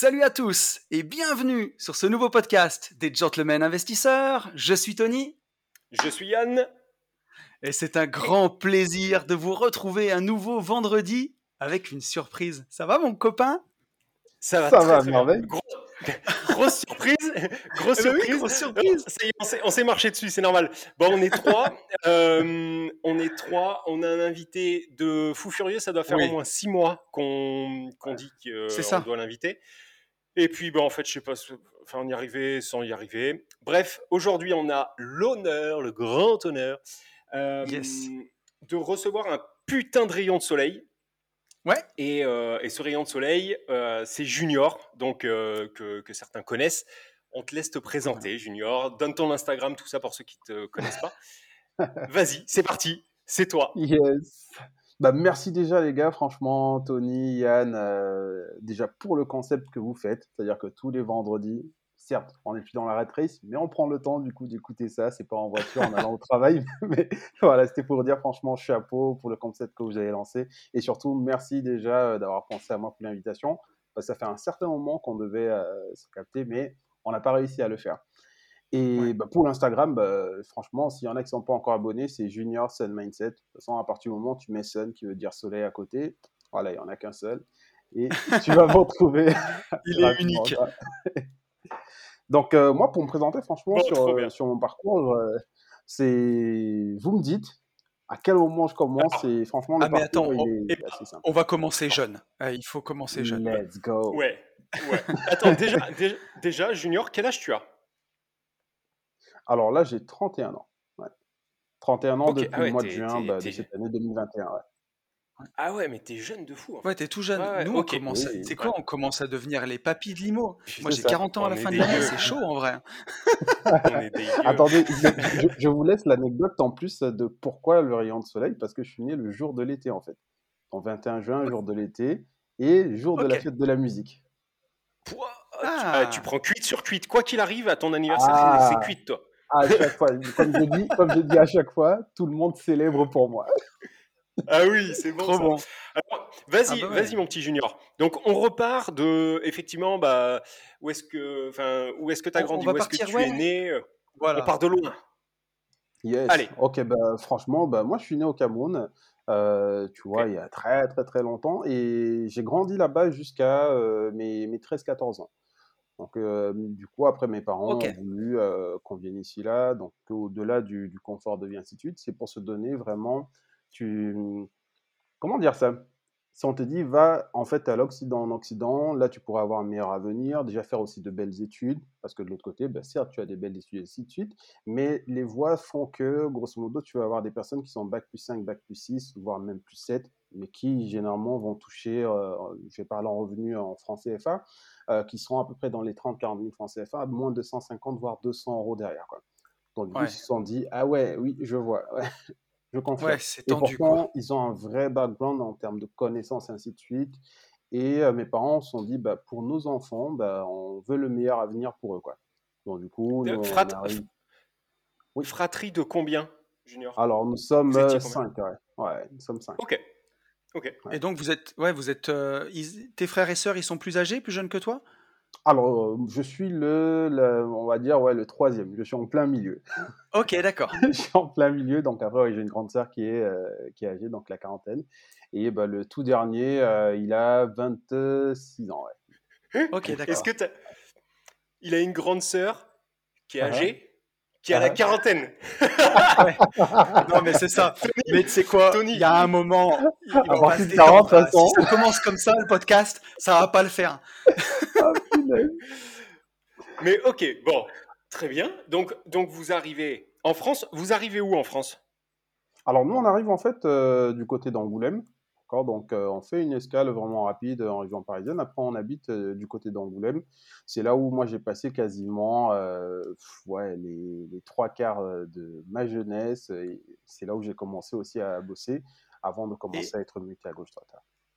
Salut à tous et bienvenue sur ce nouveau podcast des Gentlemen Investisseurs. Je suis Tony. Je suis Yann. Et c'est un grand plaisir de vous retrouver un nouveau vendredi avec une surprise. Ça va mon copain? Ça va, Ça très, va, très merveille. Gros- grosse surprise. Grosse Eh ben oui, surprise. grosse surprise. On s'est- marché dessus, c'est normal. Bon, on est trois. euh, on est trois. On a un invité de fou furieux. Ça doit faire Oui. au moins six mois qu'on qu'on dit C'est ça. qu'on doit l'inviter. Et puis, ben, en fait, je sais pas. Enfin, on y arrivait sans y arriver. Bref, aujourd'hui, on a l'honneur, le grand honneur, euh, Yes. de recevoir un putain de rayon de soleil. Ouais. Et, euh, et ce rayon de soleil, euh, c'est Junior, donc que, que certains connaissent. On te laisse te présenter, Junior. Donne ton Instagram, tout ça pour ceux qui te connaissent pas. Vas-y, c'est parti, c'est toi. Yes. Bah, merci déjà les gars, franchement, Tony, Yann, euh, déjà pour le concept que vous faites, c'est-à-dire que tous les vendredis, certes, on n'est plus dans la rat race, mais on prend le temps du coup d'écouter ça, c'est pas en voiture en allant au travail, mais voilà, c'était pour dire franchement chapeau pour le concept que vous avez lancé, et surtout merci déjà euh, d'avoir pensé à moi pour l'invitation, que ça fait un certain moment qu'on devait euh, se capter, mais on n'a pas réussi à le faire. Et Ouais. bah, pour l'Instagram, bah, franchement, s'il y en a qui ne sont pas encore abonnés, c'est Junior Sun Mindset. De toute façon, à partir du moment où tu mets Sun, qui veut dire soleil à côté, voilà, il n'y en a qu'un seul. Et tu vas me retrouver. Il est unique. Donc, euh, moi, pour me présenter, franchement, sur, trop euh, sur mon parcours, euh, c'est. Vous me dites à quel moment je commence, et franchement, le Ah, mais parcours, attends, on- il eh est assez simple. On va commencer jeune. Euh, il faut commencer jeune. Let's go. Ouais, ouais. Attends, déjà, déjà, déjà, Junior, quel âge tu as? Alors là, j'ai 31 ans. Ouais. 31 ans depuis ah ouais, le mois de juin bah, de cette année 2021. ouais. Ah ouais, mais t'es jeune de fou. en fait. Ouais, t'es tout jeune. Ouais, Nous, on commence. à- Oui, C'est quoi On commence à devenir les papis de limo. Moi, j'ai ça. 40 ans à la fin de l'année. C'est chaud en vrai. On est. Attendez, je, vous laisse l'anecdote en plus de pourquoi le rayon de soleil, parce que je suis né le jour de l'été en fait. Donc 21 juin, jour de l'été, et jour de la fête de la musique. Pouah, Ah. tu, ah, tu prends cuite sur cuite. Quoi qu'il arrive, à ton anniversaire, Ah. c'est- c'est cuite, toi. À chaque fois, comme je dis, comme je dis à chaque fois, tout le monde célèbre pour moi. Ah oui, c'est bon. Trop ça. bon. Alors, vas-y, Ah bah ouais. vas-y, mon petit junior. Donc, on repart de, effectivement, bah, où est-ce que, enfin, où est-ce que tu as On- on grandi, où est-ce que tu ouais. es né? Voilà. On part de loin. Yes. Allez. Ok, bah, franchement, bah, moi je suis né au Cameroun, euh, tu vois, il y a très très très longtemps, et j'ai grandi là-bas jusqu'à euh, mes, mes 13-14 ans. Donc, euh, du coup, après, mes parents ont voulu euh, qu'on vienne ici, là, donc au-delà du, du confort de vie, ainsi de suite, c'est pour se donner vraiment, tu... Comment dire ça? Si on te dit, va en fait à l'Occident, en Occident, là tu pourras avoir un meilleur avenir, déjà faire aussi de belles études, parce que de l'autre côté, bah, certes, tu as des belles études, et ainsi de suite, mais les voies font que, grosso modo, tu vas avoir des personnes qui sont bac plus 5, bac plus 6, voire même plus 7, mais qui généralement vont toucher, euh, je vais parler en revenus en francs CFA, euh, qui seront à peu près dans les 30-40 000 francs CFA, moins de 150 voire 200 euros derrière. Quoi. Donc, Ouais. ils se sont dit, ah ouais, oui, je vois, ouais, je confirme. Ouais, Et tendu pourtant, quoi. ils ont un vrai background en termes de connaissances, et ainsi de suite. Et euh, mes parents se sont dit, bah, pour nos enfants, bah, on veut le meilleur avenir pour eux. Quoi. Donc, du coup, nous, frat- arrive- Oui. Fratrie de combien, Junior? Alors, nous sommes Vous étiez euh, combien? cinq, ouais. Nous sommes cinq. Ok. Ok. Et donc vous êtes, ouais, vous êtes, euh, ils- tes frères et sœurs, ils sont plus âgés, plus jeunes que toi? Alors, euh, je suis le, le- on va dire, ouais, le troisième. Je suis en plein milieu. Ok, d'accord. je suis en plein milieu. Donc, après, ouais, j'ai une grande sœur qui est, euh, qui est âgée, donc la quarantaine. Et bah, le tout dernier, euh, il a 26 ans. Ouais. Ok, Est-ce d'accord. que t'as- il a une grande sœur qui est Ah. âgée, qui a la Ah. quarantaine Non, mais c'est ça. Mais tu sais quoi Tony. Il y a un moment, il va partir pas se de 40, détendre, de toute là. façon. Si ça commence comme ça, le podcast, ça va pas le faire. Mais ok, bon, très bien. Donc, donc vous arrivez en France. Vous arrivez où en France? Alors nous, on arrive en fait euh, du côté d'Angoulême. Donc euh, on fait une escale vraiment rapide en région parisienne. Après, on habite euh, du côté d'Angoulême. C'est là où moi j'ai passé quasiment euh, ouais, les, les trois quarts de ma jeunesse. C'est là où j'ai commencé aussi à bosser avant de commencer Et à être muté à gauche droite.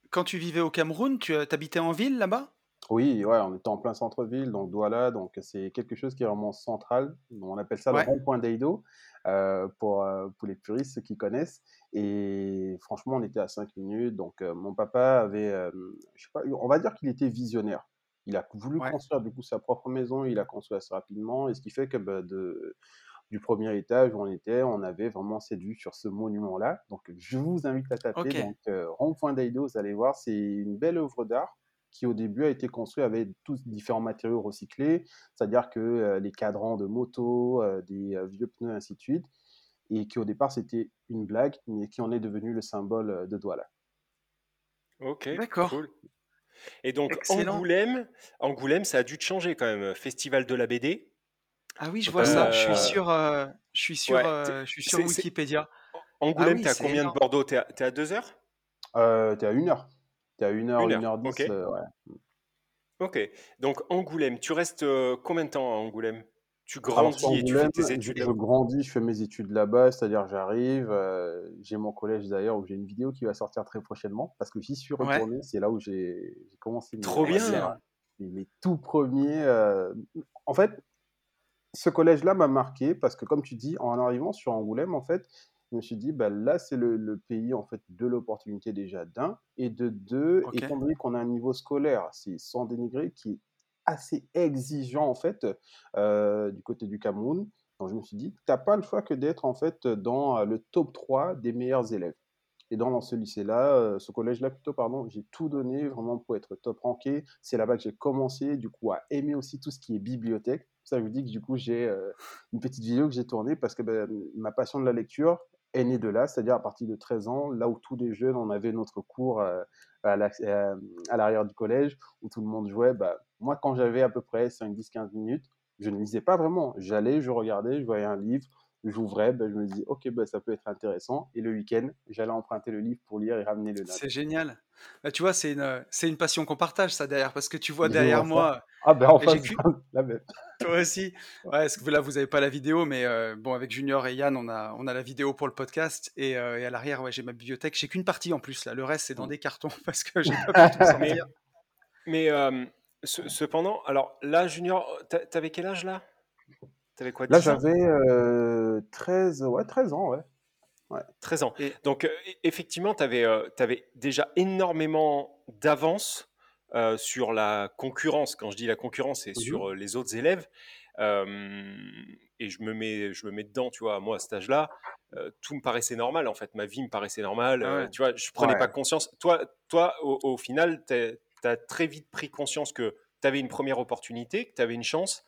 quand tu vivais au Cameroun, tu habitais en ville là-bas? Oui, ouais, on était en plein centre-ville, donc Douala, donc c'est quelque chose qui est vraiment central. On appelle ça le Ouais. rond-point d'Eido euh, pour, euh, pour les puristes, ceux qui connaissent. Et franchement, on était à 5 minutes. Donc euh, mon papa avait, euh, je sais pas, on va dire qu'il était visionnaire. Il a voulu Ouais. construire du coup sa propre maison, il a construit assez rapidement, et ce qui fait que bah, de, du premier étage où on était, on avait vraiment vue sur ce monument-là. Donc je vous invite à taper. Ok. Donc euh, rond-point d'Eido, vous allez voir, c'est une belle œuvre d'art qui au début a été construit avec tous différents matériaux recyclés, c'est-à-dire que euh, les cadrans de moto, euh, des euh, vieux pneus, ainsi de suite, et qui au départ c'était une blague, mais qui en est devenu le symbole de Douala. Ok, D'accord. cool. Et donc Excellent. Angoulême, Angoulême, ça a dû te changer quand même. Festival de la BD. Ah oui, je vois ça. Je suis sur, euh, je suis sur, ouais, euh, je suis sur Wikipédia. Angoulême, oui, t'es à combien énorme. de Bordeaux? T'es à, t'es à deux heures? Euh, t'es à une heure. T'es à une heure, Une une heure, heure dix, ok. euh, ouais. Ok. Donc Angoulême, tu restes euh, combien de temps à Angoulême? Tu Alors grandis et tu fais tes je, études je là-bas grandis, je fais mes études là-bas, c'est-à-dire j'arrive, euh, j'ai mon collège d'ailleurs où j'ai une vidéo qui va sortir très prochainement parce que j'y suis Ouais. retourné, c'est là où j'ai commencé mes, Trop bien. mes, mes tout premiers. En fait, ce collège-là m'a marqué parce que comme tu dis, en arrivant sur Angoulême, en fait, je me suis dit, bah, là, c'est le, le pays en fait de l'opportunité déjà d'un et de deux, étant donné qu'on a un niveau scolaire, c'est sans dénigrer, qui est assez exigeant en fait euh, du côté du Cameroun. Donc je me suis dit, t'as pas le choix que d'être en fait dans euh, le top 3 des meilleurs élèves. Et dans, ce lycée-là, euh, ce collège-là plutôt, pardon, j'ai tout donné vraiment pour être top ranké. C'est là-bas que j'ai commencé, du coup, à aimer aussi tout ce qui est bibliothèque. Ça, je vous dis que du coup, j'ai euh, une petite vidéo que j'ai tournée parce que ben, ma passion de la lecture est née de là, c'est-à-dire à partir de 13 ans, là où tous les jeunes, on avait notre cours euh, à euh, à l'arrière du collège, où tout le monde jouait. Bah, moi, quand j'avais à peu près 5, 10, 15 minutes, je ne lisais pas vraiment. J'allais, je regardais, je voyais un livre, j'ouvrais, ben, je me dis, ok, ben, ça peut être intéressant. Et le week-end, j'allais emprunter le livre pour lire et ramener le note. C'est génial. Bah, tu vois, c'est une, c'est une passion qu'on partage, ça, derrière, parce que tu vois Je derrière vois moi, Ah ben j'ai c'est pu, la même. toi aussi. Ouais, parce que là, vous n'avez pas la vidéo, mais euh, bon, avec Junior et Yann, on a, on a la vidéo pour le podcast, et, euh, et à l'arrière, ouais, j'ai ma bibliothèque. J'ai qu'une partie en plus, là. Le reste, c'est dans des cartons, parce que j'ai pas pu tout Mais, sortir. mais euh, ce- cependant, alors là, Junior, t'a- t'avais quel âge là? T'avais quoi, Là, 10 ans? j'avais euh, 13, ouais, 13 ans, ouais. ouais. 13 ans. Et Donc, euh, e- effectivement, tu avais, déjà énormément d'avance euh, sur la concurrence. Quand je dis la concurrence, c'est Mhm. sur euh, les autres élèves. Euh, et je me, mets, je me mets dedans, tu vois, moi, à cet âge-là, euh, tout me paraissait normal, en fait. Ma vie me paraissait normale. ah ouais. tu vois, je prenais Ouais. pas conscience. Toi, toi au, au final, tu as très vite pris conscience que tu avais une première opportunité, que tu avais une chance.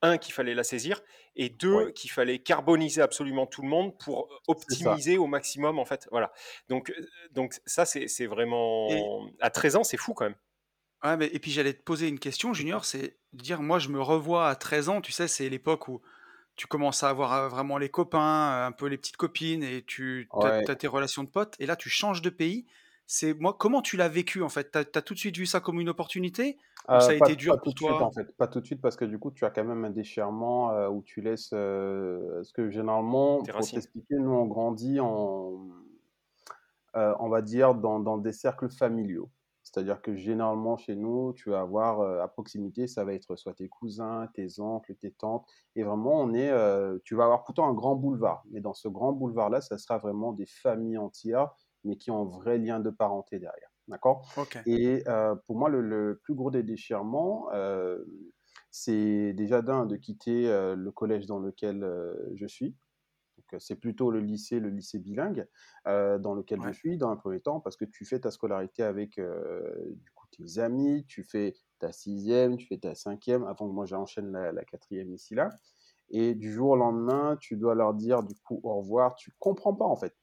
Un, qu'il fallait la saisir, et deux, Ouais. qu'il fallait carboniser absolument tout le monde pour optimiser au maximum, en fait. Voilà. Donc, donc ça, c'est Et, vraiment... À 13 ans, c'est fou quand même. Ouais, mais, et puis, j'allais te poser une question, Junior, c'est de dire, moi, je me revois à 13 ans, tu sais, c'est l'époque où tu commences à avoir euh, vraiment les copains, euh, un peu les petites copines, et tu as, tes relations de potes, et là, tu changes de pays. C'est moi, comment tu l'as vécu, en fait? T'as, t'as tout de suite vu ça comme une opportunité, ou ça Euh, a pas, été dur pas tout pour de suite en toi? fait, pas tout de suite parce que du coup tu as quand même un déchirement euh, où tu laisses, euh, parce que généralement Tes pour racines. t'expliquer, nous on grandit en, euh, on va dire dans, dans des cercles familiaux. C'est-à-dire que généralement chez nous, tu vas avoir euh, à proximité, ça va être soit tes cousins, tes oncles, tes tantes, et vraiment on est, euh, tu vas avoir plutôt un grand boulevard. Mais dans ce grand boulevard-là, ça sera vraiment des familles entières, mais qui ont un vrai lien de parenté derrière. D'accord? Et euh, pour moi, le, le plus gros des déchirements, c'est déjà d'un de quitter le collège dans lequel je suis. C'est plutôt le lycée, le lycée bilingue euh, dans lequel je suis dans un premier temps, parce que tu fais ta scolarité avec euh, du coup, tes amis, tu fais ta sixième, tu fais ta cinquième, avant que moi j'enchaîne la, la quatrième ici là. Et du jour au lendemain, tu dois leur dire du coup au revoir. Tu comprends pas en fait.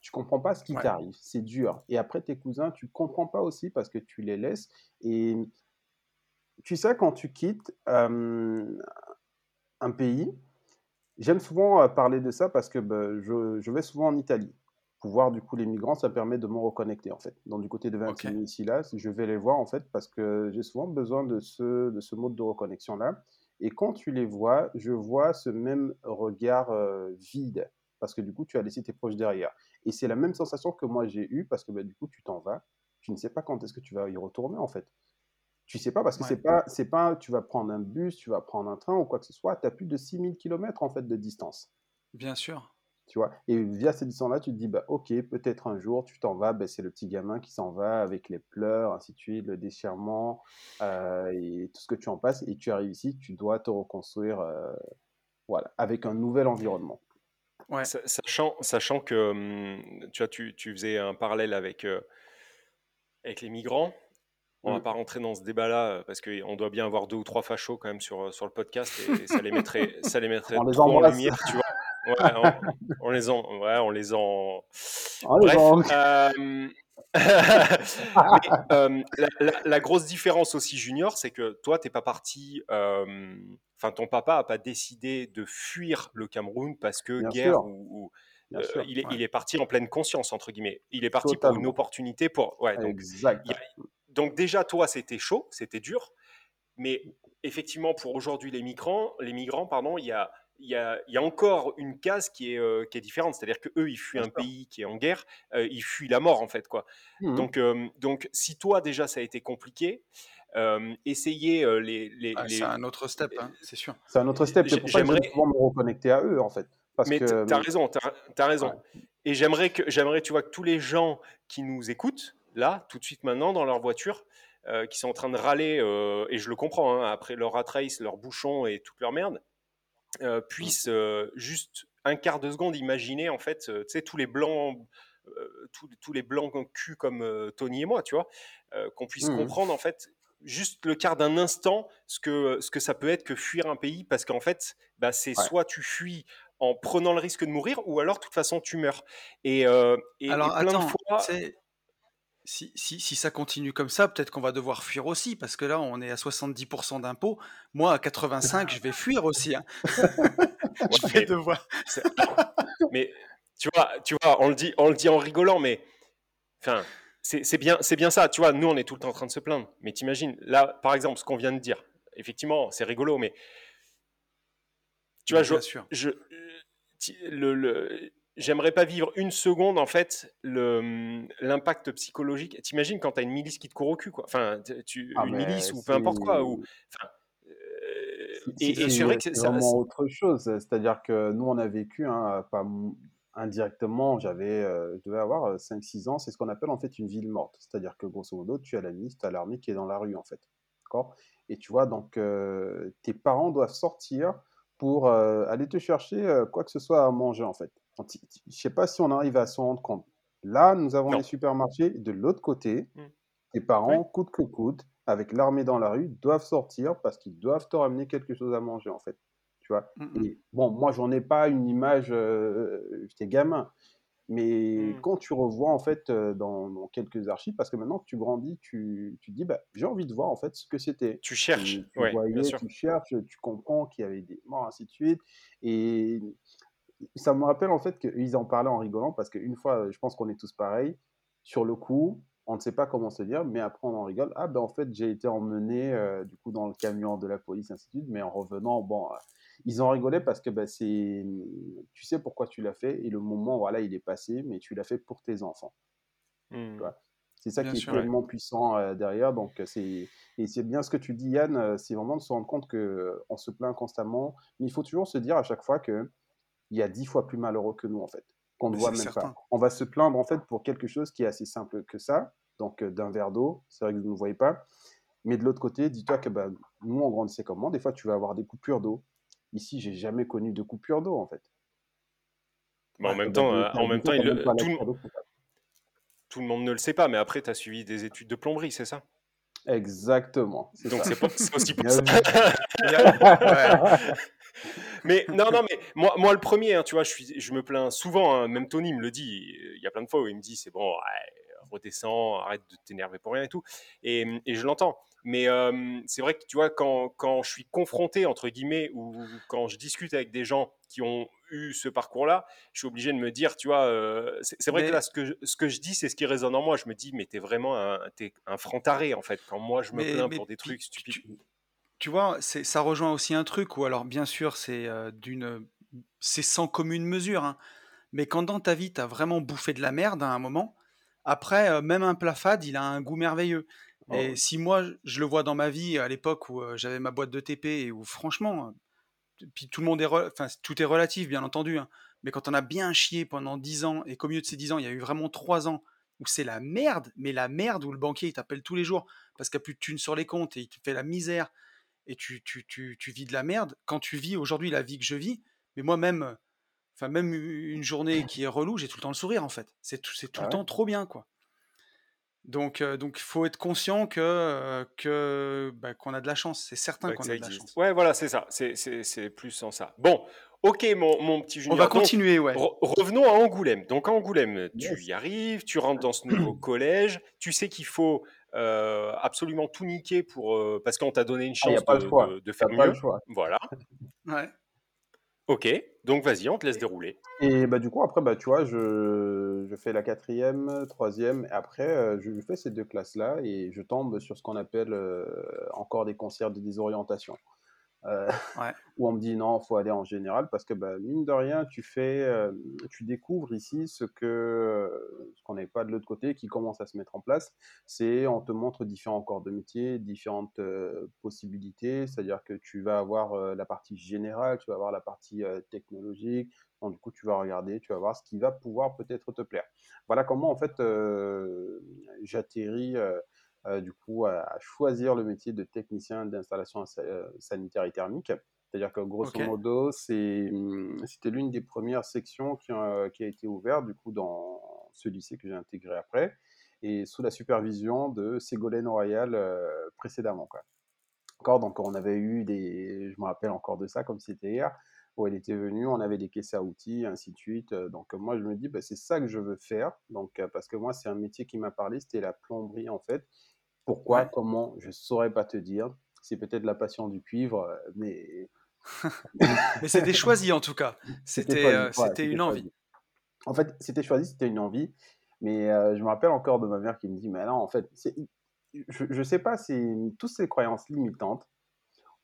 Tu comprends pas ce qui Ouais. t'arrive. C'est dur. Et après tes cousins, tu comprends pas aussi parce que tu les laisses. Et tu sais, quand tu quittes euh, un pays, j'aime souvent euh, parler de ça parce que bah, je, je vais souvent en Italie. pouvoir du coup les migrants, ça permet de me reconnecter en fait. Donc du côté de Vintimille ici là, je vais les voir en fait parce que j'ai souvent besoin de ce de ce mode de reconnexion là. Et quand tu les vois, je vois ce même regard euh, vide parce que du coup tu as laissé tes proches derrière. Et c'est la même sensation que moi j'ai eue parce que bah, du coup tu t'en vas, tu ne sais pas quand est-ce que tu vas y retourner en fait. Tu sais pas parce que c'est pas c'est pas tu vas prendre un bus, tu vas prendre un train ou quoi que ce soit, tu as plus de 6000 km en fait de distance. Bien sûr. Tu vois? Et via ces distance-là, tu te dis, bah, ok, peut-être un jour, tu t'en vas, bah, c'est le petit gamin qui s'en va avec les pleurs, ainsi de suite, le déchirement, euh, et tout ce que tu en passes, et tu arrives ici, tu dois te reconstruire euh, voilà, avec un nouvel environnement. Ouais. Sachant, sachant que hum, tu, vois, tu, tu, faisais un parallèle avec, euh, avec les migrants, on ne va mmh. pas rentrer dans ce débat-là parce qu'on doit bien avoir deux ou trois fachos quand même sur, sur le podcast et ça les mettrait, ça les mettrait en lumière, tu vois on, les en, ouais, on les en. Bref, euh, euh, la, grosse différence aussi, Junior, c'est que toi, t'es pas parti. Euh, enfin, ton papa a pas décidé de fuir le Cameroun parce que guerre ou, il, est, il, est, parti en pleine conscience entre guillemets. Il est parti pour une opportunité pour. Ouais, donc, donc déjà, toi, c'était chaud, c'était dur, mais effectivement, pour aujourd'hui les migrants, les migrants, pardon, il y a il y, a, encore une case qui est, euh, qui est différente. C'est-à-dire qu'eux, ils fuient un pays qui est en guerre, euh, ils fuient la mort, en fait. Quoi. Mmh donc, euh, donc, si toi, déjà, ça a été compliqué, essayez les. les, ah, C'est un autre step, hein, c'est sûr. C'est un autre step. C'est pour ça que me reconnecter à eux, en fait. Parce Mais tu as raison, tu as, raison. Et j'aimerais que, j'aimerais, tu vois, que tous les gens qui nous écoutent, là, tout de suite maintenant, dans leur voiture, qui sont en train de râler, et je le comprends, hein, après leur rat race, leur bouchon et toute leur merde, euh, puisse euh, juste un quart de seconde imaginer en fait, euh, tu sais, tous les blancs, tous, les blancs cul comme Tony et moi, tu vois, qu'on puisse mmh comprendre en fait juste le quart d'un instant ce que, ce que ça peut être que fuir un pays, parce qu'en fait, bah, c'est soit tu fuis en prenant le risque de mourir, ou alors de toute façon tu meurs. Et, et, alors, plein de fois si, si, ça continue comme ça, peut-être qu'on va devoir fuir aussi, parce que là, on est à 70% d'impôts. Moi, à 85, je vais fuir aussi. Hein. je vais devoir. mais tu vois, tu vois, on le dit, on le dit en rigolant, mais enfin, c'est bien, c'est bien ça. Tu vois, nous, on est tout le temps en train de se plaindre. Mais t'imagines, là, par exemple, ce qu'on vient de dire. Effectivement, c'est rigolo, mais tu vois, je, je, le, le j'aimerais pas vivre une seconde en fait l'impact psychologique. T'imagines quand tu as une milice qui te court au cul quoi. Enfin, tu, ah, une milice ou peu importe quoi ou euh, et, c'est vrai que c'est vraiment autre chose. C'est-à-dire que nous on a vécu hein, pas indirectement, j'avais euh, je devais avoir 5 6 ans, c'est ce qu'on appelle en fait une ville morte. C'est-à-dire que grosso modo, tu as la milice, tu as l'armée qui est dans la rue en fait. D'accord? Et tu vois donc euh, tes parents doivent sortir pour aller te chercher quoi que ce soit à manger en fait. Je ne sais pas si on arrive à s'en rendre compte. Là, nous avons les supermarchés. De l'autre côté, mmh. tes parents, coûte que coûte, avec l'armée dans la rue, doivent sortir parce qu'ils doivent te ramener quelque chose à manger, en fait. Tu vois? Mmh, mmh. Bon, moi, j'en ai pas une image, euh, j'étais gamin. Mais quand tu revois, en fait, euh, dans, quelques archives, parce que maintenant que tu grandis, tu, tu te dis, bah, j'ai envie de voir, en fait, ce que c'était. Tu cherches, tu, tu cherches, tu comprends qu'il y avait des morts, ainsi de suite. Et ça me rappelle en fait qu'ils en parlaient en rigolant parce qu'une fois, je pense qu'on est tous pareils. Sur le coup, on ne sait pas comment se dire, mais après on en rigole. Ah ben en fait, j'ai été emmené euh, du coup dans le camion de la police, ainsi de suite. Mais en revenant, bon, euh, ils ont rigolé parce que ben, c'est, tu sais pourquoi tu l'as fait et le moment, voilà, il est passé, mais tu l'as fait pour tes enfants. Mmh. C'est ça qui est tellement puissant euh, derrière. Donc, c'est et c'est bien ce que tu dis, Yann. C'est vraiment de se rendre compte que on se plaint constamment, mais il faut toujours se dire à chaque fois que il y a dix fois plus malheureux que nous, en fait, qu'on ne voit même pas. On va se plaindre, en fait, pour quelque chose qui est assez simple que ça, donc euh, d'un verre d'eau, c'est vrai que vous ne voyez pas. Mais de l'autre côté, dis-toi que bah, nous, on grandissait comment Des fois, tu vas avoir des coupures d'eau. Ici, j'ai jamais connu de coupure d'eau, en fait. en même temps, euh, en même temps tout, le... tout le monde ne le sait pas, mais après, tu as suivi des études de plomberie, c'est ça? Exactement. Donc c'est aussi pour ça. mais non, non, mais moi, moi le premier, hein, tu vois, je, suis, je me plains souvent, hein, même Tony me le dit, il y a plein de fois où il me dit c'est bon, redescends, arrête de t'énerver pour rien et tout. Et, et je l'entends. Mais euh, c'est vrai que tu vois, quand, quand, je suis confronté, entre guillemets, ou quand je discute avec des gens qui ont eu ce parcours-là, je suis obligé de me dire, tu vois, euh, c'est vrai que là, ce que, je, ce que je dis, c'est ce qui résonne en moi. Je me dis, mais t'es vraiment un, es un franc-taré, en fait, quand moi je me plains pour des trucs stupides. Tu, vois, ça rejoint aussi un truc où, alors, bien sûr, c'est d'une. C'est sans commune mesure, hein, mais quand dans ta vie, tu as vraiment bouffé de la merde à un moment, après, même un plat fade, il a un goût merveilleux. Oh, et si moi, je le vois dans ma vie à l'époque où j'avais ma boîte de TP et où franchement, puis tout le monde est, enfin tout est relatif bien entendu, hein, mais quand on a bien chié pendant 10 ans et qu'au milieu de ces 10 ans, il y a eu vraiment 3 ans où c'est la merde, mais la merde où le banquier il t'appelle tous les jours parce qu'il n'y a plus de thunes sur les comptes et il te fait la misère et tu, tu, tu, tu vis de la merde. Quand tu vis aujourd'hui la vie que je vis, mais moi-même, enfin même une journée qui est relou, j'ai tout le temps le sourire en fait. C'est tout, c'est tout le ah temps trop bien quoi. Donc, euh, donc, il faut être conscient que, euh, que bah, qu'on a de la chance. C'est certain bah, qu'on a de la chance. Ouais, voilà, c'est ça. C'est plus en ça. Bon, ok, mon, mon petit Junior. On va continuer, ouais. revenons à Angoulême. Donc, à Angoulême, tu y arrives, tu rentres dans ce nouveau collège. Tu sais qu'il faut euh, absolument tout niquer pour, parce qu'on t'a donné une ah, chance de, de, faire mieux. Voilà. ouais. Ok, donc vas-y, on te laisse dérouler. Et bah, du coup, après, bah, tu vois, je, je fais la quatrième, troisième, et après, euh, je fais ces deux classes-là, et je tombe sur ce qu'on appelle euh, encore des concerts de désorientation. Euh, où on me dit non, faut aller en général parce que bah, mine de rien, tu fais, euh, tu découvres ici ce que ce qu'on n'avait pas de l'autre côté, qui commence à se mettre en place. C'est on te montre différents corps de métier, différentes euh, possibilités. C'est-à-dire que tu vas avoir la partie générale, tu vas avoir la partie technologique. Donc, du coup, tu vas regarder, tu vas voir ce qui va pouvoir peut-être te plaire. Voilà comment en fait j'atterris euh, du coup, à, choisir le métier de technicien d'installation euh, sanitaire et thermique. C'est-à-dire que grosso modo, hum, c'était l'une des premières sections qui a, qui a, été ouverte du coup dans ce lycée que j'ai intégré après, et sous la supervision de Ségolène Royal euh, précédemment. Quoi. Encore, donc on avait eu des, je me rappelle encore de ça comme c'était hier, où elle était venue, on avait des caisses à outils, ainsi de suite. Donc moi je me dis, bah, c'est ça que je veux faire, donc parce que moi c'est un métier qui m'a parlé, c'était la plomberie en fait. Pourquoi, comment, je ne saurais pas te dire. C'est peut-être la passion du cuivre, mais. mais c'était choisi en tout cas. C'était euh, une envie. En fait, c'était choisi, c'était une envie. Mais euh, je me rappelle encore de ma mère qui me dit Mais non, en fait, je ne sais pas, c'est toutes ces croyances limitantes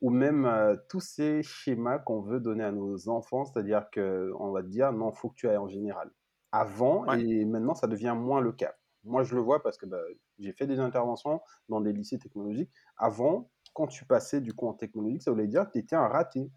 ou même tous ces schémas qu'on veut donner à nos enfants, c'est-à-dire qu'on va te dire Non, il faut que tu ailles en général. Avant, et maintenant, ça devient moins le cas. Moi, je le vois parce que bah, j'ai fait des interventions dans des lycées technologiques. Avant, quand tu passais du coup en technologique, ça voulait dire que tu étais un raté.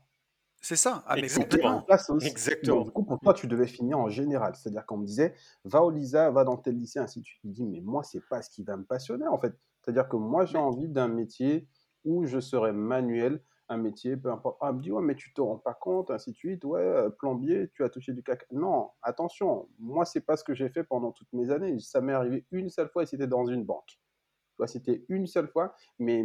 C'est ça, ah, exactement. exactement. du coup, pour toi, tu devais finir en général. C'est-à-dire qu'on me disait, va au LISA, va dans tel lycée, ainsi de suite. Tu te dis, mais moi, c'est pas ce qui va me passionner, en fait. C'est-à-dire que moi, j'ai envie d'un métier où je serais manuel, un métier, peu importe. Ah, me dit, ouais, mais tu te rends pas compte, ainsi de suite. Ouais, euh, plombier, tu as touché du caca. Non, attention, moi, c'est pas ce que j'ai fait pendant toutes mes années. Ça m'est arrivé une seule fois et c'était dans une banque. C'était une seule fois, mais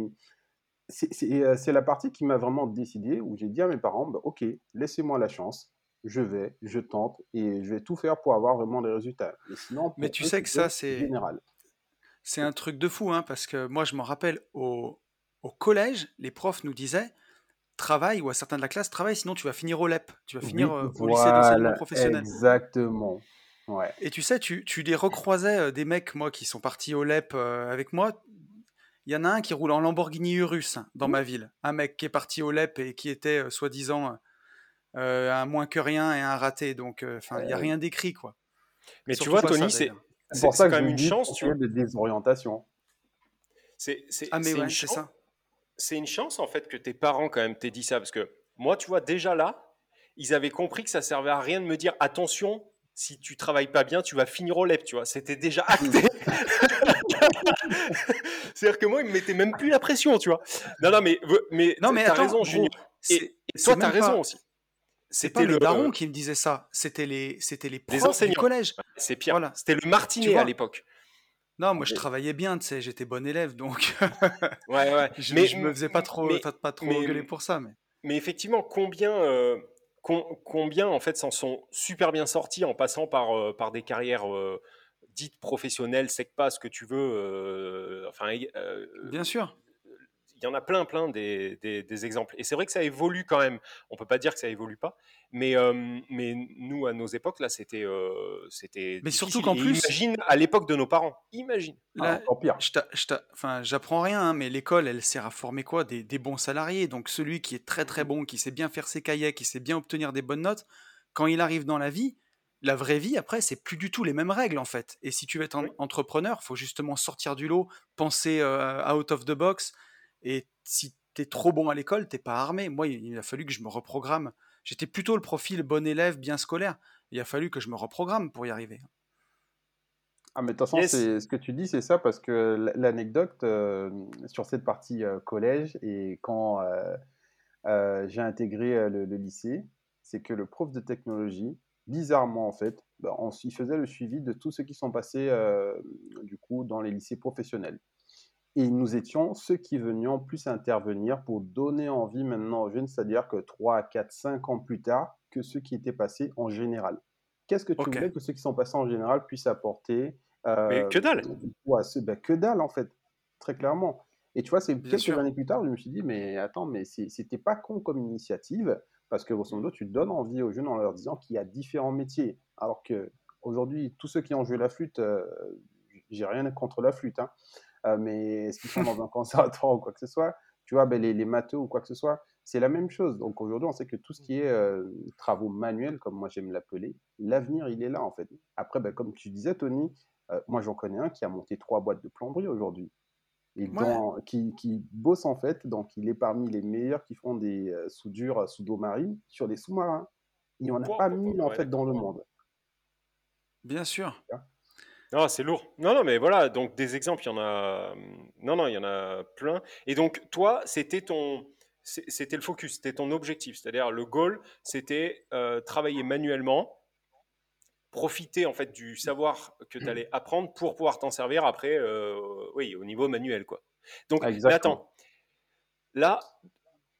euh, c'est la partie qui m'a vraiment décidé, où j'ai dit à mes parents, bah, ok, laissez-moi la chance, je vais, je tente, et je vais tout faire pour avoir vraiment des résultats. Mais, sinon, mais tu sais que ça, c'est général. C'est un truc de fou, hein, parce que moi, je m'en rappelle, au, au collège, les profs nous disaient, travaille, ou à certains de la classe, travaille, sinon tu vas finir au LEP, tu vas finir euh, au lycée d'enseignement professionnel. Exactement. Ouais. Et tu sais, tu, tu les recroisais, euh, des mecs, moi, qui sont partis au LEP euh, avec moi. Il y en a un qui roule en Lamborghini Urus dans ma ville. Un mec qui est parti au LEP et qui était, soi-disant, un moins que rien et un raté. Donc, enfin, il n'y a rien d'écrit, quoi. Mais tu vois, Tony, c'est pour ça quand même une chance, tu vois. de désorientation. C'est ah, mais ouais, c'est ça c'est une chance en fait que tes parents quand même t'aient dit ça parce que moi, tu vois, déjà là, ils avaient compris que ça servait à rien de me dire attention, si tu travailles pas bien, tu vas finir au LEP, tu vois. C'était déjà acté. C'est-à-dire que moi, ils me mettaient même plus la pression, tu vois. Non, non, mais, mais, non, mais t'as raison, Junior. Et, toi, t'as raison aussi. C'était le daron qui me disait ça. C'était les, c'était les profs du collège. C'est pire. Voilà. C'était le martinet à l'époque. Non, moi je travaillais bien, tu sais, j'étais bon élève, donc ouais, ouais. je, mais, je me faisais pas trop, pas, trop gueuler pour ça. Mais, mais effectivement, combien, euh, combien en fait s'en sont super bien sortis en passant par, euh, par des carrières euh, dites professionnelles, c'est pas ce que tu veux. enfin, bien sûr. Il y en a plein, plein des, des, exemples. Et c'est vrai que ça évolue quand même. On peut pas dire que ça évolue pas, mais, euh, mais nous, à nos époques, là, c'était. Euh, c'était mais surtout qu'en plus. Imagine à l'époque de nos parents. Imagine. Là, ah, pire. Enfin, j'apprends rien, hein, mais l'école, elle sert à former quoi? Des, des, bons salariés. Donc celui qui est très très bon, qui sait bien faire ses cahiers, qui sait bien obtenir des bonnes notes, quand il arrive dans la vie, la vraie vie, après, c'est plus du tout les mêmes règles, en fait. Et si tu veux être entrepreneur, il faut justement sortir du lot, penser euh, out of the box. Et si tu es trop bon à l'école, t'es pas armé. Moi, il a fallu que je me reprogramme. J'étais plutôt le profil bon élève, bien scolaire. Il a fallu que je me reprogramme pour y arriver. Ah, mais de toute façon, ce que tu dis, c'est ça, parce que l'anecdote euh, sur cette partie euh, collège et quand j'ai intégré le, lycée, c'est que le prof de technologie, bizarrement en fait, bah, on, il faisait le suivi de tous ceux qui sont passés euh, du coup dans les lycées professionnels. Et nous étions ceux qui venions plus intervenir pour donner envie maintenant aux jeunes, c'est-à-dire que 3, 4, 5 ans plus tard que ceux qui étaient passés en général. Qu'est-ce que tu voulais que ceux qui sont passés en général puissent apporter euh, Mais que dalle bah, Que dalle en fait, très clairement. Et tu vois, c'est quelques années plus tard, je me suis dit, mais attends, mais c'était pas con comme initiative. Parce que grosso modo, tu donnes envie aux jeunes en leur disant qu'il y a différents métiers. Alors que aujourd'hui, tous ceux qui ont joué la flûte, euh, j'ai rien contre la flûte, hein, euh, mais est-ce qu'ils sont dans un conservatoire ou quoi que ce soit Tu vois, ben, les, les matheux ou quoi que ce soit, c'est la même chose. Donc aujourd'hui, on sait que tout ce qui est euh, travaux manuels, comme moi j'aime l'appeler, l'avenir, il est là en fait. Après, ben, comme tu disais, Tony, moi j'en connais un qui a monté trois boîtes de plomberie aujourd'hui et qui, qui, bosse en fait, donc il est parmi les meilleurs qui font des euh, soudures euh, sous dos marine sur des sous-marins. Il n'y en a pas mille en fait dans le monde. Bien sûr. Non, c'est lourd. Non, non, mais voilà, donc des exemples, il y en a. Non, non, il y en a plein. Et donc, toi, c'était ton. C'était le focus, c'était ton objectif. C'est-à-dire, le goal, c'était euh, travailler manuellement profiter en fait du savoir que tu allais apprendre pour pouvoir t'en servir après, euh, oui, au niveau manuel quoi. Donc, attends, là,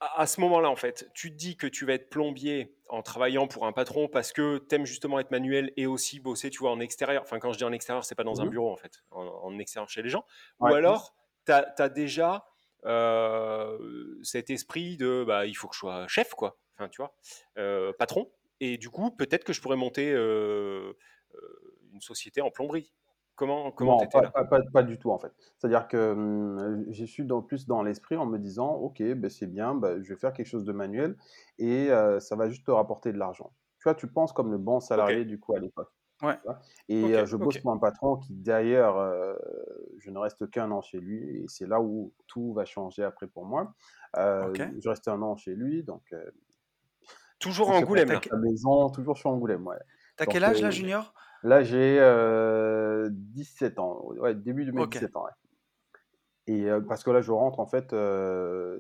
à, ce moment-là en fait, tu te dis que tu vas être plombier en travaillant pour un patron parce que tu aimes justement être manuel et aussi bosser, tu vois, en extérieur. Enfin, quand je dis en extérieur, c'est pas dans un mmh bureau en fait, en, extérieur chez les gens. Ou alors, tu as, déjà euh, cet esprit de, bah, il faut que je sois chef quoi. Enfin, tu vois, euh, patron. Et du coup, peut-être que je pourrais monter euh, une société en plomberie. Comment comment pas, là? pas, pas, du tout en fait. C'est-à-dire que hum, j'ai su dans, plus dans l'esprit en me disant ok ben c'est bien, ben, je vais faire quelque chose de manuel et euh, ça va juste te rapporter de l'argent. Tu vois, tu penses comme le bon salarié du coup à l'époque. Ouais. Et je bosse pour un patron qui d'ailleurs je ne reste qu'un an chez lui et c'est là où tout va changer après pour moi. Je reste un an chez lui donc Toujours en Angoulême. La maison, toujours sur Angoulême, ouais. T'as quel âge là, euh, Junior? Là, j'ai 17 euh, ans, ouais, début de mes 17 ans. Ouais. Et euh, parce que là, je rentre, en fait,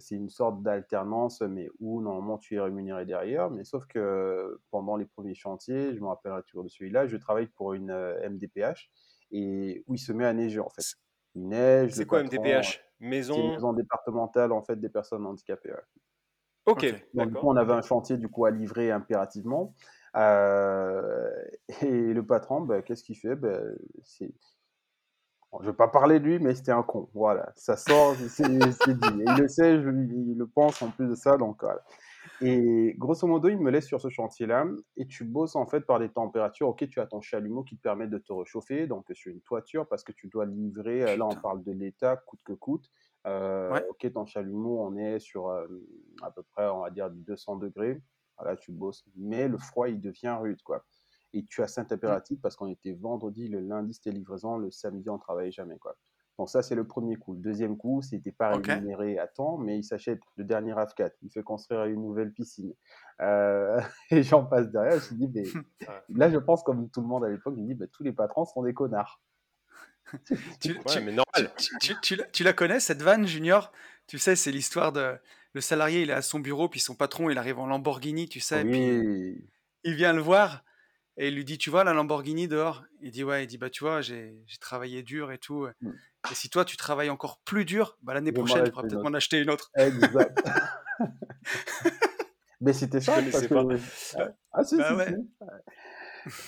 c'est une sorte d'alternance, mais où normalement tu es rémunéré derrière. Mais sauf que pendant les premiers chantiers, je me rappellerai toujours de celui-là, je travaille pour une MDPH et où il se met à neiger, en fait. Il neige. C'est quoi MDPH Maison... Une maison? départementale, en fait, des personnes handicapées. Ok. Donc, du coup, on avait un chantier du coup à livrer impérativement. Euh, et le patron, ben, qu'est-ce qu'il fait? C'est... je ne vais pas parler de lui, mais c'était un con. Voilà, ça sort, c'est, dit. il le sait, il le pense en plus de ça. Donc, voilà. Et grosso modo, il me laisse sur ce chantier-là et tu bosses en fait par des températures. Ok, tu as ton chalumeau qui te permet de te réchauffer, donc sur une toiture parce que tu dois livrer. Là, on parle de l'état, coûte que coûte. Euh, ok, ton chalumeau, on est sur euh, à peu près, on va dire, 200 degrés. Voilà, tu bosses. Mais le froid, il devient rude, quoi. Et tu as saint impératif parce qu'on était vendredi, le lundi, c'était livraison, le samedi, on travaillait jamais, quoi. Donc ça, c'est le premier coup. Le deuxième coup, c'était pas rémunéré à temps, mais il s'achète le dernier RAV4. Il fait construire une nouvelle piscine. Euh, et j'en passe derrière. Je me dis, mais là, je pense comme tout le monde à l'époque, je me dis, bah, tous les patrons sont des connards. tu, mais normal. Tu, la connais, cette vanne, Junior? Tu sais, c'est l'histoire de le salarié, il est à son bureau, puis son patron, il arrive en Lamborghini, tu sais, puis il vient le voir et il lui dit, tu vois la Lamborghini dehors? Il dit, ouais, il dit, bah tu vois, j'ai travaillé dur et tout. Mm. Et si toi, tu travailles encore plus dur, bah, l'année prochaine, tu pourras peut-être m'en acheter une autre. Exact. Mais c'était ça. Parce que... Ah, si, bah si,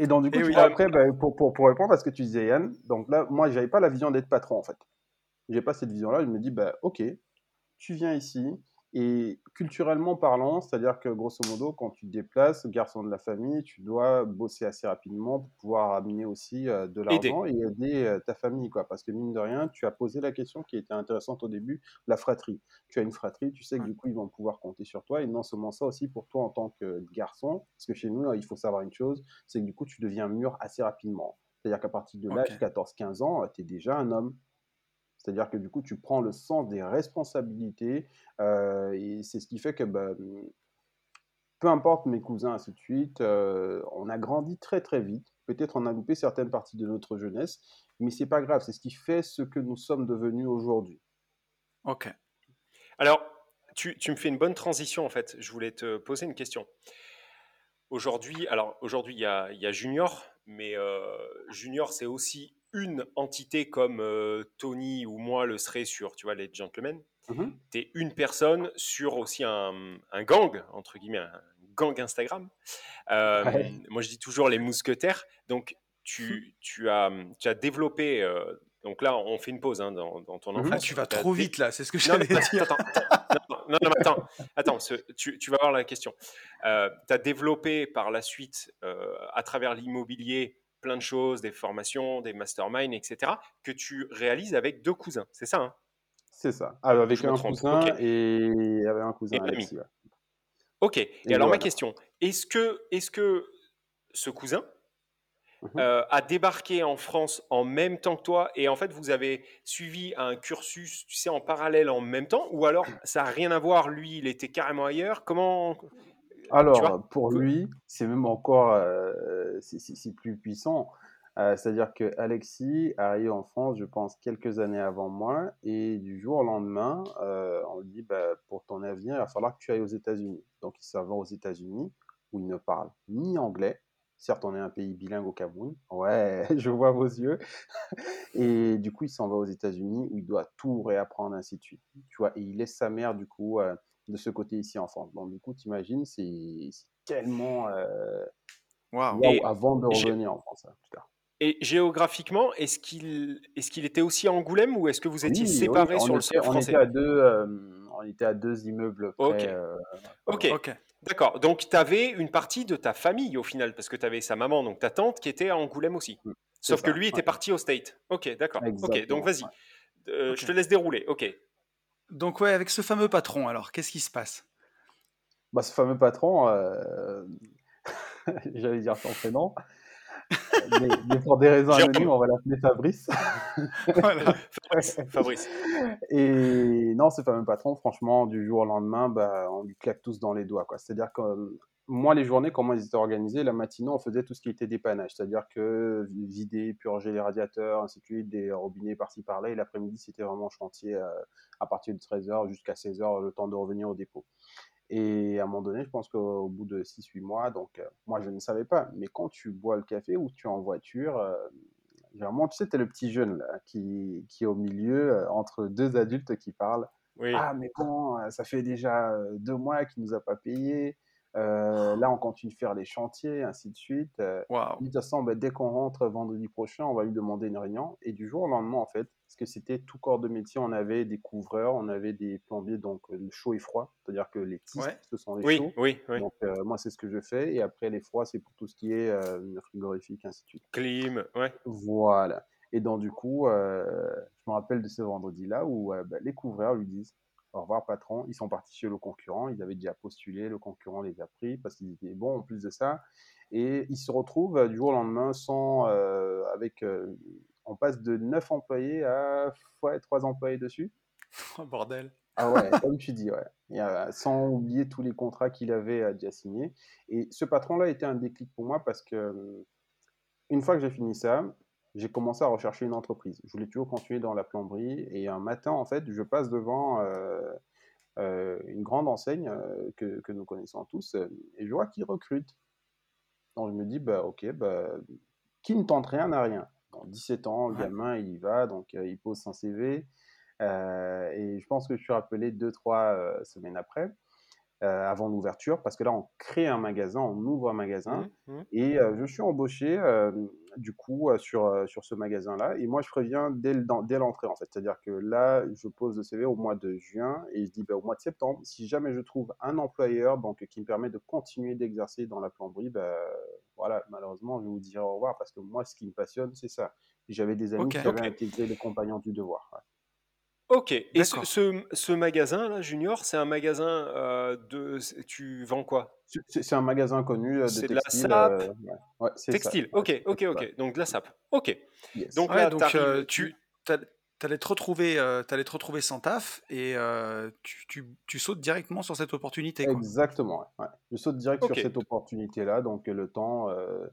Et donc, du coup, après, bah, pour, pour, pour, répondre à ce que tu disais, Yann, donc là, moi, j'avais pas la vision d'être patron, en fait. j'ai pas cette vision-là. Je me dis, bah, ok, tu viens ici, et culturellement parlant, c'est-à-dire que grosso modo, quand tu te déplaces, garçon de la famille, tu dois bosser assez rapidement pour pouvoir amener aussi euh, de l'argent et aider euh, ta famille, quoi. Parce que mine de rien, tu as posé la question qui était intéressante au début, la fratrie. Tu as une fratrie, tu sais que du coup, ils vont pouvoir compter sur toi. Et non seulement ça aussi pour toi en tant que garçon, parce que chez nous, il faut savoir une chose, c'est que du coup, tu deviens mûr assez rapidement. C'est-à-dire qu'à partir de l'âge 14-15 ans, tu es déjà un homme. C'est-à-dire que du coup, tu prends le sens des responsabilités euh, et c'est ce qui fait que bah, peu importe mes cousins, ainsi de suite, euh, on a grandi très très vite. Peut-être on a loupé certaines parties de notre jeunesse, mais c'est pas grave. C'est ce qui fait ce que nous sommes devenus aujourd'hui. Ok. Alors, tu, me fais une bonne transition en fait. Je voulais te poser une question. Aujourd'hui, alors aujourd'hui il y a, y a, Junior, mais euh, Junior c'est aussi une entité comme euh, Tony ou moi le serait sur, tu vois, les gentlemen. Mmh tu es une personne sur aussi un, gang, entre guillemets, un gang Instagram. Euh, moi, je dis toujours les mousquetaires. Donc, tu, tu, as, tu as développé. Euh, donc là, on fait une pause hein, dans, ton mmh enfant. tu vas trop vite là, c'est ce que j'allais dire. Attends, attends, non, non, attends, attends tu, tu, vas voir la question. tu as développé par la suite, à travers l'immobilier, plein de choses, des formations, des masterminds, etc., que tu réalises avec deux cousins. C'est ça hein? C'est ça. Ah, avec un cousin et avec un cousin Alexis, Ok. Et, alors ma question, est-ce que, est que ce cousin mmh euh, a débarqué en France en même temps que toi et en fait vous avez suivi un cursus, tu sais, en parallèle en même temps ou alors ça n'a rien à voir, lui il était carrément ailleurs? Comment alors, pour lui, c'est même encore euh, c'est plus puissant. Euh, c'est-à-dire que Alexis arrive en France, je pense, quelques années avant moi, et du jour au lendemain, euh, on lui dit bah, pour ton avenir, il va falloir que tu ailles aux États-Unis. Donc, il s'en va aux États-Unis, où il ne parle ni anglais. Certes, on est un pays bilingue au Cameroun. Ouais, je vois vos yeux. Et du coup, il s'en va aux États-Unis, où il doit tout réapprendre, ainsi de suite. Tu vois, et il laisse sa mère, du coup, de ce côté ici en France. Donc, du coup, t'imagines, c'est tellement. Euh, avant de revenir en France, hein, Et géographiquement, est-ce qu'il est qu'il était aussi à Angoulême ou est-ce que vous étiez séparés sur le sol français on était, à deux, euh, on était à deux immeubles près. Euh, ok. ok. D'accord. Donc, tu avais une partie de ta famille au final, parce que tu avais sa maman, donc ta tante, qui était à Angoulême aussi. Mmh, Sauf que lui était parti au State. Ok, d'accord. Ok, donc vas-y. Je te laisse dérouler. Ok. Donc ouais, avec ce fameux patron, alors, qu'est-ce qui se passe? Bah, Ce fameux patron, euh, j'allais dire son prénom, mais, pour des raisons anonymes, on va l'appeler Fabrice. voilà, Fabrice. Et non, ce fameux patron, franchement, du jour au lendemain, bah, on lui claque tous dans les doigts. C'est-à-dire que moi, les journées, comment ils étaient organisées, la matinée, on faisait tout ce qui était dépannage, c'est-à-dire que vider, purger les radiateurs, ainsi de suite, des robinets par-ci par-là, et l'après-midi, c'était vraiment chantier euh, à partir de 13h jusqu'à 16h, le temps de revenir au dépôt. Et à un moment donné, je pense qu'au bout de 6-8 mois, donc euh, moi, je ne savais pas, mais quand tu bois le café ou tu es en voiture, euh, généralement, tu sais, tu es le petit jeune là, qui, qui est au milieu, entre deux adultes qui parlent. Ah, mais bon, ça fait déjà deux mois qu'il nous a pas payé. Euh, là, on continue de faire les chantiers, ainsi de suite. Euh, de toute façon, bah, dès qu'on rentre vendredi prochain, on va lui demander une réunion. Et du jour au lendemain, en fait, parce que c'était tout corps de métier, on avait des couvreurs, on avait des plombiers, donc le euh, chaud et froid, c'est-à-dire que les tisses, ce sont les oui, chauds. Oui, oui. Donc, moi, c'est ce que je fais. Et après, les froids, c'est pour tout ce qui est frigorifique, ainsi de suite. Clim, ouais. Voilà. Et donc, du coup, je me rappelle de ce vendredi-là où bah, les couvreurs lui disent au revoir patron, ils sont partis chez le concurrent, ils avaient déjà postulé, le concurrent les a pris parce qu'ils étaient bons en plus de ça. Et ils se retrouvent euh, du jour au lendemain sans, euh, avec, euh, on passe de 9 employés à ouais, 3 employés dessus. Oh, bordel. Ah ouais, comme tu dis, ouais. sans oublier tous les contrats qu'il avait déjà signés. Et ce patron-là était un déclic pour moi parce que une fois que j'ai fini ça, j'ai commencé à rechercher une entreprise. Je voulais toujours continuer dans la plomberie. Et un matin, en fait, je passe devant euh, euh, une grande enseigne euh, que, que, nous connaissons tous et je vois qu'ils recrutent. Donc je me dis, bah, ok, bah, qui ne tente rien n'a rien. Dans 17 ans, le gamin, il y va, donc il pose son CV. et je pense que je suis rappelé deux, trois semaines après. euh, avant l'ouverture, parce que là, on crée un magasin, on ouvre un magasin, Mmh, mmh. et euh, je suis embauché euh, du coup euh, sur, euh, sur ce magasin-là, et moi, je préviens dès dès l'entrée, en fait. C'est-à-dire que là, je pose le CV au mois de juin, et je dis bah, au mois de septembre, si jamais je trouve un employeur donc, qui me permet de continuer d'exercer dans la plomberie, bah, voilà, malheureusement, je vais vous dire au revoir, parce que moi, ce qui me passionne, c'est ça. J'avais des amis qui avaient Ok. intégré les compagnons du devoir. ouais. Ok. Et ce, D'accord. ce, ce magasin là, Junior, c'est un magasin euh, de. Tu vends quoi? C'est c'est- c'est un magasin connu euh, de C'est de la textile. sape, euh, ouais, Ouais, c'est ça. textile. Ouais, Ok, ok, ok. Donc de la sape. Ok. yes. Donc Ouais, là, donc t'arrives. euh, tu t'allais te retrouver, euh, t'allais te retrouver sans taf et euh, tu, tu- tu sautes directement sur cette opportunité, quoi. Exactement. ouais, ouais. Je saute direct sur Ok. cette opportunité-là, donc euh, le temps euh,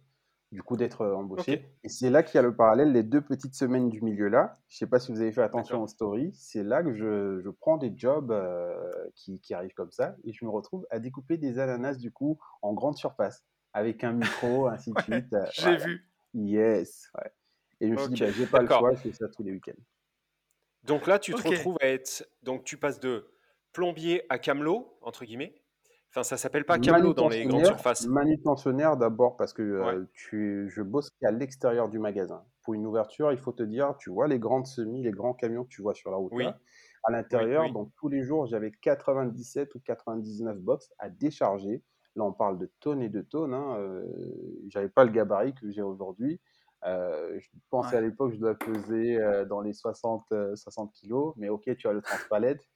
du coup d'être euh, embauché. Et c'est là qu'il y a le parallèle, les deux petites semaines du milieu là. Je sais pas si vous avez fait attention aux stories. C'est là que je, je prends des jobs euh, qui, qui arrivent comme ça et je me retrouve à découper des ananas du coup en grande surface avec un micro, ainsi de Ouais, suite. euh, j'ai voilà. vu. Yes. ouais. Et je me suis dit, bah, j'ai pas le choix, je fais ça tous les week-ends. Donc là, tu te retrouves à être. Donc tu passes de plombier à camelot, entre guillemets. Enfin, ça s'appelle pas camelot dans les grandes surfaces. manutentionnaire d'abord parce que Ouais. euh, tu, je bosse qu'à l'extérieur du magasin. Pour une ouverture, il faut te dire, tu vois les grandes semis, les grands camions que tu vois sur la route Oui, là, à l'intérieur, oui. donc tous les jours, j'avais 97 ou 99 box à décharger. Là, on parle de tonnes et de tonnes. Hein. Euh, j'avais pas le gabarit que j'ai aujourd'hui. Euh, je pensais à l'époque, je dois peser euh, dans les 60, euh, 60 kilos, mais ok, tu as le transpalette,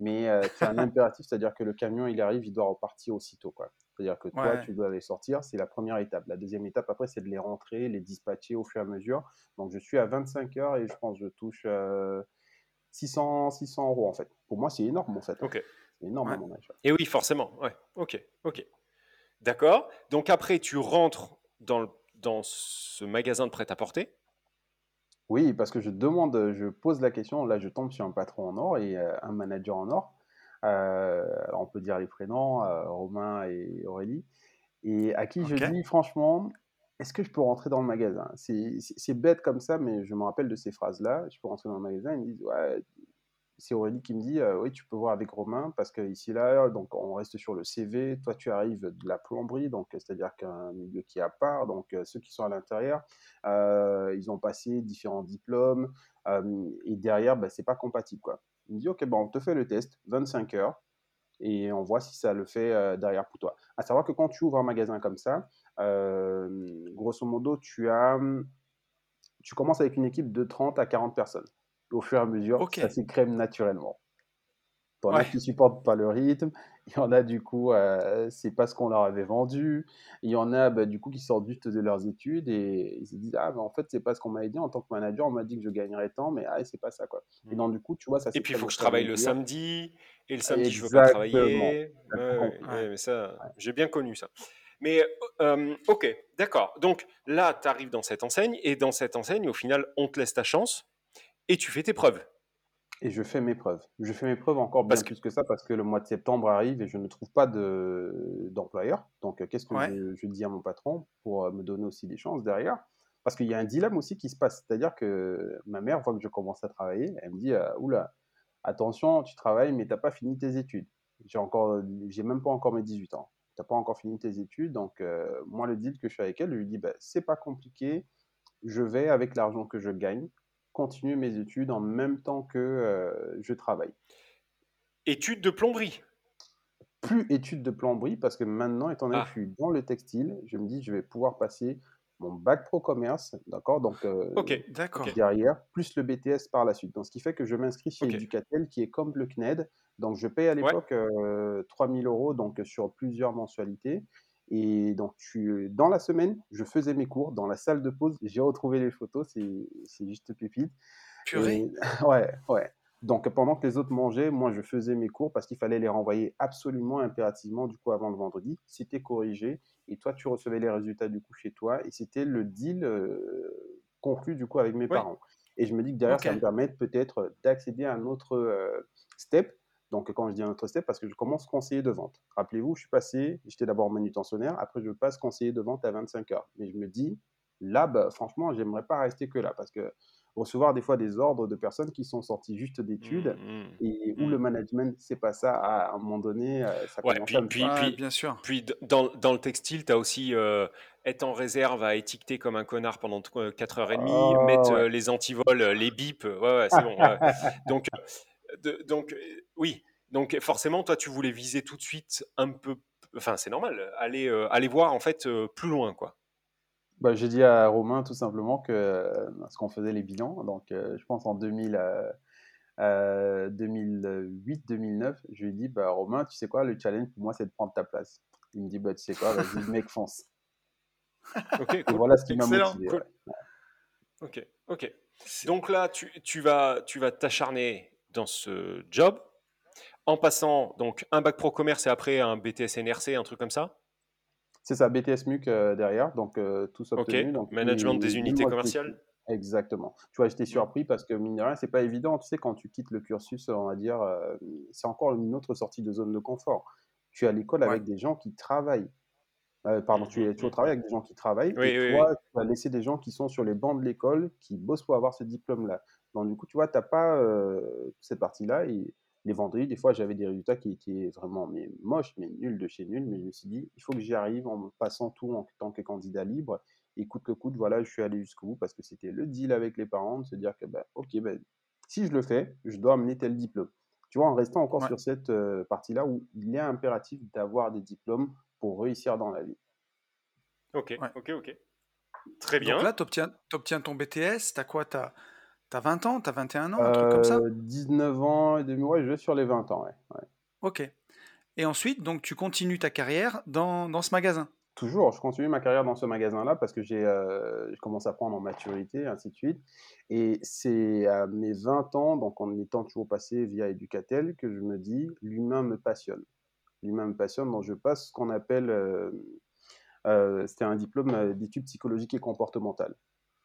mais euh, c'est un impératif, c'est-à-dire que le camion, il arrive, il doit repartir aussitôt, quoi. C'est-à-dire que toi, Ouais. tu dois les sortir, c'est la première étape. La deuxième étape, après, c'est de les rentrer, les dispatcher au fur et à mesure. Donc, je suis à 25 heures et je pense que je touche euh, 600, 600 euros, en fait. Pour moi, c'est énorme, en fait. hein. Ok. C'est énorme Ouais. mon âge. Et oui, forcément. Ouais. Ok. Ok. D'accord. Donc après, tu rentres dans, le- dans ce magasin de prêt-à-porter. Oui, parce que je demande, je pose la question, là je tombe sur un patron en or et euh, un manager en or. Euh, alors on peut dire les prénoms, euh, Romain et Aurélie. Et à qui je dis, franchement, est-ce que je peux rentrer dans le magasin? C'est bête comme ça, mais je me rappelle de ces phrases-là. Je peux rentrer dans le magasin, ils me disent, ouais, c'est Aurélie qui me dit, euh, oui, tu peux voir avec Romain, parce que ici, là, donc on reste sur le CV. Toi, tu arrives de la plomberie, donc c'est-à-dire qu'un milieu qui est à part. Donc euh, ceux qui sont à l'intérieur, euh, ils ont passé différents diplômes, et derrière, bah, c'est pas compatible, quoi. Il me dit, ok, bon, on te fait le test, 25 heures, et on voit si ça le fait derrière pour toi. À savoir que quand tu ouvres un magasin comme ça, grosso modo, tu as, tu commences avec une équipe de 30 à 40 personnes. Au fur et à mesure, Ok. ça s'écrème naturellement. T'en as Ouais. qui supportent pas le rythme, il y en a du coup, euh, c'est pas ce qu'on leur avait vendu, il y en a bah, du coup qui sortent juste de leurs études et ils se disent ah mais en fait c'est pas ce qu'on m'avait dit en tant que manager, on m'a dit que je gagnerais tant, mais ah c'est pas ça quoi. Et Mm. donc du coup tu vois ça Et puis, il faut au que je travaille le samedi. Et le samedi, je veux pas Exactement. travailler. Ouais, mais ça, j'ai bien connu ça. Mais euh, ok, d'accord. Donc là, tu arrives dans cette enseigne. Et dans cette enseigne, au final, on te laisse ta chance. Et tu fais tes preuves. Et je fais mes preuves. Je fais mes preuves encore bien Parce que. plus que ça parce que le mois de septembre arrive et je ne trouve pas de d'employeur. Donc, euh, qu'est-ce que Ouais. je, je dis à mon patron pour euh, me donner aussi des chances derrière? Parce qu'il y a un dilemme aussi qui se passe. C'est-à-dire que ma mère voit que je commence à travailler. Elle me dit, euh, oula, attention, tu travailles, mais tu n'as pas fini tes études. J'ai encore, j'ai même pas encore mes 18 ans. Tu n'as pas encore fini tes études. Donc, euh, moi, le deal que je fais avec elle, je lui dis, bah, c'est pas compliqué. Je vais, avec l'argent que je gagne, continuer mes études en même temps que euh, je travaille. Études de plomberie. Plus études de plomberie, parce que maintenant, étant donné que Ah, je suis dans le textile, je me dis, je vais pouvoir passer mon bac pro commerce, d'accord? Donc, euh, derrière, plus le BTS par la suite. Donc, ce qui fait que je m'inscris chez ok. Educatel, qui est comme le CNED. Donc, je paye à Ouais, l'époque euh, 3000 euros donc, sur plusieurs mensualités. Et donc, tu, dans la semaine, je faisais mes cours dans la salle de pause. J'ai retrouvé les photos, c'est juste pépite. Purée. Et ouais, ouais. Donc, pendant que les autres mangeaient, moi, je faisais mes cours parce qu'il fallait les renvoyer absolument, impérativement, du coup, avant le vendredi. C'était corrigé. Et toi, tu recevais les résultats, du coup, chez toi. Et c'était le deal euh, conclu, du coup, avec mes parents. Et je me dis que derrière, Ok. ça me permettre peut-être d'accéder à un autre euh, step. Donc, quand je dis un autre step, parce que je commence conseiller de vente. Rappelez-vous, je suis passé, j'étais d'abord manutentionnaire, après je passe conseiller de vente à 25 heures. Mais je me dis, là, bah, franchement, j'aimerais pas rester que là, parce que recevoir des fois des ordres de personnes qui sont sorties juste d'études Mmh, mmh, et où mmh. le management, c'est pas ça. À un moment donné, euh, ça Ouais, commence puis, à me puis, puis, bien sûr. puis dans, dans le textile, tu as aussi euh, être en réserve à étiqueter comme un connard pendant 4h30, Oh, mettre ouais. euh, les antivols, euh, les bips, euh, ouais, ouais, c'est bon. ouais. Donc, euh, de- donc euh, oui, donc forcément, toi, tu voulais viser tout de suite un peu, enfin, c'est normal, aller, euh, aller voir en fait euh, plus loin, quoi. Bah, j'ai dit à Romain tout simplement que, parce qu'on faisait les bilans, donc je pense en 2000, euh, euh, 2008-2009, je lui ai dit, bah, Romain, tu sais quoi, le challenge pour moi, c'est de prendre ta place. Il me dit, bah, tu sais quoi, vas-y, mec, fonce. Cool. voilà ce qui m'a motivé. cool. ouais. Ok, ok. Donc là, tu, tu vas tu vas t'acharner dans ce job en passant donc un bac pro commerce et après un BTS NRC, un truc comme ça. C'est ça, BTS MUC euh, derrière, donc euh, tous Ok. obtenus. Donc, Management des unités commerciales. Exactement. Tu vois, j'étais surpris parce que, mine de rien, c'est pas évident. Tu sais, quand tu quittes le cursus, on va dire, euh, c'est encore une autre sortie de zone de confort. Tu es à l'école Ouais. avec des gens qui travaillent. Euh, pardon, tu es, tu es au Mhm, travail avec des gens qui travaillent Oui, et oui, toi, tu vas laisser des gens qui sont sur les bancs de l'école, qui bossent pour avoir ce diplôme-là. Donc, du coup, tu vois, tu n'as pas euh, cette partie-là. Et les vendredis, des fois, j'avais des résultats qui étaient vraiment mais, moches, mais nuls de chez nuls. Mais je me suis dit, il faut que j'y arrive en me passant tout en tant que candidat libre. Et coûte que coûte, voilà, je suis allé jusqu'au bout parce que c'était le deal avec les parents de se dire que, bah, ok, bah, si je le fais, je dois amener tel diplôme. Tu vois, en restant encore Ouais. sur cette euh, partie-là où il est impératif d'avoir des diplômes pour réussir dans la vie. Ok, Ouais. ok, ok. Très bien. Donc là, tu obtiens, ton BTS, t'as quoi? As 20 ans T'as 21 ans Un truc comme ça? Euh, 19 ans et demi, ouais, je vais sur les 20 ans, ouais. ouais. Ok. Et ensuite, donc, tu continues ta carrière dans, dans ce magasin? Toujours, je continue ma carrière dans ce magasin-là parce que j'ai euh, je commence à prendre en maturité, ainsi de suite. Et c'est à mes 20 ans, donc en étant toujours passé via Educatel, que je me dis, l'humain me passionne. L'humain me passionne, donc je passe ce qu'on appelle, euh, euh, c'était un diplôme euh, d'études psychologiques et comportementales.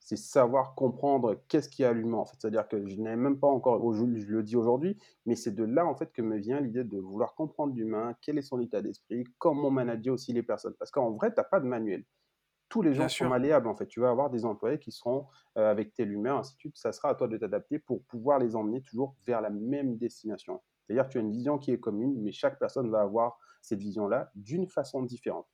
C'est savoir comprendre qu'est-ce qu'il y a à l'humain, en fait. C'est-à-dire que je n'ai même pas encore, je le dis aujourd'hui, mais c'est de là, en fait, que me vient l'idée de vouloir comprendre l'humain, quel est son état d'esprit, comment manager aussi les personnes. Parce qu'en vrai, tu n'as pas de manuel. Tous les gens Bien sont sûr. malléables, en fait. Tu vas avoir des employés qui seront euh, avec tel humain, ainsi de suite. Ça sera à toi de t'adapter pour pouvoir les emmener toujours vers la même destination. C'est-à-dire que tu as une vision qui est commune, mais chaque personne va avoir cette vision-là d'une façon différente.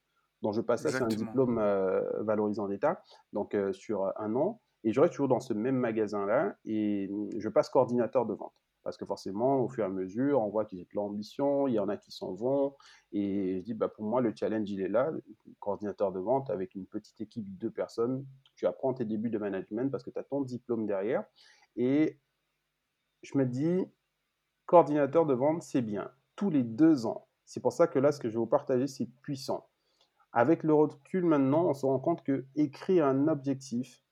Donc, je passe c'est un diplôme euh, valorisant d'État, donc euh, sur un an. Et je reste toujours dans ce même magasin-là et je passe coordinateur de vente. Parce que forcément, au fur et à mesure, on voit qu'ils ont de l'ambition, il y en a qui s'en vont. Et je dis, bah, pour moi, le challenge, il est là. Coordinateur de vente avec une petite équipe de deux personnes. Tu apprends tes débuts de management parce que tu as ton diplôme derrière. Et je me dis, coordinateur de vente, c'est bien. Tous les deux ans. C'est pour ça que là, ce que je vais vous partager, c'est puissant. Avec le recul maintenant, on se rend compte que écrire un objectif,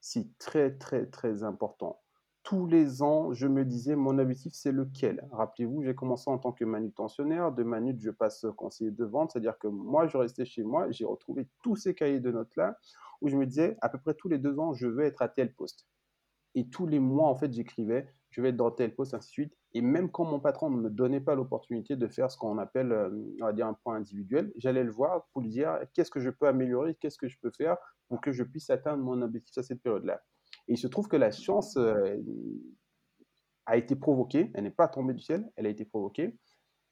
c'est très, très, très important. Tous les ans, je me disais, mon objectif, c'est lequel? Rappelez-vous, j'ai commencé en tant que manutentionnaire. De manut, je passe conseiller de vente. C'est-à-dire que moi, je restais chez moi, j'ai retrouvé tous ces cahiers de notes-là où je me disais, à peu près tous les deux ans, je veux être à tel poste. Et tous les mois, en fait, j'écrivais, je vais être dans tel poste, ainsi de suite. Et même quand mon patron ne me donnait pas l'opportunité de faire ce qu'on appelle, euh, on va dire, un point individuel, j'allais le voir pour lui dire qu'est-ce que je peux améliorer, qu'est-ce que je peux faire pour que je puisse atteindre mon objectif à cette période-là? Et il se trouve que la chance euh, a été provoquée, elle n'est pas tombée du ciel, elle a été provoquée.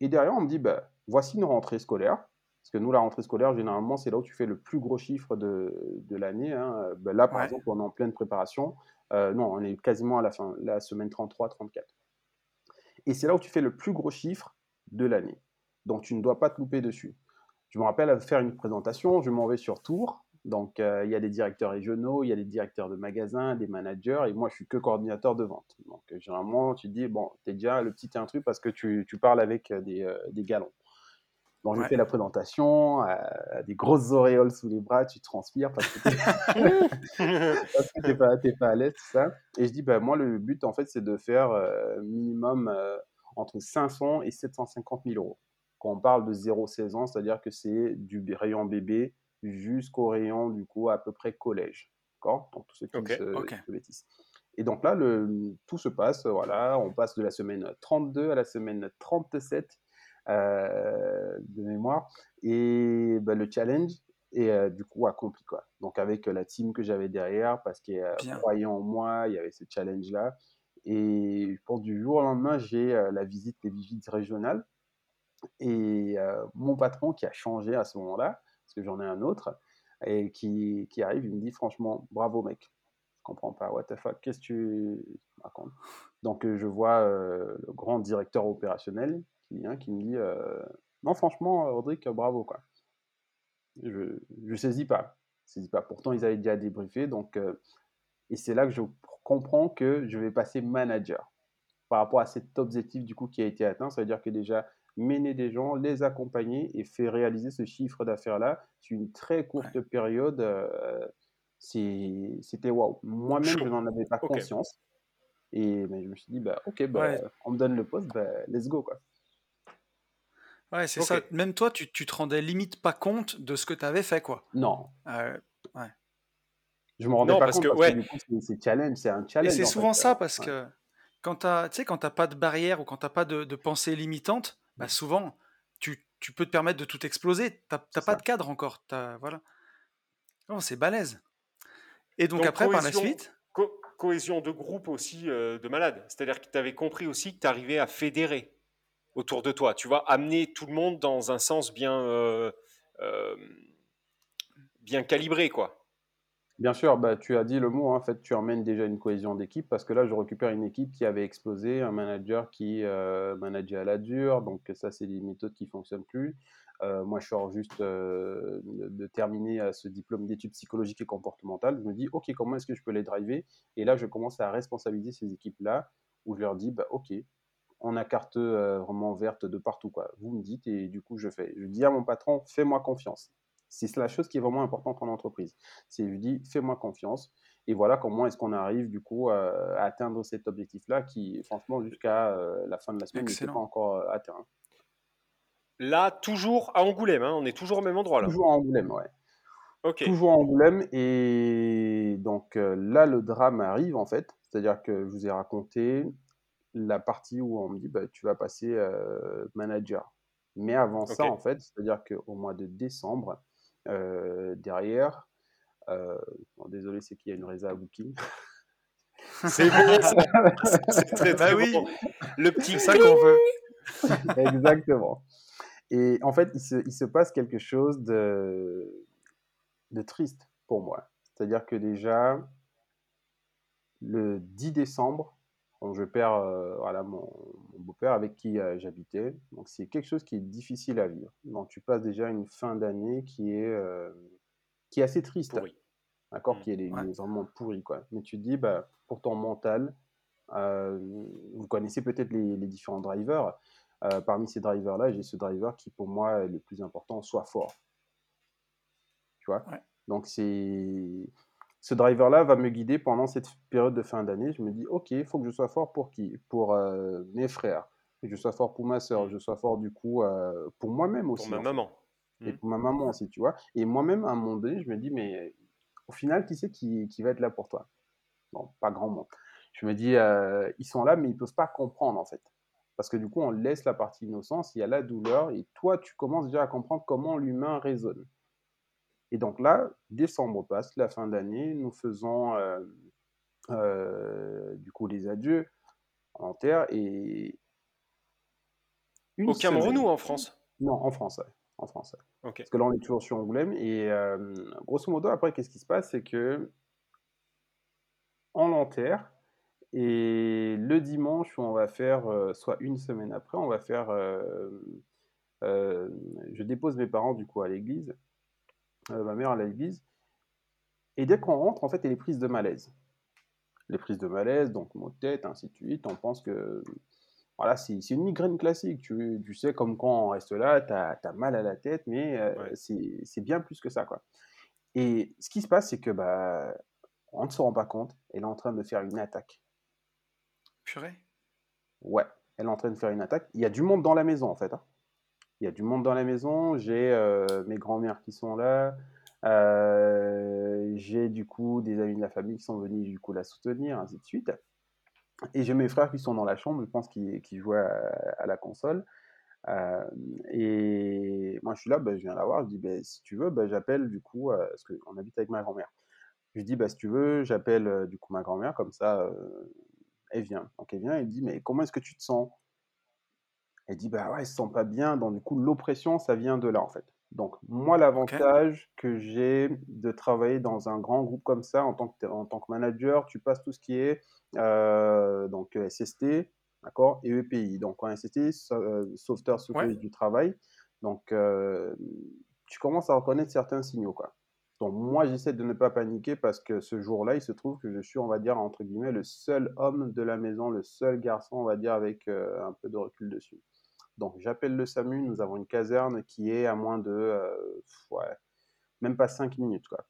Et derrière, on me dit, bah, voici une rentrée scolaire. Parce que nous, la rentrée scolaire, généralement, c'est là où tu fais le plus gros chiffre de, de l'année. Hein. Ben là, par Ouais. exemple, on est en pleine préparation. Euh, non, on est quasiment à la fin, la semaine 33-34. Et c'est là où tu fais le plus gros chiffre de l'année. Donc, tu ne dois pas te louper dessus. Je me rappelle faire une présentation, je m'en vais sur Tours. Donc, euh, il y a des directeurs régionaux, il y a des directeurs de magasins, des managers, et moi, je suis que coordinateur de vente. Donc, généralement, tu te dis, bon, tu es déjà le petit intrus parce que tu, parles avec euh, des galons. Ouais. j'ai fait la présentation, euh, des grosses auréoles sous les bras, tu transpires parce que tu n'es pas, pas à l'aise, tout ça. Et je dis, bah, moi, le but, en fait, c'est de faire euh, minimum euh, entre 500 et 750 000 euros. Quand on parle de 0-16 ans, c'est-à-dire que c'est du rayon bébé jusqu'au rayon, du coup, à peu près collège. D'accord? Donc, tous ceux qui Ok, se, bêtisent. Et donc là, le, tout se passe, voilà, on passe de la semaine 32 à la semaine 37 euh, de mémoire. Et bah, le challenge et euh, du coup accompli quoi. Donc avec euh, la team que j'avais derrière parce qu'ils euh, Bien. croyaient en moi, il y avait ce challenge là. Et je pense du jour au lendemain, j'ai euh, la visite des visites régionales et euh, mon patron qui a changé à ce moment-là, parce que j'en ai un autre, et qui, qui arrive, il me dit franchement, bravo mec. Je comprends pas, what the fuck, qu'est-ce que tu racontes? Donc euh, je vois euh, le grand directeur opérationnel qui me dit, euh, non franchement, Rodrigue, bravo quoi. Je, saisis pas, je saisis pas. Pourtant ils avaient déjà débriefé, donc euh, et c'est là que je comprends que je vais passer manager par rapport à cet objectif du coup qui a été atteint. Ça veut dire que déjà mener des gens, les accompagner et faire réaliser ce chiffre d'affaires-là sur une très courte période, euh, c'était waouh. Moi-même, je n'en avais pas conscience. Et je me suis dit, bah, ok, bah, Ouais. on me donne le poste, bah, let's go. Quoi. Ouais, c'est ça. Même toi, tu, tu te rendais limite pas compte de ce que tu avais fait, quoi. Non, Euh, je me rendais Non, pas parce compte que, parce ouais. c'est- c'est challenge, c'est un Et challenge. c'est en souvent fait. ça parce Ouais. que quand tu sais, quand t'as pas de barrière ou quand t'as pas de, de pensée limitante, bah souvent tu, tu peux te permettre de tout exploser. T'as pas ça. de cadre encore. T'as- voilà. Non, c'est balèze. Et donc, Donc, après, par la suite, Co- cohésion de groupe aussi euh, de malade. C'est-à-dire que tu avais compris aussi que tu arrivais à fédérer autour de toi. Tu vois, amener tout le monde dans un sens bien, euh, euh, bien calibré, quoi. Bien sûr, bah, tu as dit le mot, hein, en fait, tu emmènes déjà une cohésion d'équipe parce que là, je récupère une équipe qui avait explosé, un manager qui euh, à la dure, donc ça, c'est des méthodes qui fonctionnent plus. Euh, moi, je sors juste de, de terminer euh, ce diplôme d'études psychologiques et comportementales. Je me dis, OK, comment est-ce que je peux les driver? Et là, je commence à responsabiliser ces équipes-là où je leur dis, bah, OK, on a carte euh, vraiment verte de partout, quoi. Vous me dites et du coup, je fais. Je dis à mon patron, fais-moi confiance. C'est la chose qui est vraiment importante en entreprise. C'est, je lui dis, fais-moi confiance. Et voilà comment est-ce qu'on arrive du coup à atteindre cet objectif-là qui, franchement, jusqu'à euh, la fin de la semaine, n'était Excellent. pas encore euh, atteint. Là, toujours à Angoulême, hein, on est toujours au même endroit là. Toujours à Angoulême, ouais. Ok. Toujours à Angoulême. Et donc là, le drame arrive en fait. C'est-à-dire que je vous ai raconté la partie où on me dit, bah, tu vas passer euh, manager. Mais avant ça, en fait, c'est-à-dire qu'au mois de décembre, euh, derrière, euh, bon, désolé, c'est qu'il y a une résa à Booking. C'est bon, c'est très très Bah oui. bon. Le petit ça qu'on veut. Exactement. Et en fait, il se, il se passe quelque chose de, de triste pour moi. C'est-à-dire que déjà, le 10 décembre, quand je perds euh, voilà, mon, mon beau-père avec qui euh, j'habitais, donc c'est quelque chose qui est difficile à vivre. Donc tu passes déjà une fin d'année qui est, euh, qui est assez triste. pourri. D'accord, Mm. qui est, Ouais. est vraiment pourri, quoi. Mais tu te dis, bah, pour ton mental, vous connaissez peut-être les, les différents drivers. Parmi ces drivers-là, j'ai ce driver qui, pour moi, est le plus important, soit fort. Tu vois? Ouais. Donc, c'est... Ce driver-là va me guider pendant cette période de fin d'année. Je me dis, OK, il faut que je sois fort pour qui? Pour euh, mes frères. Que je sois fort pour ma soeur. Je sois fort, du coup, euh, pour moi-même aussi. Pour ma maman. et Mm. pour ma maman aussi, tu vois. Et moi-même, à un moment donné, je me dis, mais au final, qui c'est qui, qui va être là pour toi? Bon, pas grand monde. Je me dis, euh, ils sont là, mais ils peuvent pas comprendre, en fait. Parce que du coup, on laisse la partie innocence, il y a la douleur, et toi, tu commences déjà à comprendre comment l'humain résonne. Et donc là, décembre passe, la fin d'année, nous faisons euh, euh, du coup les adieux en terre, et une Au Cameroun semaine- ou en France? Non, en France, ouais. En France, ouais. Ok. Parce que là, on est toujours sur Angoulême. Et euh, grosso modo, après, qu'est-ce qui se passe? C'est que on l'enterre. Et le dimanche où on va faire, euh, soit une semaine après, on va faire. euh, je dépose mes parents du coup à l'église, euh, ma mère à l'église. Et dès qu'on rentre, en fait, elle est prise de malaise. Les prises de malaise, donc maux de tête, ainsi de suite. On pense que voilà, c'est une migraine classique. Tu, tu sais, comme quand on reste là, tu as, mal à la tête, mais euh, Ouais. c'est bien plus que ça. Quoi. Et ce qui se passe, c'est que bah, on ne se rend pas compte. Elle est en train de faire une attaque. Purée. Ouais, elle est en train de faire une attaque. Il y a du monde dans la maison, en fait. hein. Il y a du monde dans la maison. J'ai euh, mes grands-mères qui sont là. Euh, j'ai du coup des amis de la famille qui sont venus du coup la soutenir, ainsi de suite. Et j'ai mes frères qui sont dans la chambre, je pense qu'ils jouaient à, la console. Euh, et moi, je suis là, bah, je viens la voir, je dis, bah, si tu veux, bah, j'appelle du coup, parce qu'on habite avec ma grand-mère. Je dis, bah, si tu veux, j'appelle du coup ma grand-mère, comme ça, elle vient. Donc elle vient, elle dit, mais comment est-ce que tu te sens? Elle dit, bah ouais, elle se sent pas bien. Donc du coup, l'oppression, ça vient de là, en fait. Donc moi, l'avantage que j'ai de travailler dans un grand groupe comme ça, en tant que, en tant que manager, tu passes tout ce qui est euh, donc SST, d'accord, et EPI. Donc en SST, sau- euh, sauveteur Ouais. du travail. Donc euh, tu commences à reconnaître certains signaux, quoi. Donc moi, j'essaie de ne pas paniquer parce que ce jour-là, il se trouve que je suis, on va dire, entre guillemets, le seul homme de la maison, le seul garçon, on va dire, avec euh, un peu de recul dessus. Donc j'appelle le SAMU, nous avons une caserne qui est à moins de, euh, ouais, même pas 5 minutes, quoi.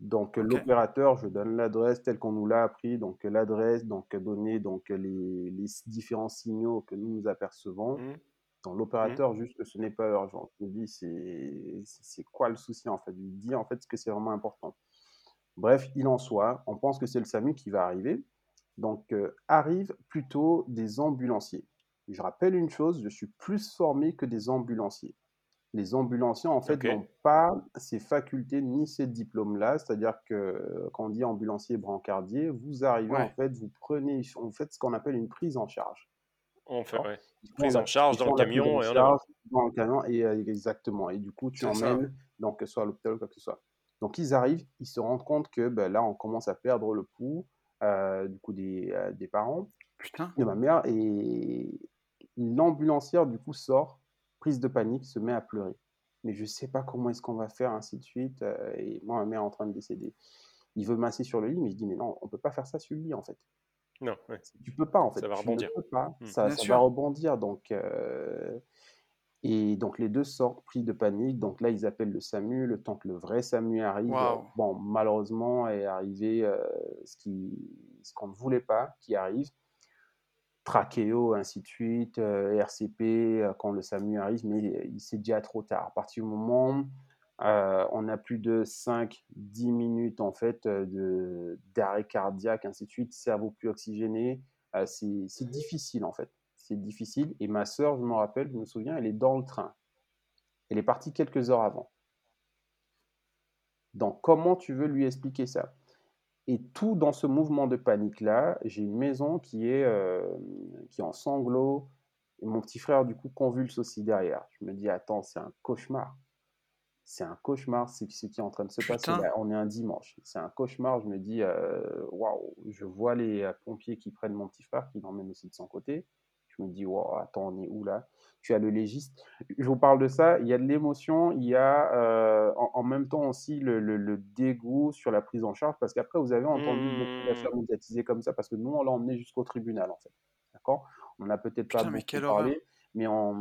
Donc l'opérateur, je donne l'adresse telle qu'on nous l'a appris, donc l'adresse, donc donner donc les, les différents signaux que nous nous apercevons. Mhm. Donc l'opérateur, juste que ce n'est pas urgent. Je me dis, c'est quoi le souci en fait? Je lui dis en fait ce que c'est vraiment important. Bref, il en soit, on pense que c'est le SAMU qui va arriver. Donc euh, arrivent plutôt des ambulanciers. Je rappelle une chose, je suis plus formé que des ambulanciers. Les ambulanciers, en fait, n'ont pas ces facultés ni ces diplômes-là. C'est-à-dire que euh, quand on dit ambulancier brancardier, vous arrivez, en fait, vous prenez, vous faites ce qu'on appelle une prise en charge. On fait, ouais. Prise en charge dans le camion en et on charge dans le camion, et euh, exactement. Et du coup, tu ça, emmènes, donc, que ce soit à l'hôpital ou quoi que ce soit. Donc, ils arrivent, ils se rendent compte que ben, là, on commence à perdre le pouls, euh, du coup, des, euh, des parents Putain. de ma mère. Et l'ambulancière, du coup, sort, prise de panique, se met à pleurer. Mais je sais pas comment est-ce qu'on va faire, ainsi de suite. euh, et moi, ma mère est en train de décéder. Il veut masser sur le lit, mais je dis, mais non, on peut pas faire ça sur le lit, en fait. Non, ouais. Tu peux pas, en fait. Ça va Tu rebondir. ne peux pas. Mm. Ça, va rebondir. Donc, euh, et donc, les deux sortent pris de panique. Donc là, ils appellent le SAMU. Le temps que le vrai SAMU arrive, bon, malheureusement, est arrivé euh, ce qui, ce qu'on ne voulait pas qui arrive. Trachéo, ainsi de suite, euh, RCP, euh, quand le SAMU arrive, mais euh, il c'est déjà trop tard. À partir du moment euh, on a plus de 5-10 minutes en fait euh, de- d'arrêt cardiaque, ainsi de suite, cerveau plus oxygéné, euh, c'est difficile en fait. C'est difficile. Et ma sœur, je me rappelle, je me souviens, elle est dans le train. Elle est partie quelques heures avant. Donc, comment tu veux lui expliquer ça? Et tout dans ce mouvement de panique-là, j'ai une maison qui est, qui en sanglots. Et mon petit frère, du coup, convulse aussi derrière. Je me dis, attends, c'est un cauchemar. C'est un cauchemar, c'est ce qui est en train de se passer là. On est un dimanche. C'est un cauchemar. Je me dis, euh, waouh, je vois les euh, pompiers qui prennent mon petit frère, qui l'emmènent aussi de son côté. Je me dis, waouh, attends, on est où là? Tu as le légiste. Je vous parle de ça. Il y a de l'émotion, il y a euh, en, en même temps aussi le, le- le dégoût sur la prise en charge, parce qu'après, vous avez entendu Mmh. d'affaires médiatisées comme ça, parce que nous, on l'a emmené jusqu'au tribunal, en fait. D'accord? On n'a peut-être pas beaucoup quelle parlé, horreur. Mais en-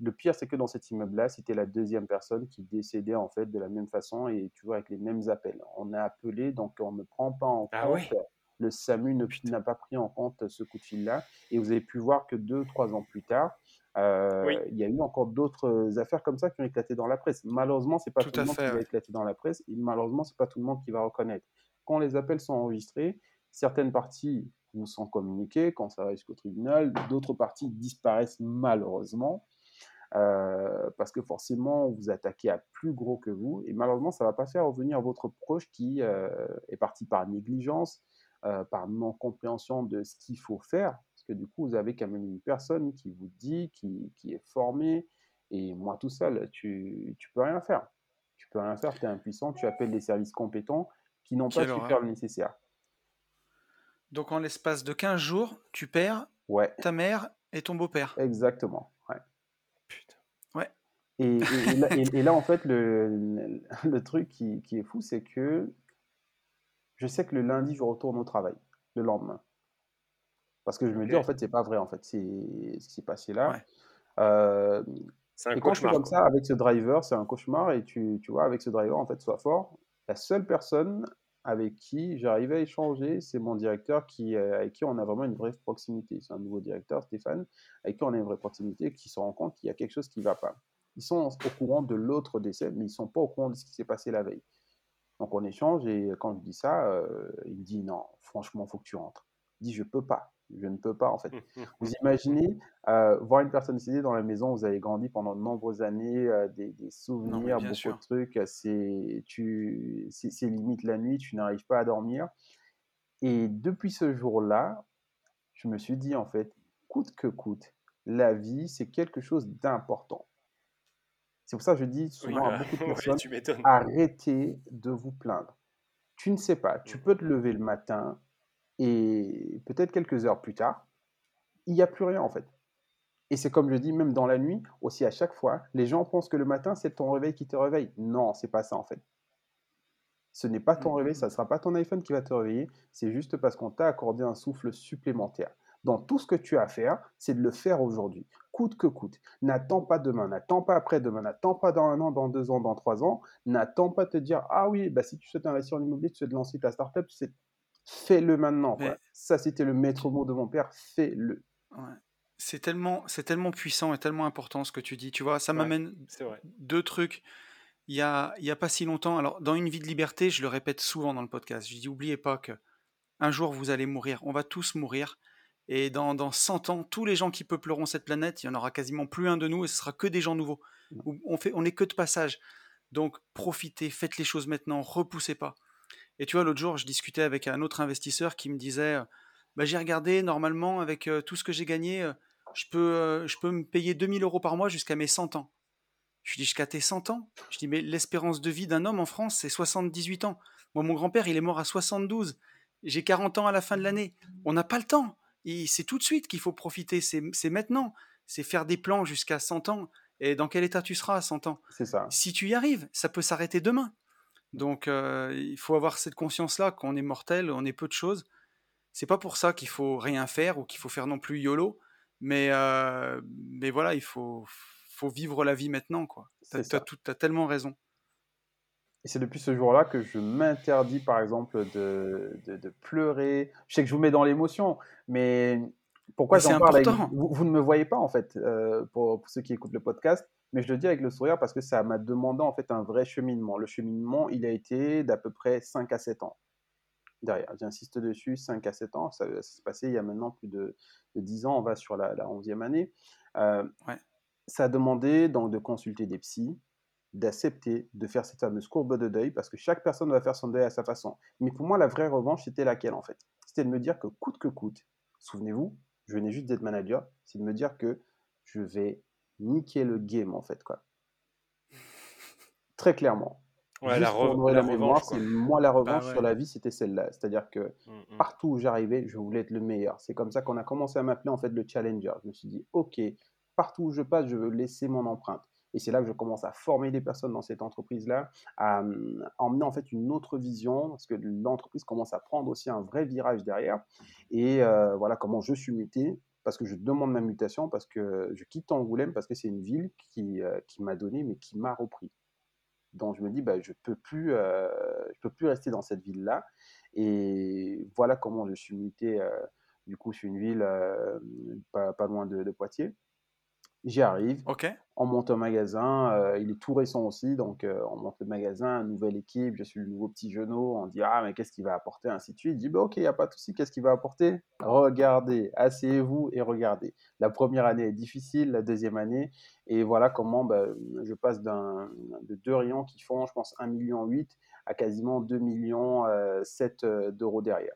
le pire, c'est que dans cet immeuble-là, c'était la deuxième personne qui décédait en fait de la même façon et tu vois avec les mêmes appels. On a appelé, donc on ne prend pas en Ah compte. Le SAMU n'a pas pris en compte ce coup de fil-là. Et vous avez pu voir que deux, trois ans plus tard, euh, Oui. il y a eu encore d'autres affaires comme ça qui ont éclaté dans la presse. Malheureusement, c'est pas Tout le monde fait, qui va éclater dans la presse et malheureusement, c'est pas tout le monde qui va reconnaître. Quand les appels sont enregistrés, certaines parties nous sont communiquées quand ça va jusqu'au tribunal, d'autres parties disparaissent malheureusement. Euh, parce que forcément, vous attaquez à plus gros que vous, et malheureusement, ça ne va pas faire revenir votre proche qui euh, est parti par négligence, euh, par non-compréhension de ce qu'il faut faire, parce que du coup, vous avez quand même une personne qui vous dit, qui, qui est formée, et moi tout seul, tu tu peux rien faire. Tu peux rien faire, tu es impuissant, tu appelles les services compétents qui n'ont pas su faire le nécessaire. Donc en l'espace de 15 jours, tu perds Ouais, ta mère et ton beau-père. exactement. Ouais. Putain. Ouais. Et, et- et là, et- et là, en fait, le, le- truc qui, qui est fou, c'est que je sais que le lundi, je retourne au travail, le lendemain. Parce que je me dis, en fait, c'est pas vrai, en fait, c'est ce qui s'est passé là. Ouais. Euh, C'est un et quand je fais cauchemar. comme quoi. ça avec ce driver, c'est un cauchemar. Et tu, tu vois, avec ce driver, en fait, sois fort. La seule personne avec qui j'arrivais à échanger, c'est mon directeur qui, euh, avec qui on a vraiment une vraie proximité. C'est un nouveau directeur, Stéphane, avec qui on a une vraie proximité, qui se rend compte qu'il y a quelque chose qui ne va pas. Ils sont au courant de l'autre décès, mais ils ne sont pas au courant de ce qui s'est passé la veille. Donc on échange et quand je dis ça, euh, il me dit non, franchement, il faut que tu rentres. Je dis je peux pas. Je ne peux pas, en fait. Vous imaginez euh, voir une personne décédée dans la maison, vous avez grandi pendant de nombreuses années, euh, des, souvenirs, beaucoup de trucs, c'est limite la nuit, tu n'arrives pas à dormir. Et depuis ce jour-là, je me suis dit, en fait, coûte que coûte, la vie, c'est quelque chose d'important. C'est pour ça que je dis souvent à beaucoup de personnes, arrêtez de vous plaindre. Tu ne sais pas, tu mmh. peux te lever le matin et peut-être quelques heures plus tard, il n'y a plus rien en fait. Et c'est comme je dis, même dans la nuit, aussi à chaque fois, les gens pensent que le matin, c'est ton réveil qui te réveille. Non, c'est pas ça en fait. Ce n'est pas ton réveil, ça ne mmh. sera pas ton iPhone qui va te réveiller, c'est juste parce qu'on t'a accordé un souffle supplémentaire. Dans tout ce que tu as à faire, c'est de le faire aujourd'hui, coûte que coûte. N'attends pas demain, n'attends pas après-demain, n'attends pas dans un an, dans deux ans, dans trois ans. N'attends pas de te dire ah oui, bah si tu souhaites investir en immobilier, tu souhaites lancer ta startup, c'est fais-le maintenant. Ça, c'était le maître mot de mon père, fais-le. C'est tellement, c'est tellement puissant et tellement important ce que tu dis. Tu vois, ça m'amène deux trucs. Il y a, il y a pas si longtemps, alors dans une vie de liberté, je le répète souvent dans le podcast. Je dis, oubliez pas que un jour vous allez mourir. On va tous mourir. Et dans, dans 100 ans, tous les gens qui peupleront cette planète, il y en aura quasiment plus un de nous et ce sera que des gens nouveaux. On fait, on n'est que de passage. Donc profitez, faites les choses maintenant, repoussez pas. Et tu vois, l'autre jour, je discutais avec un autre investisseur qui me disait bah, J'ai regardé, normalement, avec euh, tout ce que j'ai gagné, euh, je, peux, euh, je peux me payer 2000 euros par mois jusqu'à mes 100 ans. Je dis Jusqu'à tes 100 ans? Je dis Mais l'espérance de vie d'un homme en France, c'est 78 ans. Moi, mon grand-père, il est mort à 72. J'ai 40 ans à la fin de l'année. On n'a pas le temps c'est tout de suite qu'il faut profiter, c'est maintenant. C'est faire des plans jusqu'à 100 ans. Et dans quel état tu seras à 100 ans? C'est ça. Si tu y arrives, ça peut s'arrêter demain. Donc, euh, il faut avoir cette conscience-là qu'on est mortel, on est peu de choses. C'est pas pour ça qu'il faut rien faire ou qu'il faut faire non plus YOLO. Mais, euh, mais voilà, il faut, faut vivre la vie maintenant. Tu as, as, tellement raison. Et c'est depuis ce jour-là que je m'interdis, par exemple, de, de, pleurer. Je sais que je vous mets dans l'émotion, mais pourquoi j'en parle avec vous, vous, ne me voyez pas, en fait, euh, pour, pour, ceux qui écoutent le podcast, mais je le dis avec le sourire parce que ça m'a demandé, en fait, un vrai cheminement. Le cheminement, il a été d'à peu près 5 à 7 ans. Derrière, j'insiste dessus, 5 à 7 ans. Ça, s'est passé il y a maintenant plus de, de, 10 ans. On va sur la, la 11e année. Euh, ouais. Ça a demandé donc de consulter des psys, d'accepter de faire cette fameuse courbe de deuil parce que chaque personne va faire son deuil à sa façon. Mais pour moi, la vraie revanche, c'était laquelle en fait? C'était de me dire que coûte que coûte, souvenez-vous, je venais juste d'être manager, c'est de me dire que je vais niquer le game en fait quoi. Très clairement. Ouais, la, la, mémoire, c'est moi la bah revanche sur la vie, c'était celle-là. C'est-à-dire que mmh, mmh. partout où j'arrivais, je voulais être le meilleur. C'est comme ça qu'on a commencé à m'appeler en fait le challenger. Je me suis dit, ok, partout où je passe, je veux laisser mon empreinte. Et c'est là que je commence à former des personnes dans cette entreprise-là, à, emmener en fait une autre vision, parce que l'entreprise commence à prendre aussi un vrai virage derrière. Et euh, voilà comment je suis muté, parce que je demande ma mutation, parce que je quitte Angoulême, parce que c'est une ville qui, euh, qui m'a donné, mais qui m'a repris. Donc je me dis, bah, je peux, plus, euh, peux plus rester dans cette ville-là. Et voilà comment je suis muté, du coup, sur une ville pas, loin de Poitiers. J'y arrive. On monte un magasin. Euh, il est tout récent aussi. Donc, euh, on monte le magasin, nouvelle équipe. Je suis le nouveau petit genou. On dit Ah, mais qu'est-ce qu'il va apporter Ainsi de suite. Il dit bah, Ok, il n'y a pas de souci. Qu'est-ce qu'il va apporter? Regardez, asseyez-vous et regardez. La première année est difficile, la deuxième année. Et voilà comment bah, je passe d'un, de deux rayons qui font, je pense, 1,8 million à quasiment 2,7 millions euh, d'euros derrière.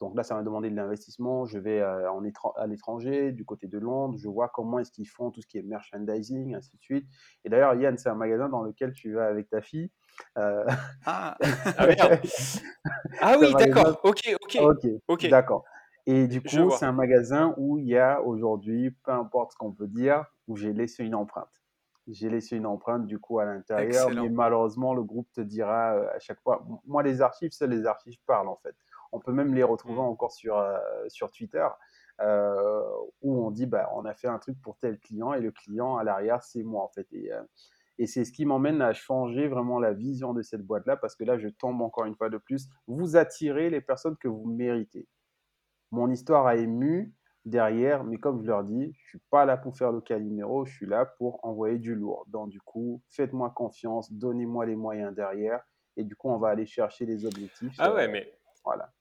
Donc là, ça m'a demandé de l'investissement. Je vais euh, à l'étranger, du côté de Londres. Je vois comment est-ce qu'ils font tout ce qui est merchandising, ainsi de suite. Et d'ailleurs, Yann, c'est un magasin dans lequel tu vas avec ta fille. Euh, ah. ah, ah oui, d'accord. Ok, ok. Ok, d'accord. Et du coup, c'est un magasin où il y a aujourd'hui, peu importe ce qu'on peut dire, où j'ai laissé une empreinte. J'ai laissé une empreinte du coup à l'intérieur, mais malheureusement, le groupe te dira euh, à chaque fois. Moi, les archives, seules les archives parlent en fait. On peut même les retrouver mmh. encore sur, euh, sur Twitter. Euh, où on dit bah, on a fait un truc pour tel client et le client à l'arrière c'est moi en fait et, euh, et c'est ce qui m'emmène à changer vraiment la vision de cette boîte là parce que là je tombe encore une fois de plus vous attirez les personnes que vous méritez mon histoire a ému derrière mais comme je leur dis je suis pas là pour faire le numéro je suis là pour envoyer du lourd donc du coup faites-moi confiance donnez-moi les moyens derrière et du coup on va aller chercher les objectifs ah ouais mais voilà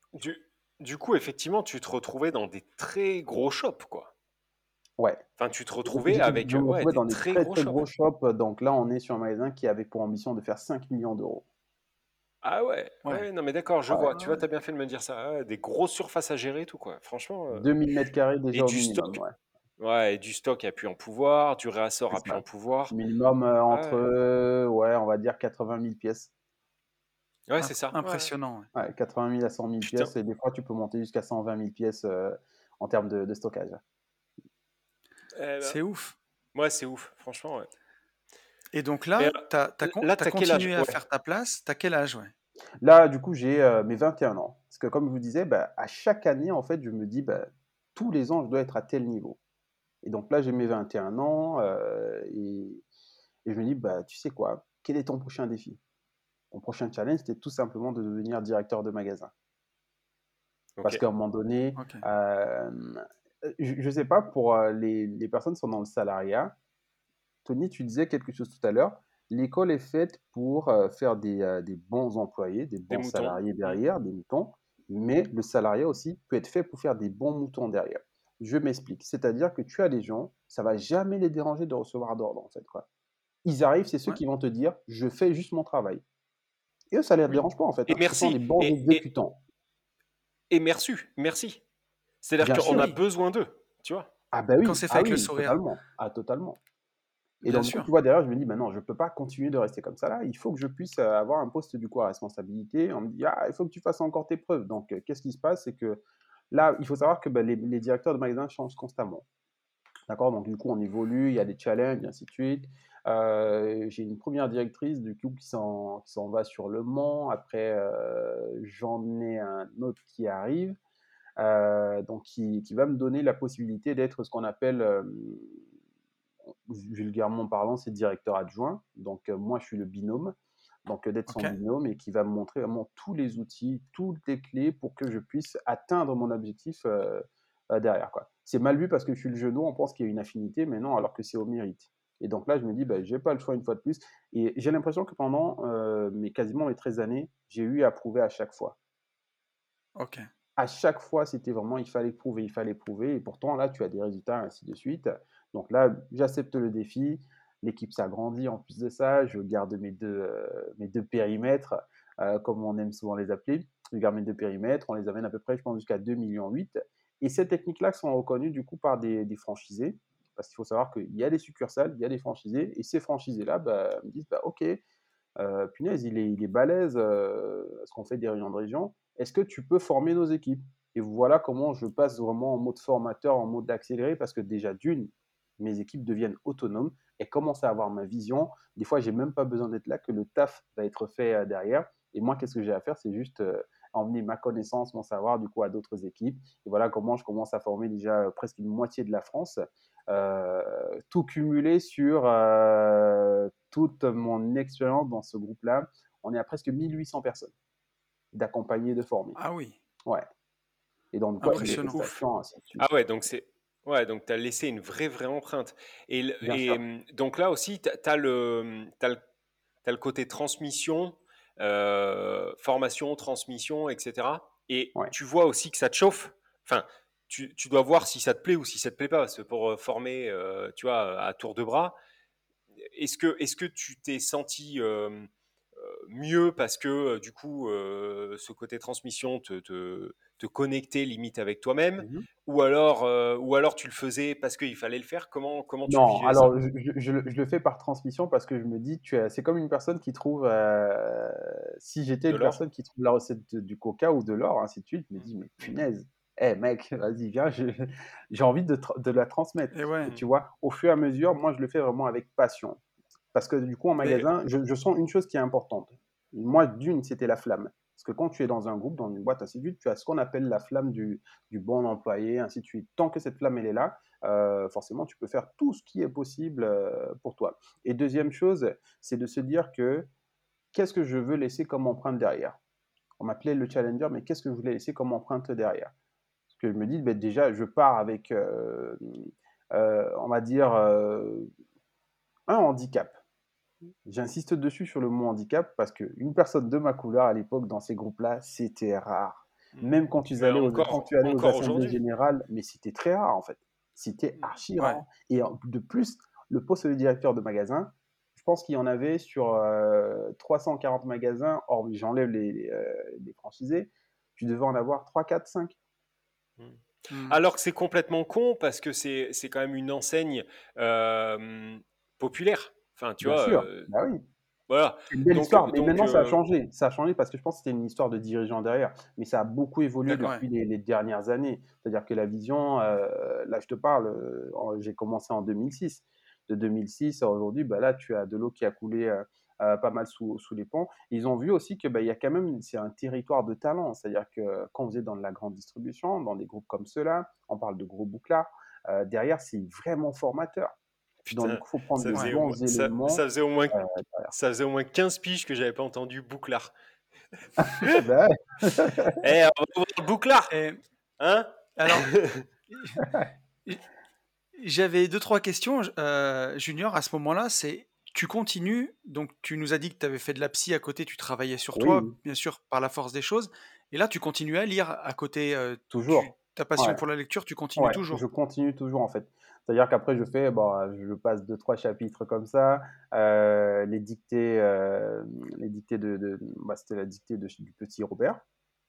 du coup, effectivement, tu te retrouvais dans des très gros shops, quoi. Ouais. Enfin, tu te retrouvais avec je me ouais, retrouvais des dans des très très gros très shops. gros shops. Donc là, on est sur un magasin qui avait pour ambition de faire 5 millions d'euros. Ah ouais, Ouais. ouais, non mais d'accord, je vois. Tu vois, t'as bien fait de me dire ça. Ah des grosses surfaces à gérer, et tout quoi. Franchement. euh, 2000 mètres carrés Et déjà au du minimum. stock. Ouais, Ouais, et du stock a pu en pouvoir, du réassort a pu en pouvoir. Minimum euh, entre, Ouais, euh, ouais, on va dire 80 000 pièces. Ouais, c'est ça. Impressionnant. ouais. Ouais, 80 000 à 100 000 Putain. pièces. Et des fois, tu peux monter jusqu'à 120 000 pièces euh, en termes de, de stockage. Eh ben, C'est ouf. ouais, c'est ouf, franchement. Ouais. Et donc là, euh, tu as, con- âge? continué à Ouais. faire ta place. Tu as quel âge, ouais? Là, du coup, j'ai euh, mes 21 ans. Parce que comme je vous disais, bah, à chaque année, en fait, je me dis, bah, tous les ans, je dois être à tel niveau. Et donc là, j'ai mes 21 ans euh, et, et je me dis, bah, tu sais quoi, quel est ton prochain défi? Mon prochain challenge, c'était tout simplement de devenir directeur de magasin. Parce qu'à un moment donné, euh, je ne sais pas, pour euh, les, les personnes qui sont dans le salariat, Tony, tu disais quelque chose tout à l'heure. L'école est faite pour euh, faire des, des bons employés, des bons salariés derrière, des moutons, mais le salariat aussi peut être fait pour faire des bons moutons derrière. Je m'explique. C'est-à-dire que tu as des gens, ça va jamais les déranger de recevoir d'ordre, en fait. Quoi. Ils arrivent, c'est ceux Ouais. qui vont te dire, je fais juste mon travail. Et eux, ça ne les dérange pas, en fait. Et merci. des bons Et, exécutants. et merci. Merci. C'est-à-dire qu'on a Oui. besoin d'eux, tu vois. Ah bah Quand oui, c'est fait ah avec le oui, sourire. totalement. Ah, totalement. Et Bien donc, sûr. tu vois, derrière, je me dis, bah non, je ne peux pas continuer de rester comme ça là. Il faut que je puisse euh, avoir un poste du coup à responsabilité. On me dit, ah, il faut que tu fasses encore tes preuves. Donc, euh, qu'est-ce qui se passe? C'est que là, il faut savoir que bah, les, les directeurs de magasins changent constamment. D'accord? Donc, du coup, on évolue, il y a des challenges, et ainsi de suite. Euh, J'ai une première directrice, du coup, qui s'en va sur Le Mans. Après, euh, j'en ai un autre qui arrive. Euh, donc, qui, qui va me donner la possibilité d'être ce qu'on appelle, vulgairement parlant, c'est directeur adjoint. Donc, euh, moi, je suis le binôme. Donc, euh, d'être son binôme et qui va me montrer vraiment tous les outils, toutes les clés pour que je puisse atteindre mon objectif euh, derrière. quoi. C'est mal vu parce que je suis le genou, on pense qu'il y a une affinité, mais non, alors que c'est au mérite. Et donc là, je me dis, bah, j'ai pas le choix une fois de plus. Et j'ai l'impression que pendant euh, mes, quasiment mes 13 années, j'ai eu à prouver à chaque fois Ok. à chaque fois, c'était vraiment, il fallait prouver, il fallait prouver. Et pourtant, là, tu as des résultats, ainsi de suite. Donc là, j'accepte le défi. L'équipe s'agrandit en plus de ça. Je garde mes deux, euh, mes deux périmètres, euh, comme on aime souvent les appeler. Je garde mes deux périmètres. On les amène à peu près, je pense, jusqu'à 2,8 millions. Et ces techniques-là sont reconnues, du coup, par des, des franchisés. Parce qu'il faut savoir qu'il y a des succursales, il y a des franchisés. Et ces franchisés-là bah, me disent, bah, OK, euh, punaise, il est, il est balèze, euh, parce qu'on fait des réunions de région. Est-ce que tu peux former nos équipes? Et voilà comment je passe vraiment en mode formateur, en mode accéléré, parce que déjà, d'une, mes équipes deviennent autonomes et commencent à avoir ma vision. Des fois, j'ai même pas besoin d'être là, que le taf va être fait euh, derrière. Et moi, qu'est-ce que j'ai à faire? C'est juste euh, emmener ma connaissance, mon savoir, du coup, à d'autres équipes. Et voilà comment je commence à former déjà presque une moitié de la France. Euh, tout cumulé sur euh, toute mon expérience dans ce groupe-là. On est à presque 1800 personnes d'accompagner, de former. Ah oui. Ouais. Et donc, quoi, Impressionnant. prestations, ainsi de suite. Ah ouais, donc c'est. Ouais, donc tu as laissé une vraie, vraie empreinte. Et, hum, donc là aussi, tu as, le, t'as le, t'as le côté transmission, euh, formation, transmission, etc. Et Ouais. tu vois aussi que ça te chauffe. Enfin, tu, tu dois voir si ça te plaît ou si ça te plaît pas. Parce que pour euh, former, euh, tu vois, à tour de bras, est-ce que, est que tu t'es senti euh, mieux parce que du coup, euh, ce côté transmission te, te, te connectait limite avec toi-même Mhm. ou alors, ou alors tu le faisais parce qu'il fallait le faire? Comment, comment tu Non, alors je, je- je le fais par transmission parce que je me dis, tu es- c'est comme une personne qui trouve, si j'étais une personne qui trouve la recette de- du coca ou de l'or, ainsi de suite, je me dis, mais punaise, eh mec, vas-y, viens, j'ai envie de, la transmettre. Et ouais. Et tu vois, au fur et à mesure, moi, je le fais vraiment avec passion. Parce que du coup, en magasin, je, je sens une chose qui est importante. Moi, d'une, c'était la flamme. Parce que quand tu es dans un groupe, dans une boîte, ainsi de suite, tu as ce qu'on appelle la flamme du, du bon employé, ainsi de suite. Tant que cette flamme, elle est là, euh, forcément, tu peux faire tout ce qui est possible euh, pour toi. Et deuxième chose, c'est de se dire que qu'est-ce que je veux laisser comme empreinte derrière? On m'appelait le challenger, mais qu'est-ce que je voulais laisser comme empreinte derrière? Que je me dis, ben, déjà, je pars avec, euh, euh, on va dire, euh, un handicap. J'insiste dessus sur le mot handicap parce qu'une personne de ma couleur à l'époque dans ces groupes-là, c'était rare. Même quand tu Mais allais aux, encore, quand tu allais aux encore assemblées générales, mais c'était très rare en fait. C'était archi Ouais. rare. Et de plus, le poste de directeur de magasin, je pense qu'il y en avait sur euh, 340 magasins, or j'enlève les, les, les franchisés, tu devais en avoir 3, 4, 5. Mm. Alors que c'est complètement con parce que c'est c'est quand même une enseigne euh, populaire. Enfin, tu Bien vois, sûr, euh, bah oui. voilà. Une belle Donc- histoire, mais donc, maintenant ça a euh, changé. Ça a changé parce que je pense que c'était une histoire de dirigeant derrière. Mais ça a beaucoup évolué depuis les, les dernières années. C'est-à-dire que la vision, euh, là je te parle, j'ai commencé en 2006. De 2006 à aujourd'hui, bah là tu as de l'eau qui a coulé euh, euh, pas mal sous, sous les ponts. Ils ont vu aussi que bah, il y a quand même, c'est un territoire de talent. C'est-à-dire que quand vous êtes dans de la grande distribution, dans des groupes comme ceux-là, on parle de gros bouclards, euh, derrière c'est vraiment formateur. Putain, Donc il faut prendre ça des faisait, au bons moins, ça, éléments. ça faisait au moins, euh, ça faisait au moins 15 piges que j'avais pas entendu Bouclard. bah, Eh, on va Bouclard Et Hein? alors, j'avais deux, trois questions, euh, Junior, à ce moment-là. C'est, tu continues, donc tu nous as dit que tu avais fait de la psy à côté, tu travaillais sur toi, bien sûr, par la force des choses. Et là, tu continues à lire à côté. euh, toujours. tu- ta passion Ouais. pour la lecture, tu continues Ouais, toujours. je continue toujours en fait. C'est-à-dire qu'après je fais, bon, je passe deux trois chapitres comme ça, euh, les dictées, euh, les dictées de, de- bah, c'était la dictée de, du petit Robert.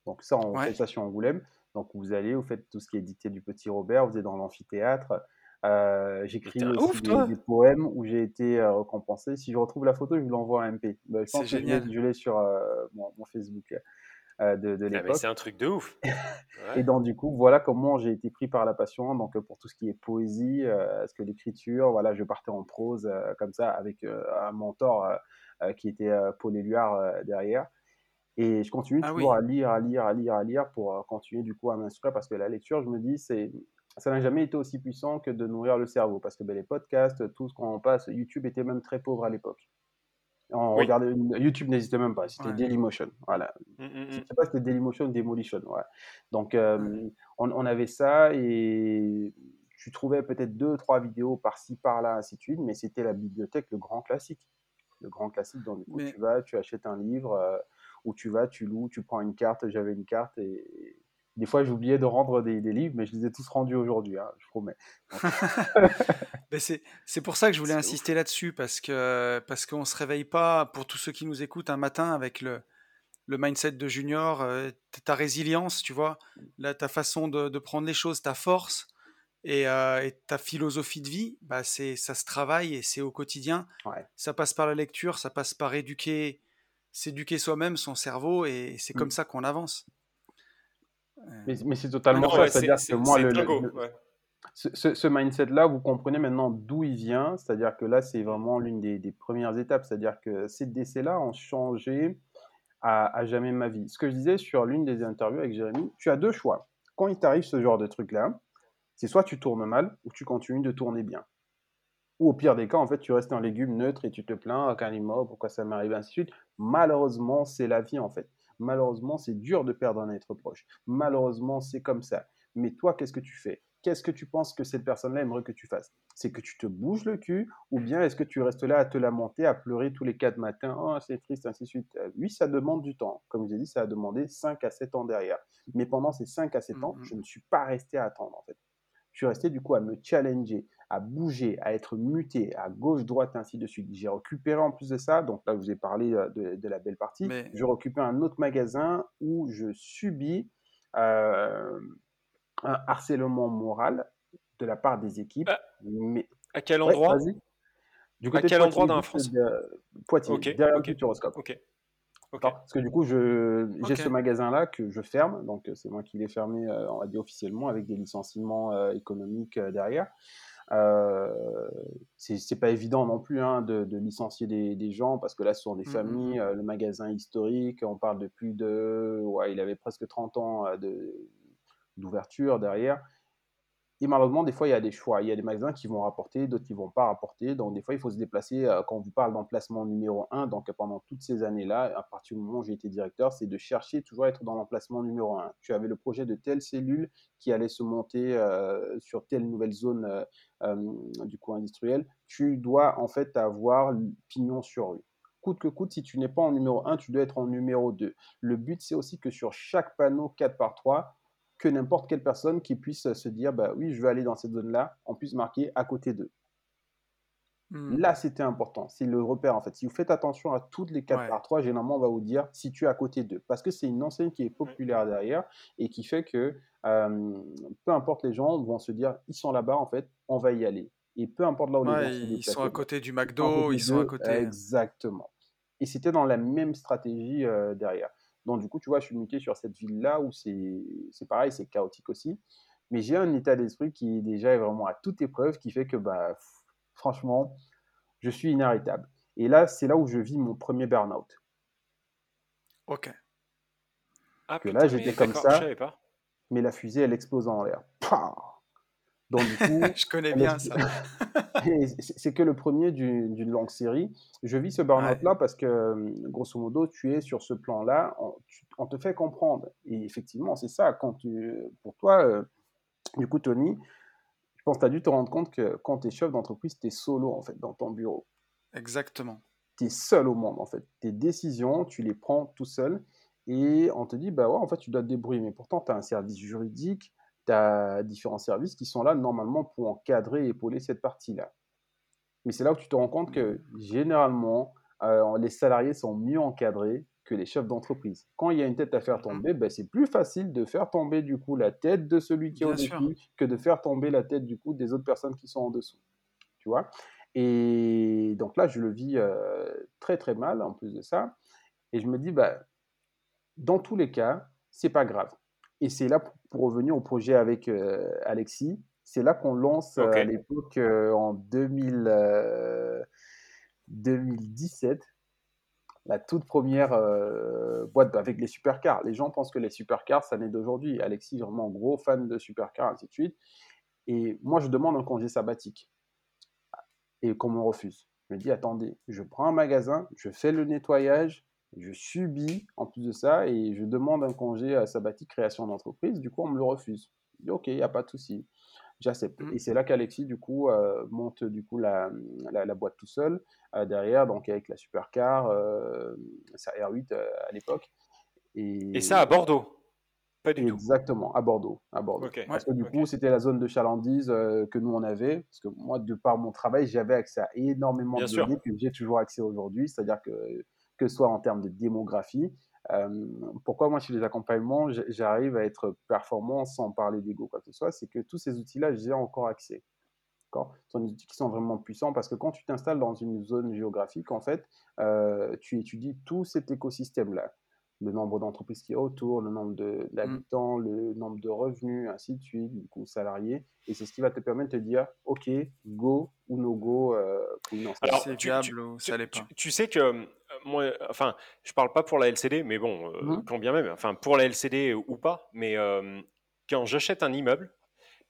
Donc ça, on Ouais. fait ça sur Angoulême. Donc vous allez, vous faites tout ce qui est dictée du petit Robert, vous êtes dans l'amphithéâtre. Euh, J'écris aussi des, des poèmes où j'ai été euh, récompensé. Si je retrouve la photo, je vous l'envoie à MP. Bah, je pense C'est que je l'ai- génial. je l'ai sur euh, mon, mon Facebook euh, de, Ah, l'époque. c'est un truc de ouf. Et donc, du coup, voilà comment j'ai été pris par la passion. Donc, pour tout ce qui est poésie, euh, parce que l'écriture, voilà, je partais en prose euh, comme ça avec euh, un mentor qui était Paul Éluard derrière. Et je continue Ah toujours oui. à lire, à lire, à lire, à lire pour continuer du coup à m'instruire parce que la lecture, je me dis, c'est ça n'a jamais été aussi puissant que de nourrir le cerveau parce que ben, les podcasts, tout ce qu'on passe, YouTube était même très pauvre à l'époque. On Oui. regardait, YouTube n'existait même pas, c'était Ouais. Dailymotion. Voilà, Mm, mm, je sais pas si c'était Dailymotion ou Demolition. Ouais. Donc, euh, on, on avait ça et tu trouvais peut-être deux, trois vidéos par-ci, par-là, ainsi de suite, mais c'était la bibliothèque, le grand classique. Le grand classique, donc Mais- tu vas, tu achètes un livre, euh, ou tu vas, tu loues, tu prends une carte. J'avais une carte et des fois, j'oubliais de rendre des, des livres, mais je les ai tous rendus aujourd'hui, hein, je promets. Ben, c'est, c'est pour ça que je voulais insister là-dessus, parce que parce qu'on se réveille pas, pour tous ceux qui nous écoutent, un matin avec le, le mindset de junior, euh, ta résilience, tu vois, là, ta façon de, de prendre les choses, ta force et, euh, et ta philosophie de vie, bah, c'est, ça se travaille et c'est au quotidien. Ouais. Ça passe par la lecture, ça passe par éduquer, s'éduquer soi-même, son cerveau, et c'est comme Mm. ça qu'on avance. Mais, mais c'est totalement Non, ça, ouais, c'est-à-dire c'est- que c'est- moi, le, le- dingo, le- ouais. ce, mindset-là, vous comprenez maintenant d'où il vient. C'est-à-dire que là, c'est vraiment l'une des, des premières étapes. C'est-à-dire que ces décès-là ont changé à, à jamais ma vie. Ce que je disais sur l'une des interviews avec Jérémy, tu as deux choix. Quand il t'arrive ce genre de truc-là, c'est soit tu tournes mal ou tu continues de tourner bien. Ou au pire des cas, en fait, tu restes un légume neutre et tu te plains, ah, Kalima, pourquoi ça m'arrive, ainsi de suite. Malheureusement, c'est la vie, en fait. Malheureusement, c'est dur de perdre un être proche. Malheureusement, c'est comme ça. Mais toi, qu'est-ce que tu fais? Qu'est-ce que tu penses que cette personne-là aimerait que tu fasses? C'est que tu te bouges le cul ou bien est-ce que tu restes là à te lamenter, à pleurer tous les quatre matins? Oh, c'est triste, ainsi de suite. Euh, Oui, ça demande du temps. Comme je l'ai dit, ça a demandé 5 à 7 ans derrière. Mais pendant ces 5 à 7 ans, Mhm. je ne suis pas resté à attendre, en fait. Je suis resté du coup à me challenger, à bouger, à être muté à gauche, droite, ainsi de suite. J'ai récupéré en plus de ça, donc là je vous ai parlé euh, de, de la belle partie, Mais- je récupère un autre magasin où je subis euh, un harcèlement moral de la part des équipes. Ah, mais À quel Ouais, endroit? vas-y. Du À côté de quel endroit Poitiers, dans la France? de- Poitiers, Ok, derrière le Futuroscope. Parce que du coup, j'ai ce magasin-là que je ferme, donc euh, c'est moi qui l'ai fermé, euh, on va dire officiellement, avec des licenciements euh, économiques euh, derrière. Euh, c'est pas évident non plus hein, de, de licencier des, des gens parce que là, ce sont des Mhm. familles, euh, le magasin historique, on parle de plus de. Ouais, il avait presque 30 ans euh, de- d'ouverture derrière. Et malheureusement, des fois, il y a des choix. Il y a des magasins qui vont rapporter, d'autres qui ne vont pas rapporter. Donc, des fois, il faut se déplacer. euh, Quand on vous parle d'emplacement numéro 1, donc pendant toutes ces années-là, à partir du moment où j'ai été directeur, c'est de chercher toujours à être dans l'emplacement numéro 1. Tu avais le projet de telle cellule qui allait se monter euh, sur telle nouvelle zone euh, euh, du coup industriel. Tu dois en fait avoir pignon sur rue. coûte que coûte, si tu n'es pas en numéro 1, tu dois être en numéro 2. Le but, c'est aussi que sur chaque panneau 4 par 3, que n'importe quelle personne qui puisse se dire, bah oui, je vais aller dans cette zone-là, on puisse marquer à côté d'eux. Hmm. Là, c'était important. C'est le repère, en fait. Si vous faites attention à toutes les 4 Ouais. par 3, généralement, on va vous dire si tu es à côté d'eux. Parce que c'est une enseigne qui est populaire derrière et qui fait que euh, peu importe les gens vont se dire ils sont là-bas, en fait, on va y aller. Et peu importe là où les gens ils sont à côté du McDo, ils sont à côté. Exactement. Et c'était dans la même stratégie euh, derrière. Donc, du coup, tu vois, je suis muté sur cette ville-là où c'est pareil, c'est chaotique aussi. Mais j'ai un état d'esprit qui déjà est vraiment à toute épreuve, qui fait que, bah, franchement, je suis inarrêtable. Et là, c'est là où je vis mon premier burn-out. Ok. Ah, Que putain, là, j'étais comme ça. Pas. Mais la fusée, elle explose en l'air. Pah Donc, du coup, Je connais bien ça. C'est que le premier du- d'une longue série. Je vis ce burn-out-là parce que, euh, grosso modo, tu es sur ce plan-là, on te fait comprendre. Et effectivement, c'est ça. Quand tu, pour toi, euh, du coup, Tony, je pense que tu as dû te rendre compte que quand tu es chef d'entreprise, tu es solo, en fait, dans ton bureau. Exactement. Tu es seul au monde, en fait. Tes décisions, tu les prends tout seul. Et on te dit, bah ouais, en fait, tu dois te débrouiller. Mais pourtant, tu as un service juridique, tu as différents services qui sont là, normalement, pour encadrer et épauler cette partie-là. Mais c'est là où tu te rends compte que, généralement, euh, les salariés sont mieux encadrés que les chefs d'entreprise. Quand il y a une tête à faire tomber, ben, c'est plus facile de faire tomber, du coup, la tête de celui qui est au-dessus que de faire tomber la tête, du coup, des autres personnes qui sont en dessous. Tu vois? Et donc là, je le vis euh, très, très mal, en plus de ça. Et je me dis, bah, dans tous les cas, c'est pas grave. Et c'est là, pour, pour revenir au projet avec euh, Alexis, c'est là qu'on lance euh, à l'époque, euh, en 2000, euh, 2017, la toute première euh, boîte avec les supercars. Les gens pensent que les supercars, ça naît d'aujourd'hui. Alexis, vraiment gros fan de supercars, ainsi de suite. Et moi, je demande un congé sabbatique. Et qu'on me refuse. Je me dis, attendez, je prends un magasin, je fais le nettoyage, je subis en plus de ça, et je demande un congé à sabbatique création d'entreprise. Du coup, on me le refuse. Je dis, ok, il n'y a pas de souci. J'accepte. Mm. Et c'est là qu'Alexis, du coup, euh, monte du coup la, la, la boîte tout seul euh, derrière, donc avec la supercar, euh, sa R8 euh, à l'époque. Et, Et ça à Bordeaux? Pas du tout. Exactement, à Bordeaux. À Bordeaux. Parce que du coup, c'était la zone de chalandise euh, que nous, on avait. Parce que moi, de par mon travail, j'avais accès à énormément Bien de sûr. données que j'ai toujours accès aujourd'hui. C'est-à-dire que, que ce soit en termes de démographie, euh, pourquoi moi, chez les accompagnements, j'arrive à être performant sans parler d'ego, quoi que ce soit, c'est que tous ces outils-là, j'ai encore accès. D'accord? Ce sont des outils qui sont vraiment puissants parce que quand tu t'installes dans une zone géographique, en fait, euh, tu étudies tout cet écosystème-là. Le nombre d'entreprises qui est autour, le nombre de- d'habitants, le nombre de revenus, ainsi de suite, du coup, salariés. Et c'est ce qui va te permettre de te dire, OK, go ou no go euh, une Alors, tu- viable tu- ça tu- pas? tu sais que euh, moi, enfin, je parle pas pour la LCD, mais bon, euh, Mhm. quand bien même, enfin, pour la LCD ou pas, mais euh, quand j'achète un immeuble,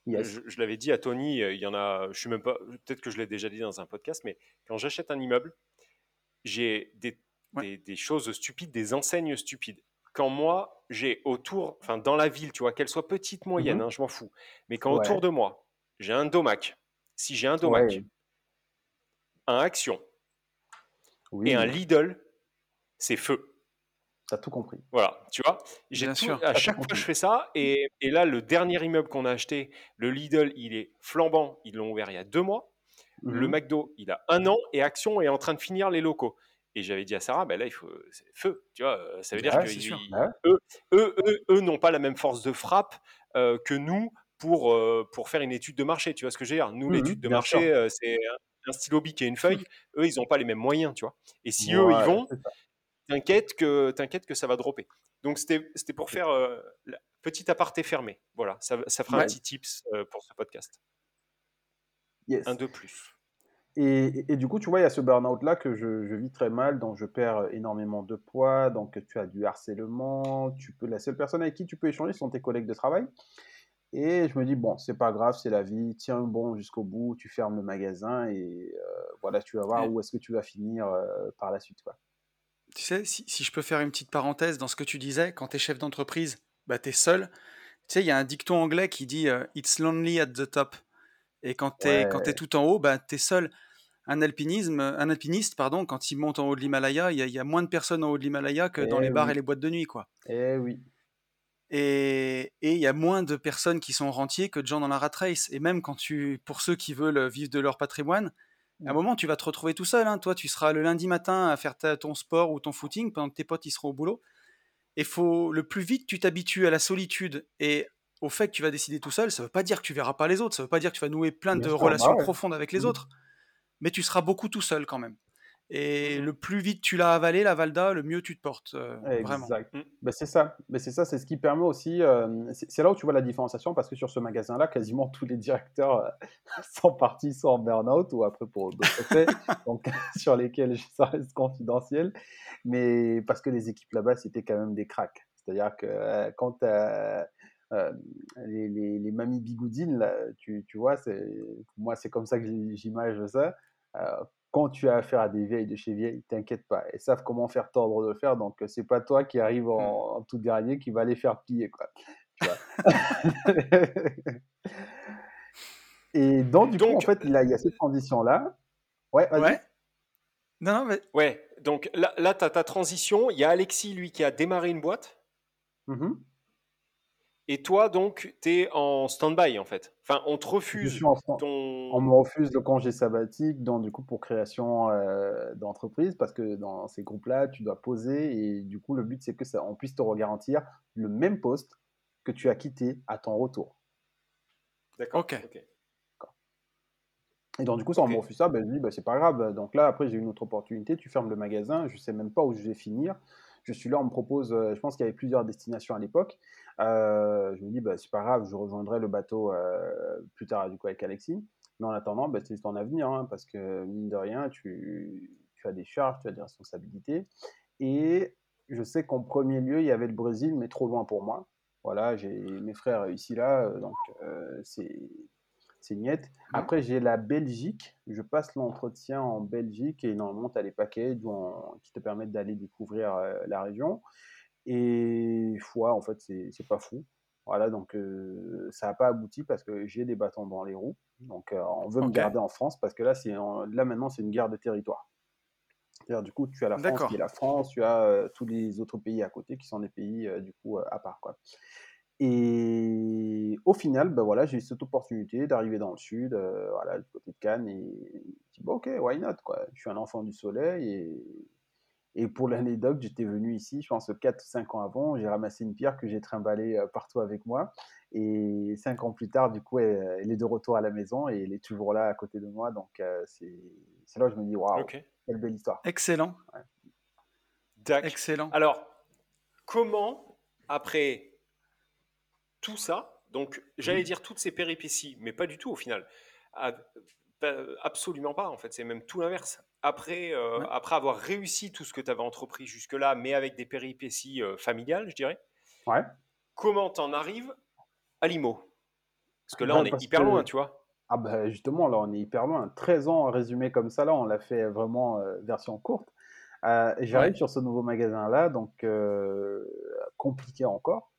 Yes. je, je l'avais dit à Tony, euh, il y en a, je suis même pas, peut-être que je l'ai déjà dit dans un podcast, mais quand j'achète un immeuble, j'ai des, Ouais. des, des choses stupides, des enseignes stupides. Quand moi, j'ai autour, enfin, dans la ville, tu vois, qu'elle soit petite, moyenne, Mhm. hein, je m'en fous, mais quand Ouais. autour de moi, j'ai un domac, si j'ai un domac, Ouais. un Action Oui, et un Lidl, c'est feu. tu as tout compris. Voilà, tu vois, j'ai Bien tout, sûr. à chaque fois compris. je fais ça, et, et là, le dernier immeuble qu'on a acheté, le Lidl, il est flambant, ils l'ont ouvert il y a deux mois, le Mhm. McDo, il a un an, et Action est en train de finir les locaux. Et j'avais dit à Sarah, ben là, il faut, c'est feu, tu vois, ça veut dire Ouais, que ils- Ouais. eux, eux, eux, eux n'ont pas la même force de frappe euh, que nous pour, euh, pour faire une étude de marché, tu vois ce que je veux dire? Nous, Mhm, l'étude de marché, euh, c'est un, stylo bic et une feuille, eux, ils n'ont pas les mêmes moyens, tu vois? Et si eux, ils vont, t'inquiète que, t'inquiète que ça va dropper. Donc, c'était pour faire euh, la petite aparté fermé. Voilà, ça, ça fera un petit tips euh, pour ce podcast. Yes. Un de plus. Et, et- et du coup, tu vois, il y a ce burn-out-là que je, je vis très mal, donc je perds énormément de poids, donc tu as du harcèlement, tu peux, la seule personne avec qui tu peux échanger sont tes collègues de travail. Et je me dis, bon, c'est pas grave, c'est la vie, tiens bon jusqu'au bout, tu fermes le magasin et euh, voilà, tu vas voir Et- où est-ce que tu vas finir euh, par la suite. Quoi. Tu sais, si, si je peux faire une petite parenthèse dans ce que tu disais, quand tu es chef d'entreprise, bah, tu es seul. Tu sais, il y a un dicton anglais qui dit euh, It's lonely at the top. Et quand tu es, Ouais. tout en haut, bah, tu es seul. un, alpinisme, un alpiniste, pardon, quand il monte en haut de l'Himalaya, il y, a moins de personnes en haut de l'Himalaya que dans Eh les bars et les boîtes de nuit, quoi. eh oui. Et il y a moins de personnes qui sont rentiers que de gens dans la rat race. Et même quand tu, pour ceux qui veulent vivre de leur patrimoine, à un Mm. moment, tu vas te retrouver tout seul. hein. Toi, tu seras le lundi matin à faire ta- ton sport ou ton footing pendant que tes potes ils seront au boulot. Et faut le plus vite tu t'habitues à la solitude et au fait que tu vas décider tout seul, ça veut pas dire que tu verras pas les autres, ça veut pas dire que tu vas nouer plein Bien de sûr, bah relations ouais. profondes avec les Mm. autres, mais tu seras beaucoup tout seul quand même. Et le plus vite tu l'as avalé, la Valda, le mieux tu te portes, euh, vraiment. Exact. Mm. Ben, c'est ça. Ben, c'est ça, c'est ce qui permet aussi. euh, c'est là où tu vois la différenciation parce que sur ce magasin-là, quasiment tous les directeurs euh, sont partis soit en burn-out ou après pour d'autres faits, donc sur lesquels ça reste confidentiel. Mais parce que les équipes là-bas, c'était quand même des cracks. C'est-à-dire que euh, quand euh, les, les, les mamies bigoudines, là, tu, tu vois, moi, c'est comme ça que j'imagine ça. Euh, quand tu as affaire à des vieilles de chez vieilles, t'inquiète pas, elles savent comment faire tordre de le faire, donc euh, c'est pas toi qui arrive Hmm. en, en tout dernier qui va les faire plier, quoi. Tu vois? Et donc, du coup, en fait, là, il y a cette transition-là. Ouais, vas-y. Ouais. Non, non, mais ouais, donc là, là tu as ta transition. Il y a Alexis, lui, qui a démarré une boîte. Mhm. Et toi, donc, tu es en stand-by, en fait. Enfin, on te refuse en, ton. On me refuse le congé sabbatique, donc du coup pour création euh, d'entreprise, parce que dans ces groupes-là, tu dois poser et du coup le but c'est que ça, on puisse te garantir le même poste que tu as quitté à ton retour. D'accord. Ok. Et donc du coup, ça on me refuse ça, ben, je dis bah, c'est pas grave. Donc là après j'ai une autre opportunité, tu fermes le magasin, je sais même pas où je vais finir. Je suis là, on me propose, euh, je pense qu'il y avait plusieurs destinations à l'époque. Euh, je me dis bah, c'est pas grave, je rejoindrai le bateau euh, plus tard du coup avec Alexis. Mais en attendant, bah, c'est ton avenir, hein, parce que mine de rien, tu, as des charges, tu as des responsabilités. Et je sais qu'en premier lieu, il y avait le Brésil, mais trop loin pour moi. Voilà, j'ai mes frères ici, là, donc c'est c'est niette. Après, j'ai la Belgique. Je passe l'entretien en Belgique et normalement, tu as les packages on- qui te permettent d'aller découvrir euh, la région. Et foi, en fait, c'est pas fou. Voilà, donc euh, ça n'a pas abouti parce que j'ai des bâtons dans les roues. Donc euh, on veut me garder en France parce que là, en- là maintenant, c'est une guerre de territoire. C'est-à-dire, du coup, tu as la France qui est la France, tu as tous les autres pays à côté qui sont des pays, du coup, à part, quoi. Et au final, ben voilà, j'ai eu cette opportunité d'arriver dans le sud, euh, voilà, du côté de Cannes, et je bon, ok, why not, quoi. Je suis un enfant du soleil, et, et pour l'anecdote, j'étais venu ici, je pense, 4-5 ans avant, j'ai ramassé une pierre que j'ai trimballée euh, partout avec moi, et 5 ans plus tard, du coup, elle, elle est de retour à la maison, et elle est toujours là à côté de moi, donc euh, c'est là où je me dis, waouh, quelle belle histoire. Excellent, Dac. excellent. Alors, comment, après tout ça, donc j'allais Mhm. dire toutes ces péripéties, mais pas du tout au final. Absolument pas, en fait, c'est même tout l'inverse. Après, euh, Ouais. après avoir réussi tout ce que tu avais entrepris jusque-là, mais avec des péripéties euh, familiales, je dirais, Ouais. comment t'en arrives à Limo? Parce que là, Ben, on est hyper que- loin, tu vois. Ah bah justement, là on est hyper loin. 13 ans résumé comme ça, là on l'a fait vraiment euh, version courte. J'arrive sur ce nouveau magasin-là, donc compliqué encore.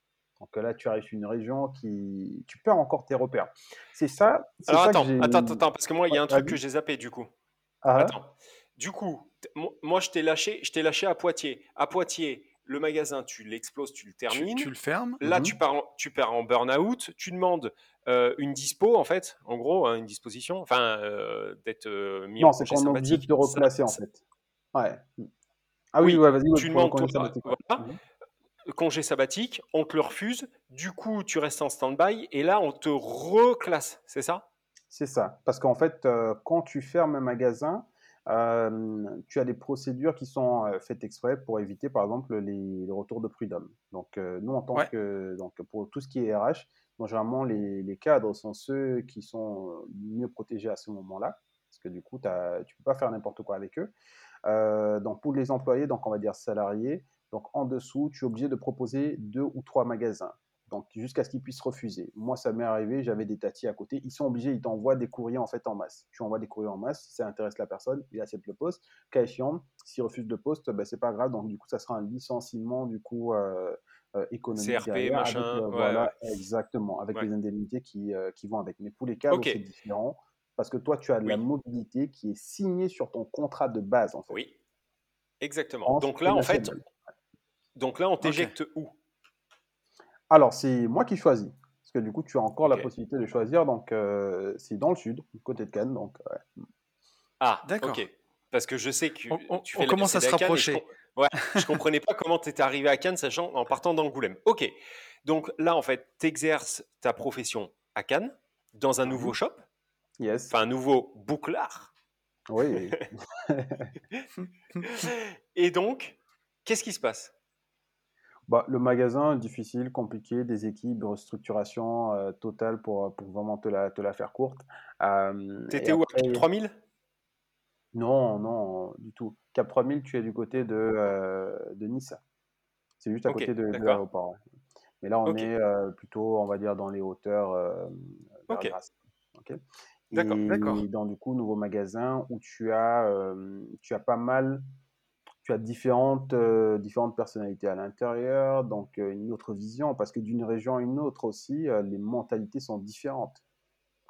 Donc là tu arrives sur une région qui... Tu perds encore tes repères. C'est ça, Alors ça attends, que attends, attends, attends, parce que moi, il y a un truc que j'ai zappé du coup. Ah, Attends. Du coup, moi, je t'ai lâché, je t'ai lâché à Poitiers. À Poitiers, le magasin, tu l'exploses, tu le termines. tu le fermes? Là, Mhm. tu pars, en, tu pars en burn-out. Tu demandes euh, une dispo, en fait, en gros, hein, une disposition, enfin, euh, d'être euh, mis en Non, c'est qu'on de Ça- replacer en fait. Ouais. Ah oui, Oui, ouais, vas-y, tu demandes, voilà. Congé sabbatique, on te le refuse. Du coup, tu restes en stand-by et là, on te reclasse, c'est ça? C'est ça. Parce qu'en fait, euh, quand tu fermes un magasin, euh, tu as des procédures qui sont euh, faites exprès pour éviter, par exemple, les, les retours de prud'homme. Donc, euh, nous, en tant Ouais. que. Donc, pour tout ce qui est RH, généralement, les, les cadres sont ceux qui sont mieux protégés à ce moment-là. Parce que du coup, tu ne peux pas faire n'importe quoi avec eux. Donc, pour les employés, donc on va dire salariés, donc en dessous, tu es obligé de proposer deux ou trois magasins. Donc, jusqu'à ce qu'ils puissent refuser. Moi, ça m'est arrivé, j'avais des tatis à côté. Ils sont obligés, ils t'envoient des courriers en fait en masse. Tu envoies des courriers en masse, si ça intéresse la personne, il accepte le poste. Cas échéant, s'il refuse le poste, ben, c'est pas grave. Donc, du coup, ça sera un licenciement du coup euh, euh, économique CRP, derrière. machin, avec, euh, ouais, voilà, ouais. exactement, avec Ouais. les indemnités qui, qui vont avec. Mais pour les Ok. c'est différent. Parce que toi, tu as de la mobilité qui est signée sur ton contrat de base, en fait. Oui, exactement. Donc là, en fait. Donc là, on t'éjecte où? Alors, c'est moi qui choisis. Parce que du coup, tu as encore la possibilité de choisir. Donc, euh, c'est dans le sud, du côté de Cannes. Donc, ouais. Ah, D'accord. ok. Parce que je sais que On- on- tu fais commence à se Cannes je rapprocher. com- ouais, je comprenais pas comment tu étais arrivé à Cannes, sachant en partant d'Angoulême. Ok. Donc là, en fait, tu exerces ta profession à Cannes, dans un nouveau Mhm. shop, yes. enfin un nouveau bouclard. Oui. Et donc, qu'est-ce qui se passe? Bah, le magasin, difficile, compliqué, des équipes, restructuration euh, totale pour, pour vraiment te la, te la faire courte. Euh, T'étais où à après- 3000 Non, non, du tout. Cap 3000, tu es du côté de, euh, de Nice. C'est juste à côté de, de d'accord. l'aéroport. ouais. Mais là, on est euh, plutôt, on va dire, dans les hauteurs euh, Ok. Grasse. Ok. D'accord, Et d'accord. dans du coup, nouveau magasin où tu as, euh, tu as pas mal, tu as différentes, euh, différentes personnalités à l'intérieur, donc euh, une autre vision, parce que d'une région à une autre aussi, euh, les mentalités sont différentes.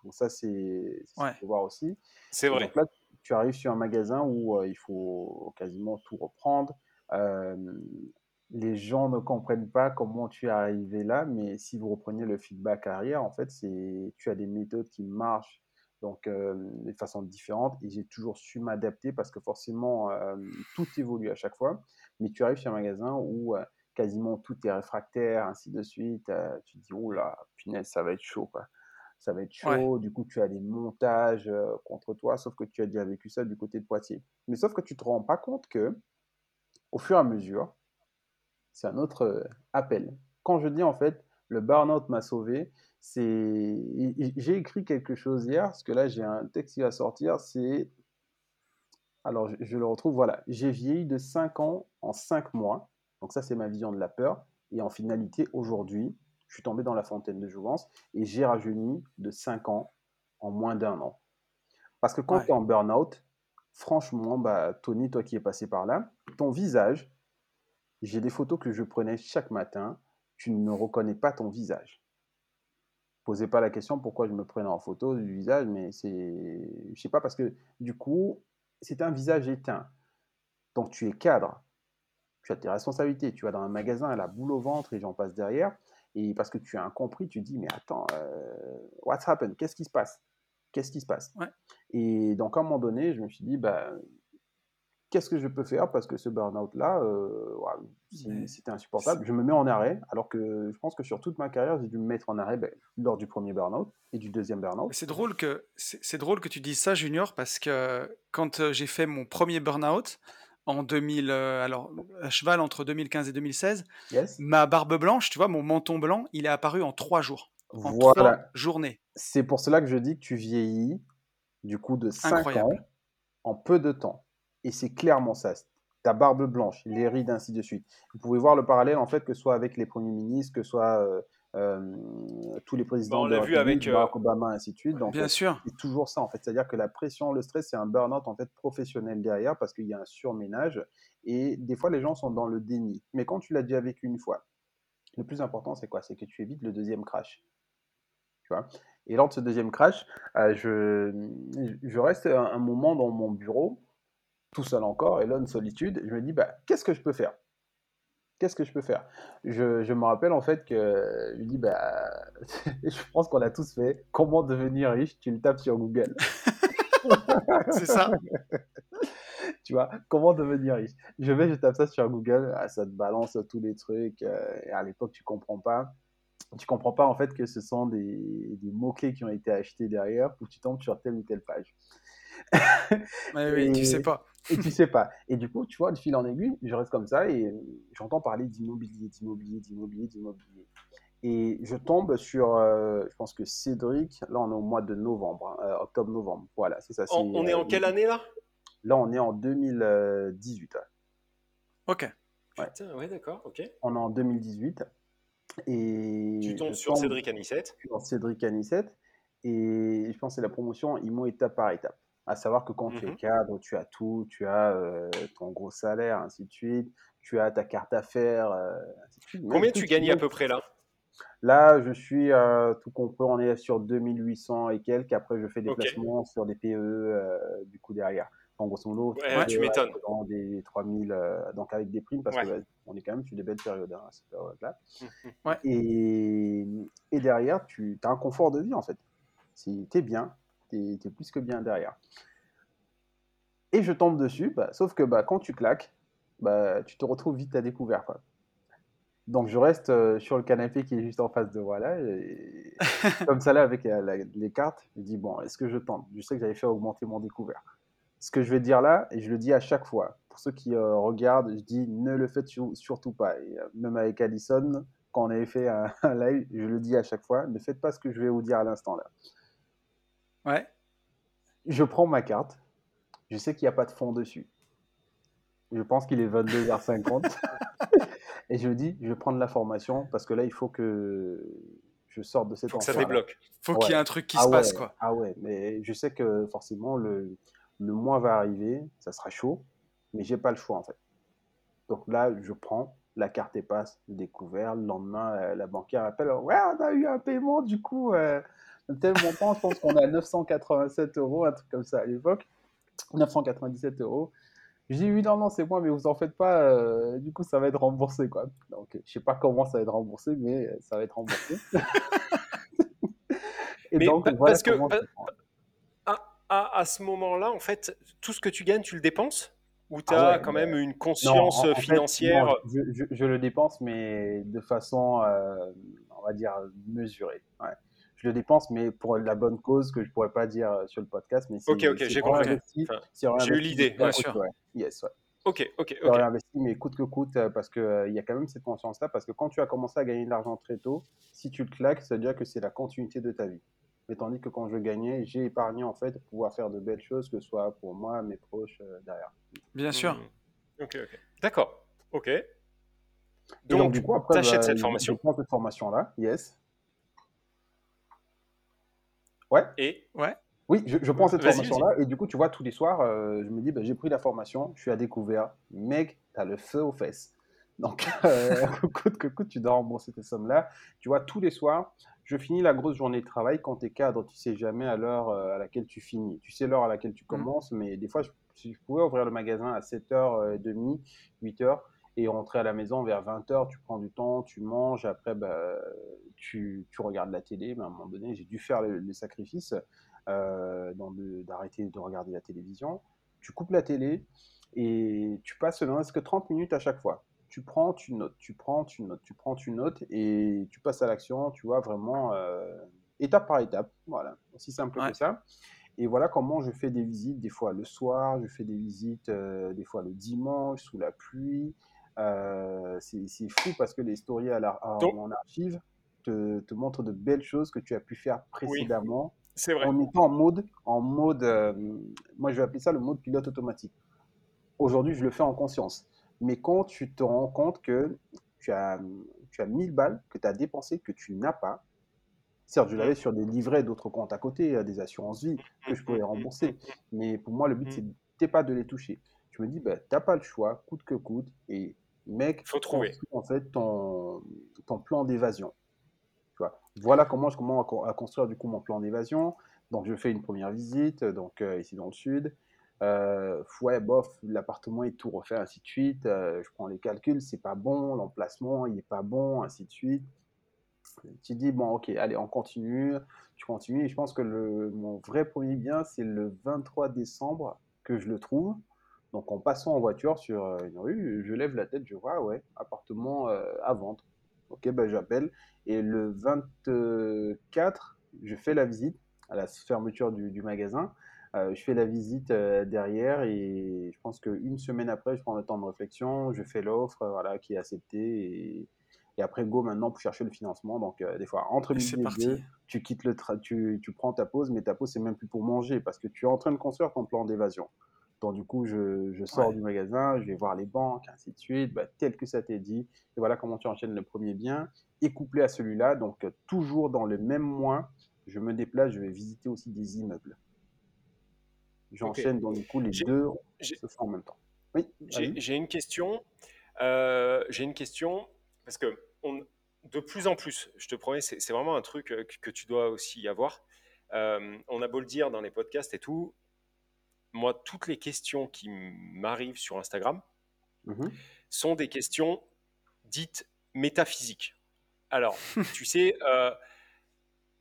Donc ça, c'est c'est ce Ouais. qu'il faut voir aussi. C'est vrai. donc là, tu arrives sur un magasin où euh, il faut quasiment tout reprendre. Euh, les gens ne comprennent pas comment tu es arrivé là, mais si vous reprenez le feedback arrière, en fait, c'est tu as des méthodes qui marchent donc euh, de façon différente et j'ai toujours su m'adapter parce que forcément euh, tout évolue à chaque fois. Mais tu arrives sur un magasin où euh, quasiment tout est réfractaire, ainsi de suite. euh, tu te dis, oh là, punaise, ça va être chaud, quoi ça va être Ouais. chaud, du coup tu as des montages contre toi, sauf que tu as déjà vécu ça du côté de Poitiers. Mais sauf que tu te rends pas compte que, au fur et à mesure, c'est un autre appel. Quand je dis en fait, le burn-out m'a sauvé, c'est, j'ai écrit quelque chose hier, parce que là j'ai un texte qui va sortir, c'est, alors je, je le retrouve, voilà, j'ai vieilli de 5 ans en 5 mois, donc ça c'est ma vision de la peur, et en finalité aujourd'hui, je suis tombé dans la fontaine de jouvence et j'ai rajeuni de 5 ans en moins d'un an. Parce que quand Ouais. tu es en burn-out, franchement, bah, Tony, toi qui es passé par là, ton visage, j'ai des photos que je prenais chaque matin, tu ne reconnais pas ton visage. Posez pas la question pourquoi je me prenais en photo du visage, mais c'est, je sais pas, parce que du coup, c'est un visage éteint. Donc tu es cadre, tu as tes responsabilités, tu vas dans un magasin, la boule au ventre et j'en passe derrière. Et parce que tu as incompris, tu dis, mais attends, euh, what's happened? Qu'est-ce qui se passe? Qu'est-ce qui se passe? Ouais. Et donc, à un moment donné, je me suis dit, bah, qu'est-ce que je peux faire? Parce que ce burn-out-là, euh, c'était insupportable. Je me mets en arrêt, alors que je pense que sur toute ma carrière, j'ai dû me mettre en arrêt ben, lors du premier burn-out et du deuxième burn-out. C'est drôle que c'est drôle que tu dises ça, Junior, parce que quand euh, j'ai fait mon premier burn-out en 2000, euh, alors à cheval entre 2015 et 2016, Yes? ma barbe blanche, tu vois, mon menton blanc, il est apparu en trois jours, en Voilà. trois journées. C'est pour cela que je dis que tu vieillis du coup de 5 ans Incroyable. en peu de temps. Et c'est clairement ça. Ta barbe blanche, les rides, ainsi de suite. Vous pouvez voir le parallèle, en fait, que ce soit avec les premiers ministres, que ce soit euh, euh, tous les présidents Bah, on de l'a vu avec, euh, Barack Obama, ainsi de suite. Donc, Bien sûr. c'est toujours ça, en fait. C'est-à-dire que la pression, le stress, c'est un burn-out, en fait, professionnel derrière, parce qu'il y a un surménage. Et des fois, les gens sont dans le déni. Mais quand tu l'as déjà vécu une fois, le plus important, c'est quoi? C'est que tu évites le deuxième crash. Tu vois? Et lors de ce deuxième crash, euh, je, je reste un, un moment dans mon bureau, tout seul encore, et là, une solitude. Je me dis, bah, qu'est-ce que je peux faire? Qu'est-ce que je peux faire? Je, je me rappelle en fait que je dis, bah, je pense qu'on a tous fait comment devenir riche, tu le tapes sur Google. C'est ça. tu vois, comment devenir riche? Je vais, je tape ça sur Google, ah, ça te balance tous les trucs, euh, et à l'époque, tu comprends pas. Tu comprends pas en fait que ce sont des, des mots-clés qui ont été achetés derrière pour que tu tombes sur telle ou telle page. Oui, tu sais pas. Et tu sais pas. Et du coup, tu vois, de fil en aiguille, je reste comme ça et j'entends parler d'immobilier, d'immobilier, d'immobilier, d'immobilier. Et je tombe sur, euh, je pense que Cédric, là on est au mois de novembre, hein, euh, octobre-novembre. Voilà, c'est ça. On, est euh, en quelle année là? Là on est en 2018. ouais. Ok. Ouais. Putain, ouais, d'accord, ok. On est en 2018. Et Tu tombes sur tombe Cédric Anissette. sur Cédric Anissette. Et je pense que c'est la promotion IMO étape par étape. À savoir que quand tu es cadre, tu as tout, tu as euh, ton gros salaire, ainsi de suite, tu as ta carte d'affaires, euh, ainsi de suite. Mais Combien tu gagnes à peu près là? Là, je suis euh, tout compris, on est sur 2800 et quelques. Après, je fais des placements sur des PE du coup derrière. En grosso modo, Ouais, je tu m'étonnes. dans des 3000, euh, donc avec des primes, parce Ouais. que bah, on est quand même sur des belles périodes hein, à cette période-là. Et, et derrière, tu as un confort de vie en fait. Si tu es bien, tu es, plus que bien derrière. Et je tombe dessus, bah, sauf que bah, quand tu claques, bah, tu te retrouves vite à découvert. Quoi. Donc je reste euh, sur le canapé qui est juste en face de moi là, et comme ça là avec euh, la- les cartes, je dis bon, est-ce que je tente? Je sais que j'avais fait augmenter mon découvert. Ce que je vais dire là, et je le dis à chaque fois, pour ceux qui euh, regardent, je dis ne le faites sur- surtout pas. Et, même avec Allison, quand on avait fait un, un live, je le dis à chaque fois, ne faites pas ce que je vais vous dire à l'instant là. Ouais. Je prends ma carte, je sais qu'il n'y a pas de fond dessus. Je pense qu'il est 22h50. et je me dis, je vais prendre la formation parce que là, il faut que je sorte de cette Faut que ça débloque. Faut Ouais. qu'il y ait un truc qui Ah se ouais, passe, quoi. ah ouais, mais je sais que forcément, le, le mois va arriver, ça sera chaud, mais j'ai pas le choix en fait. Donc là, je prends, la carte est passe, découvert. Le lendemain, euh, la banquière appelle Ouais, on a eu un paiement, du coup, euh, tel montant, je pense qu'on a 987 euros, un truc comme ça à l'époque. 997 euros. Je dis Oui, non, non, c'est moi, mais vous en faites pas, euh, du coup, ça va être remboursé, quoi. Donc, je sais pas comment ça va être remboursé, mais euh, ça va être remboursé. Et Mais donc, voilà parce que- prends. À, à ce moment-là, en fait, tout ce que tu gagnes, tu le dépenses? Ou tu Ah as ouais, quand même une Non, conscience en- en fait, financière? non, je, je- je le dépense, mais de façon, euh, on va dire, mesurée. Ouais. Je le dépense, mais pour la bonne cause que je pourrais pas dire euh, sur le podcast. Mais Ok, ok, j'ai compris. investi- Enfin, j'ai eu l'idée, coûte bien sûr. ouais. Yes, ouais. Ok, ok, ok. investi, mais coûte que coûte, euh, parce qu'il il y a quand même cette conscience-là, parce que quand tu as commencé à gagner de l'argent très tôt, si tu le claques, ça veut dire que c'est la continuité de ta vie. Mais tandis que quand je gagnais, j'ai épargné en fait pour pouvoir faire de belles choses, que ce soit pour moi, mes proches, euh, derrière. Bien sûr. Mhm. Ok, ok. D'accord. Ok. Et Donc, du coup, après, tu achètes bah, cette je- formation. Je prends cette formation-là, yes. Ouais, Et oui, je, je prends cette formation-là, et du coup, tu vois, tous les soirs, euh, je me dis, bah, j'ai pris la formation, je suis à découvert, mec, t'as le feu aux fesses. Donc, euh, coûte que coûte, tu dois rembourser tes sommes-là. Tu vois, tous les soirs, je finis la grosse journée de travail. Quand tu es cadre, tu sais jamais à l'heure euh, à laquelle tu finis. Tu sais l'heure à laquelle tu commences, mais des fois, je, si je pouvais ouvrir le magasin à 7h30, 8h, et rentrer à la maison vers 20h, tu prends du temps, tu manges, après, bah, tu, tu regardes la télé. Mais à un moment donné, j'ai dû faire le, le sacrifice euh, de- d'arrêter de regarder la télévision. Tu coupes la télé et tu passes ne reste que 30 minutes à chaque fois. Tu prends, tu notes, tu prends, tu notes, tu prends, tu notes et tu passes à l'action, tu vois, vraiment euh, étape par étape. Voilà, aussi simple Ouais. que ça. Et voilà comment je fais des visites, des fois le soir, je fais des visites euh, des fois le dimanche, sous la pluie. Euh, c'est c'est fou parce que les stories à la, à- Donc- en archive te, te montrent de belles choses que tu as pu faire précédemment c'est vrai. en étant en mode, en mode euh, moi je vais appeler ça le mode pilote automatique. Aujourd'hui, je le fais en conscience. Mais quand tu te rends compte que tu as, tu as 1000 balles que tu as dépensées, que tu n'as pas, certes, je l'avais sur des livrets d'autres comptes à côté, des assurances vie que je pouvais rembourser. Mais pour moi, le but, c'était pas de les toucher. Je me dis, bah, tu n'as pas le choix, coûte que coûte. Et mec, Faut trouver. en fait ton, ton plan d'évasion. Voilà comment je commence à co- à construire du coup mon plan d'évasion. Donc je fais une première visite, donc euh, ici dans le sud. Euh, ouais, bof, l'appartement est tout refait, ainsi de suite. Euh, je prends les calculs, c'est pas bon, l'emplacement il est pas bon, ainsi de suite. Tu dis bon, ok, allez, on continue. Tu continues. Et je pense que le, mon vrai premier bien, c'est le 23 décembre que je le trouve. Donc en passant en voiture sur euh, une rue, je lève la tête, je vois, ouais, appartement euh, à vendre. Ok, ben j'appelle. Et le 24, je fais la visite à la fermeture du, du magasin. Euh, je fais la visite euh, derrière et je pense qu'une semaine après, je prends le temps de réflexion, je fais l'offre voilà, qui est acceptée et, et après, go maintenant pour chercher le financement. Donc, des fois, entre midi c'est et parti. deux, tu quittes le tra- tu, tu prends ta pause, mais ta pause, c'est même plus pour manger parce que tu es en train de construire ton plan d'évasion. Donc, du coup, je, je sors Ouais. du magasin, je vais voir les banques, ainsi de suite, bah, tel que ça t'est dit. Et voilà comment tu enchaînes le premier bien et couplé à celui-là. Donc, euh, toujours dans le même mois, je me déplace, je vais visiter aussi des immeubles. J'enchaîne donc du coup les deux se font en même temps. Oui, J'ai une question. Euh, J'ai une question parce que on, de plus en plus, je te promets, c'est vraiment un truc euh, que, que tu dois aussi avoir. Euh, on a beau le dire dans les podcasts et tout, moi, toutes les questions qui m'arrivent sur Instagram Mhm. sont des questions dites métaphysiques. Alors, tu sais, euh,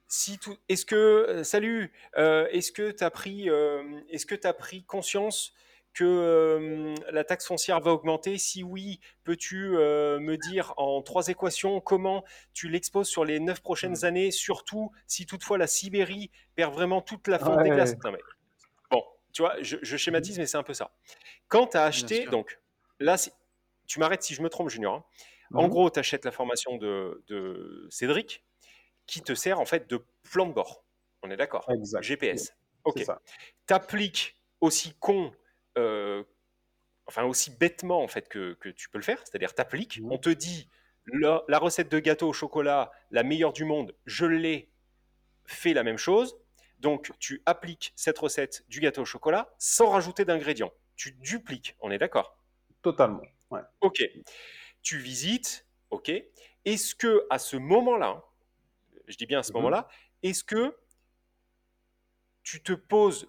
si tout, est-ce que, euh, salut, euh, est-ce que tu as pris, euh, est-ce que tu pris conscience que la taxe foncière va augmenter? Si oui, peux-tu me dire en trois équations comment tu l'exposes sur les neuf prochaines Mhm. années, surtout si toutefois la Sibérie perd vraiment toute la fonte des glaces? Non mais, tu vois, je, je schématise, mais c'est un peu ça. Quand tu as acheté, donc là, tu m'arrêtes si je me trompe, Junior. hein. En Mhm. gros, tu achètes la formation de, de Cédric qui te sert en fait de plan de bord. On est d'accord? Exact. GPS. Ok. T'appliques aussi con, euh, enfin aussi bêtement en fait que, que tu peux le faire, c'est-à-dire t'appliques. Mhm. On te dit la, la recette de gâteau au chocolat, la meilleure du monde, je l'ai, fais la même chose. Donc tu appliques cette recette du gâteau au chocolat sans rajouter d'ingrédients. Tu dupliques. On est d'accord? Totalement. Ouais. Ok. Tu visites. Ok. Est-ce que à ce moment-là, je dis bien à ce Mhm. moment-là, est-ce que tu te poses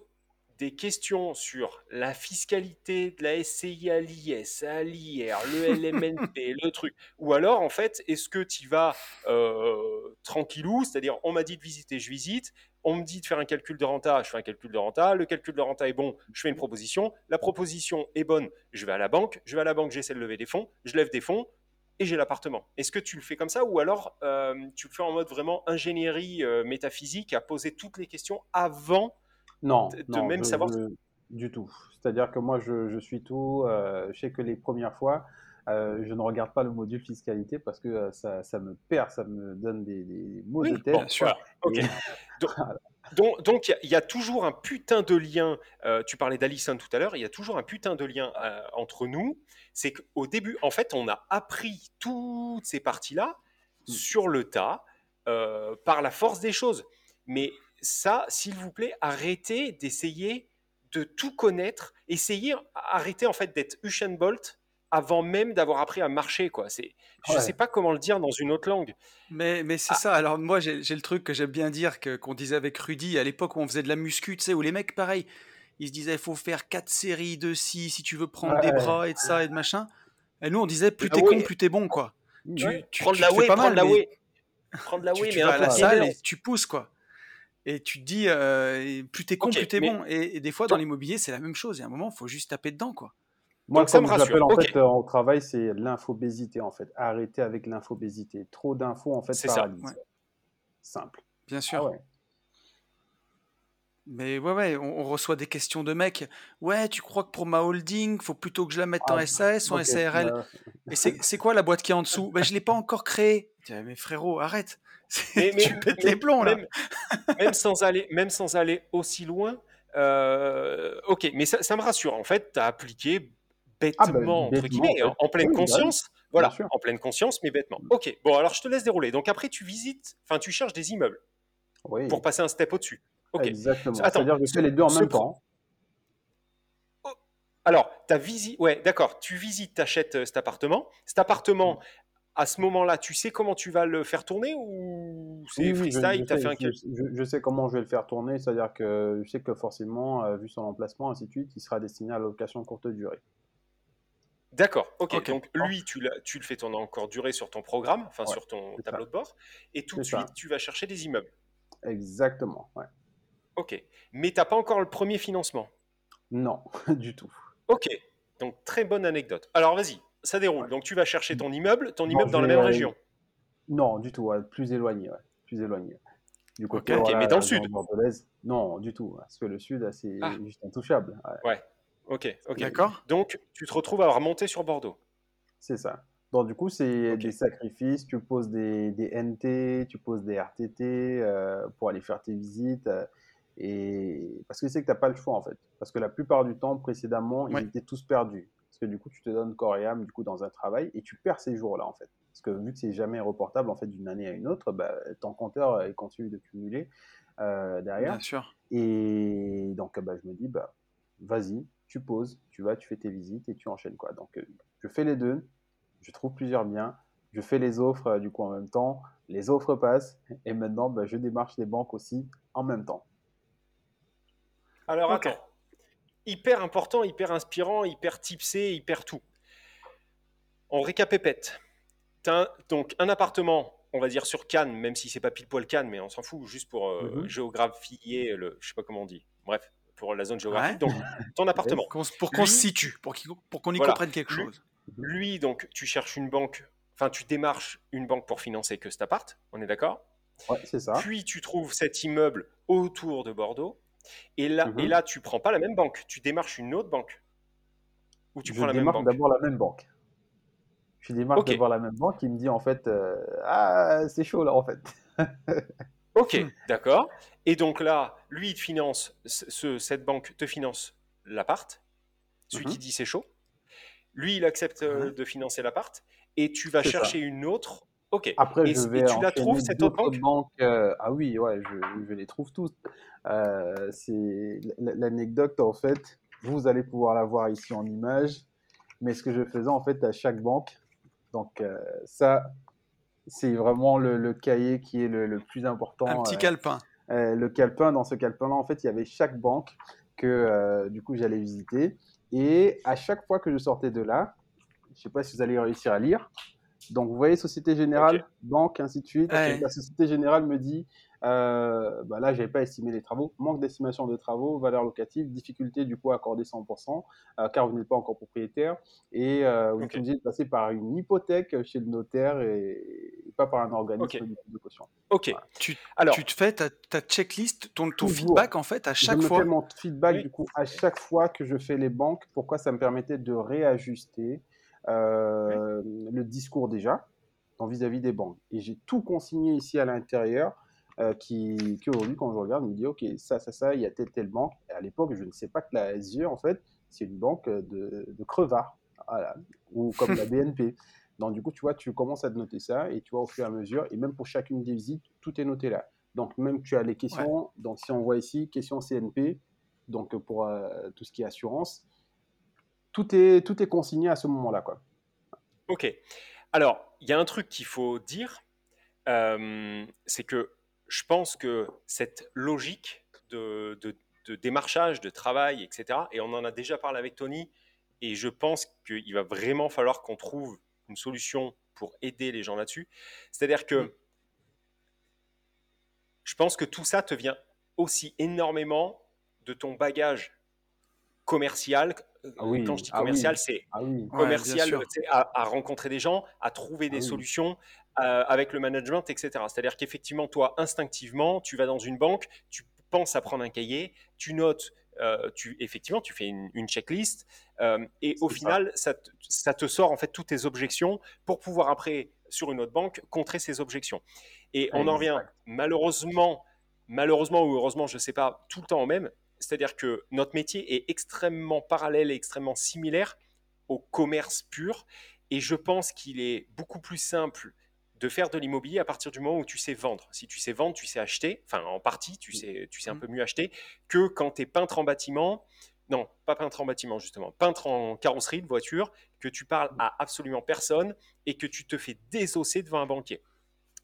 des questions sur la fiscalité de la SCI à l'IS, à l'IR, le LMNP, le truc? Ou alors, en fait, est-ce que tu vas euh, tranquillou, c'est-à-dire on m'a dit de visiter, je visite, on me dit de faire un calcul de renta, je fais un calcul de renta, le calcul de renta est bon, je fais une proposition, la proposition est bonne, je vais à la banque, je vais à la banque, j'essaie de lever des fonds, je lève des fonds, et j'ai l'appartement. Est-ce que tu le fais comme ça ou alors euh, tu le fais en mode vraiment ingénierie euh, métaphysique, à poser toutes les questions avant Non, de, non, même je, savoir je- du tout. C'est-à-dire que moi, je, je suis tout. euh, je sais que les premières fois, euh, je ne regarde pas le module fiscalité parce que euh, ça, ça me perd, ça me donne des, des Oui, de tête. bon, sûr. Donc, il y a- il y, a toujours un putain de lien. euh, tu parlais d'Alison tout à l'heure. Il y a toujours un putain de lien entre nous. C'est qu'au début, en fait, on a appris toutes ces parties-là Mm. sur le tas par la force des choses. Mais ça, s'il vous plaît, arrêtez d'essayer de tout connaître. Essayez, arrêtez en fait d'être Usain Bolt avant même d'avoir appris à marcher. Quoi. C'est, je ne Ouais. sais pas comment le dire dans une autre langue. Mais, mais c'est Ah. ça. Alors, moi, j'ai le truc que j'aime bien dire, que- qu'on disait avec Rudy à l'époque où on faisait de la muscu, tu sais, où les mecs, pareil, ils se disaient, il faut faire quatre séries de ci si tu veux prendre des bras et de ça et de machin. Et nous, on disait, plus Ah t'es con, plus t'es bon, quoi. Tu, Ouais. tu, prendre tu la fais whey, pas prendre mal, la mais whey. Prendre la tu, whey, tu mais vas à la salle et tu pousses, quoi. Et tu te dis, euh, plus t'es con, plus t'es bon. Et, et des fois, dans l'immobilier, c'est la même chose. Il y a un moment, il faut juste taper dedans, quoi. Moi, Donc, ça comme me je rassure. l'appelle en fait euh, au travail, c'est l'infobésité en fait. Arrêtez avec l'infobésité. Trop d'infos en fait C'est ça. paralyse. Ouais. Simple. Bien Ah sûr. ouais. Mais ouais, ouais, on, on reçoit des questions de mecs. Ouais, tu crois que pour ma holding, faut plutôt que je la mette en Ah, SAS ou en. SARL Euh, Et c'est quoi la boîte qui est en dessous? Ben, Je l'ai pas encore créée. Mais frérot, arrête. Mais, mais- tu pètes mais les plombs, là. même, même sans aller, même sans aller aussi loin. euh, ok, mais ça, ça me rassure. En fait, tu as appliqué Ah ben, bêtement, entre guillemets, en en, fait. en pleine Oui, bah oui, conscience. Voilà, en pleine conscience, mais bêtement. Ok, bon, alors je te laisse dérouler. Donc après, tu visites, enfin, tu cherches des immeubles Oui, pour passer un step au-dessus. Ok. exactement. C'est-à-dire que je fais les deux en même pro- temps. Alors, ta visite, ouais, d'accord. Tu visites, t'achètes euh, cet appartement. Cet appartement, à ce moment-là, tu sais comment tu vas le faire tourner ou c'est Oui, oui, je, freestyle je sais, fait un je, je- je sais comment je vais le faire tourner, c'est-à-dire que je sais que forcément, euh, vu son emplacement, ainsi de suite, il sera destiné à la location courte durée. D'accord, ok. Ok. Donc lui, tu, le fais tourner encore durer sur ton programme, enfin Ouais, sur ton tableau ça. de bord, et tout de ça. suite, tu vas chercher des immeubles. Exactement, ouais. Ok. Mais t'as pas encore le premier financement. Non, du tout. Ok. Donc très bonne anecdote. Alors vas-y, ça déroule. Ouais. Donc tu vas chercher ton immeuble, ton Non, immeuble dans la même région. Non, du tout, ouais, plus éloigné, ouais, plus éloigné. Du côté, ok, voilà, mais dans le sud. Non, du tout, parce que le sud, c'est Ah. juste intouchable. Ouais. Ok, ok. D'accord Donc tu te retrouves à remonter sur Bordeaux. c'est ça. Donc, du coup, c'est des sacrifices. Tu poses des, des NT, tu poses des RTT euh, pour aller faire tes visites. euh, et parce que c'est que tu n'as pas le choix, en fait. Parce que la plupart du temps, précédemment, ils Ouais. étaient tous perdus. Parce que du coup, tu te donnes corps et âme du coup, dans un travail et tu perds ces jours-là, en fait. Parce que vu que c'est jamais reportable, en fait, d'une année à une autre, bah, ton compteur, euh, il continue de cumuler euh, derrière. Bien sûr. Et donc, bah, je me dis, bah, vas-y, tu poses, tu vas, tu fais tes visites et tu enchaînes. Quoi. Donc, euh, je fais les deux, je trouve plusieurs biens, je fais les offres euh, du coup en même temps, les offres passent, et maintenant bah, je démarche les banques aussi en même temps. Alors attends, hyper important, hyper inspirant, hyper tipsé, hyper tout. On récapépète. T'as donc un appartement, on va dire sur Cannes, même si c'est pas pile poil Cannes, mais on s'en fout, juste pour euh, Mhm. géographier, le, je sais pas comment on dit. Bref, pour la zone géographique. Donc ton appartement. Pour qu'on Lui- se situe, pour qu'on y Voilà. comprenne quelque chose. Lui, donc, tu cherches une banque, enfin, tu démarches une banque pour financer que cet appart, on est d'accord? Ouais, c'est ça. Puis tu trouves cet immeuble autour de Bordeaux, et là, Mhm. et là tu prends pas la même banque, tu démarches une autre banque. Ou tu je prends la même banque. d'abord la même banque. Je démarque Ok. d'abord la même banque qui me dit en fait euh, Ah, c'est chaud là en fait. Ok, Hmm. d'accord. Et donc là, lui, il te finance, ce- ce- cette banque te finance l'appart. Celui qui Mhm. dit c'est chaud. Lui, il accepte euh, de financer l'appart. Et tu vas ça. chercher une autre. Ok. Après, et, je et vais tu la trouves, cette autre banque? euh, ah oui, ouais, je, je les trouve tous. Euh, c'est l'anecdote en fait. Vous allez pouvoir la voir ici en image. Mais ce que je faisais en fait à chaque banque, donc euh, ça, c'est vraiment le, le cahier qui est le, le plus important. Un petit euh, calepin. euh, le calepin, dans ce calepin-là, en fait, il y avait chaque banque que euh, du coup j'allais visiter. Et à chaque fois que je sortais de là, je ne sais pas si vous allez réussir à lire. Donc, vous voyez Société Générale, banque, ainsi de suite. Ouais. La Société Générale me dit, euh, bah là, je n'avais pas estimé les travaux, manque d'estimation de travaux, valeur locative, difficulté du coup à accorder 100%, euh, car vous n'êtes pas encore propriétaire, et euh, vous êtes obligé de passer par une hypothèque chez le notaire et, et pas par un organisme Ok. du coup, de caution. Ok. Tu, Alors, tu te fais ta, ta checklist, ton, ton feedback en fait à Je chaque me fois. fais mon feedback Oui. du coup à chaque fois que je fais les banques. Pourquoi ça me permettait de réajuster euh, le discours déjà vis-à-vis des banques. Et j'ai tout consigné ici à l'intérieur euh, qui, qui aujourd'hui quand je regarde me dit ok ça ça ça il y a telle telle banque. Et à l'époque je ne sais pas que la SGE en fait c'est une banque de, de crevards voilà. ou comme la BNP. Donc du coup tu vois tu commences à te noter ça et tu vois au fur et à mesure et même pour chacune des visites tout est noté là. Donc même tu as les questions. Donc si on voit ici question CNP donc pour euh, tout ce qui est assurance tout est tout est consigné à ce moment-là quoi. Ok. Alors, il y a un truc qu'il faut dire, euh, c'est que je pense que cette logique de, de- de démarchage, de travail, etc., et on en a déjà parlé avec Tony, et je pense qu'il va vraiment falloir qu'on trouve une solution pour aider les gens là-dessus. C'est-à-dire que je pense que tout ça te vient aussi énormément de ton bagage commercial. Ah oui, Quand je dis ah oui. commercial, c'est Ah oui. Ouais, commercial sais, à, à rencontrer des gens, à trouver des Ah oui. solutions euh, avec le management, etc. C'est-à-dire qu'effectivement, toi, instinctivement, tu vas dans une banque, tu penses à prendre un cahier, tu notes, euh, tu, effectivement, tu fais une, une checklist, euh, et au ça. final, ça. te, ça te sort en fait toutes tes objections pour pouvoir après, sur une autre banque, contrer ces objections. Et on en revient malheureusement, malheureusement ou heureusement, je ne sais pas, tout le temps au même. C'est-à-dire que notre métier est extrêmement parallèle et extrêmement similaire au commerce pur. Et je pense qu'il est beaucoup plus simple de faire de l'immobilier à partir du moment où tu sais vendre. Si tu sais vendre, tu sais acheter, enfin en partie, tu sais, tu sais un Mm. peu mieux acheter que quand tu es peintre en bâtiment. Non, pas peintre en bâtiment, justement. Peintre en carrosserie de voiture, que tu parles à absolument personne et que tu te fais désosser devant un banquier.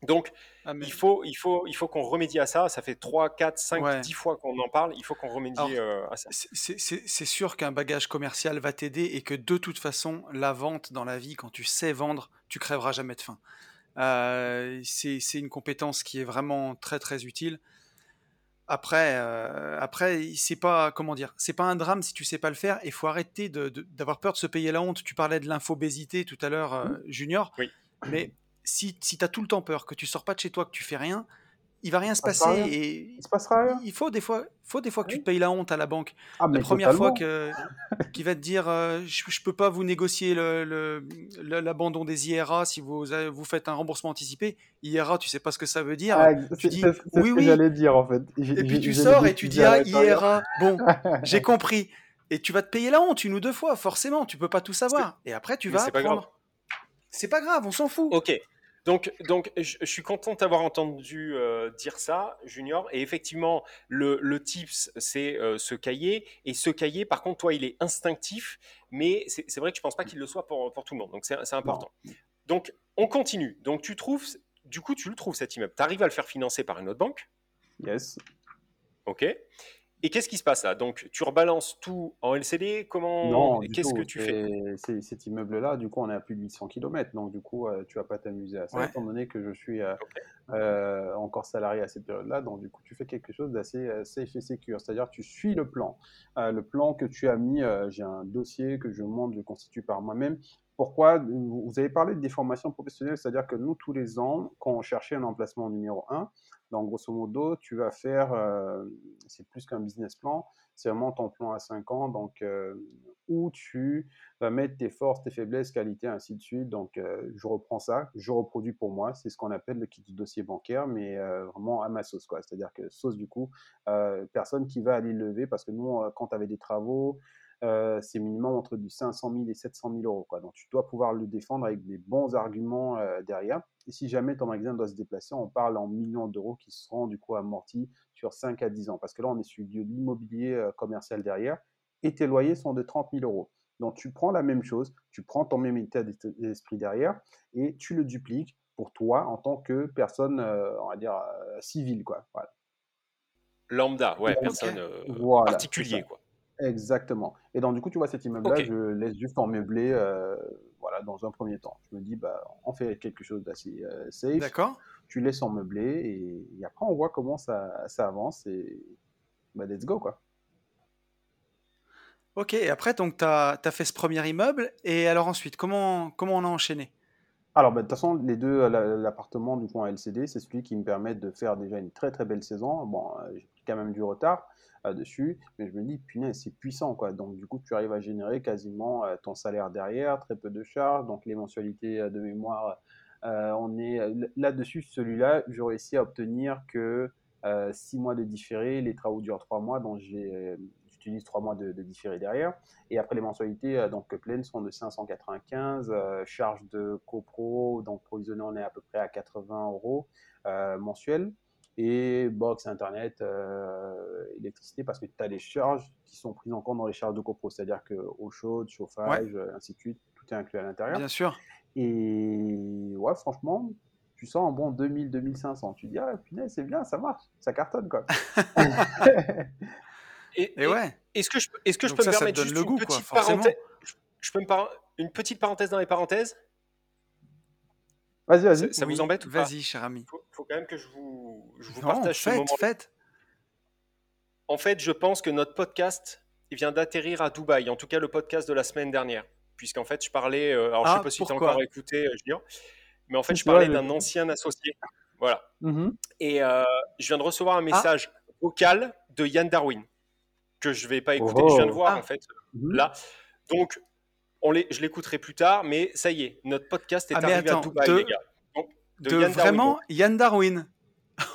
Donc, Ah, il faut, il faut, il faut qu'on remédie à ça. Ça fait 3, 4, 5, Ouais. 10 fois qu'on en parle. Il faut qu'on remédie Alors, euh, à ça. C'est sûr qu'un bagage commercial va t'aider et que de toute façon, la vente dans la vie, quand tu sais vendre, tu crèveras jamais de faim. Euh, c'est une compétence qui est vraiment très très utile. Après, euh, après, c'est pas comment dire, c'est pas un drame si tu sais pas le faire. Il faut arrêter d'avoir peur de se payer la honte. Tu parlais de l'infobésité tout à l'heure, euh, Junior. Oui. Mais si, si tu as tout le temps peur, que tu sors pas de chez toi, que tu fais rien, il va rien se passer. rien. Et Il se passera rien. il faut des fois, faut des fois que tu Oui. te payes la honte à la banque. Ah, La première fois totalement. que qui va te dire euh, je, je peux pas vous négocier le- le- le- l'abandon des IRA si vous avez- vous faites un remboursement anticipé. IRA, tu sais pas ce que ça veut dire. Ah, tu dis, oui, ce que oui. j'allais dire en fait. Et puis tu sors et tu dis ah. IRA. Bon, j'ai compris. Et tu vas te payer la honte une ou deux fois, forcément. Tu peux pas tout savoir. Et après tu Mais vas c'est pas grave. C'est pas grave, on s'en fout. Ok. Donc, donc je, je suis content d'avoir entendu euh, dire ça, Junior. Et effectivement, le, le tips, c'est euh, ce cahier. Et ce cahier, par contre, toi, il est instinctif. Mais c'est vrai que je pense pas qu'il le soit pour, pour tout le monde. Donc, c'est c'est important. Donc, on continue. Donc, tu trouves, du coup, tu le trouves cet immeuble. Tu arrives à le faire financer par une autre banque? Yes. Ok. Et qu'est-ce qui se passe là? Donc, tu rebalances tout en LCD Comment Non, Qu'est-ce que tu fais? Cet immeuble-là, du coup, on est à plus de 800 km. Donc, du coup, euh, tu vas pas t'amuser à ça, Ouais. étant donné que je suis euh, euh, encore salarié à cette période-là. Donc, du coup, tu fais quelque chose d'assez euh, safe et secure. C'est-à-dire, tu suis le plan. Le plan que tu as mis, j'ai un dossier que je monte, je constitue par moi-même. Pourquoi Vous vous avez parlé de déformation professionnelle, c'est-à-dire que nous, tous les ans, quand on cherchait un emplacement numéro 1, donc grosso modo, tu vas faire, euh, c'est plus qu'un business plan, c'est vraiment ton plan à 5 ans, donc euh, où tu vas mettre tes forces, tes faiblesses, qualités, ainsi de suite. Donc euh, je reprends ça, je reproduis pour moi, c'est ce qu'on appelle le kit du dossier bancaire, mais vraiment à ma sauce, quoi. C'est-à-dire que sauce, du coup, personne qui va aller lever, parce que nous, quand tu avais des travaux, euh, c'est minimum entre du 500 000 et 700 000 euros. Quoi. Donc, tu dois pouvoir le défendre avec des bons arguments euh, derrière. Et si jamais ton magasin doit se déplacer, on parle en millions d'euros qui seront du coup amortis sur 5 à 10 ans. Parce que là, on est sur de l'immobilier euh, commercial derrière et tes loyers sont de 30 000 euros. Donc, tu prends la même chose, tu prends ton même état d'esprit derrière et tu le dupliques pour toi en tant que personne, euh, on va dire, euh, civile. Quoi. Voilà. Lambda, ouais, personne euh, Voilà, particulier, quoi. Exactement. Et donc, du coup, tu vois, cet immeuble-là, Ok. je le laisse juste en meublé, euh, voilà, dans un premier temps. Je me dis, bah, on fait quelque chose d'assez euh, safe. D'accord. Tu laisses en meublé et, et après, on voit comment ça, ça avance et bah, let's go, quoi. Ok, et après, donc, tu as, fait ce premier immeuble. Et alors ensuite, comment, comment on a enchaîné? Alors, bah, de toute façon, les deux, euh, la- l'appartement du coup en LCD, c'est celui qui me permet de faire déjà une très très belle saison. Bon, euh, j'ai pris quand même du retard dessus, mais je me dis, punaise, c'est puissant quoi. Donc, du coup, tu arrives à générer quasiment euh, ton salaire derrière, très peu de charges. Donc, les mensualités euh, de mémoire, euh, on est euh, là-dessus, celui-là, j'ai réussi à obtenir que euh, six mois de différé, les travaux durent trois mois, donc euh, J'utilise trois mois de, différé derrière. Et après, les mensualités euh, donc, pleines sont de 595. Euh, charge de copro, donc provisionné, on est à peu près à 80 euros euh, mensuels. Et box, internet, euh, électricité, parce que tu as les charges qui sont prises en compte dans les charges de copro. C'est-à-dire que eau chaude, chauffage, ouais. ainsi de suite, tout est inclus à l'intérieur. Bien sûr. Et ouais, franchement, tu sens un bon 2000-2500. Tu dis, ah, punaise, c'est bien, ça marche, ça cartonne, quoi. Et, et, ouais. Est-ce que je, que peux ça, me permettre ça juste le une goût, petite quoi, parenthèse? Je peux me par... une petite parenthèse dans les parenthèses? Vas-y, vas-y. Ça, oui, vous embête ou pas Vas-y, cher ami. faut, faut quand même que je vous, je vous non, partage faites, ce moment. Faites. En fait, je pense que notre podcast il vient d'atterrir à Dubaï, en tout cas le podcast de la semaine dernière. Puisqu'en fait, je parlais, euh, alors ah, je sais pas si tu as encore écouté, euh, Junior, mais en fait, je parlais d'un ancien associé. Voilà. Mhm. Et euh, je viens de recevoir Ah. un message vocal de Yann Darwin, que je vais pas écouter, Oh. je viens de voir Ah. en fait, Mhm. là. Donc, on les, je l'écouterai plus tard, mais ça y est, notre podcast est Ah, arrivé attends, à Dubaï, de- les gars. Donc, De, Yann Darwin. vraiment Yann Darwin.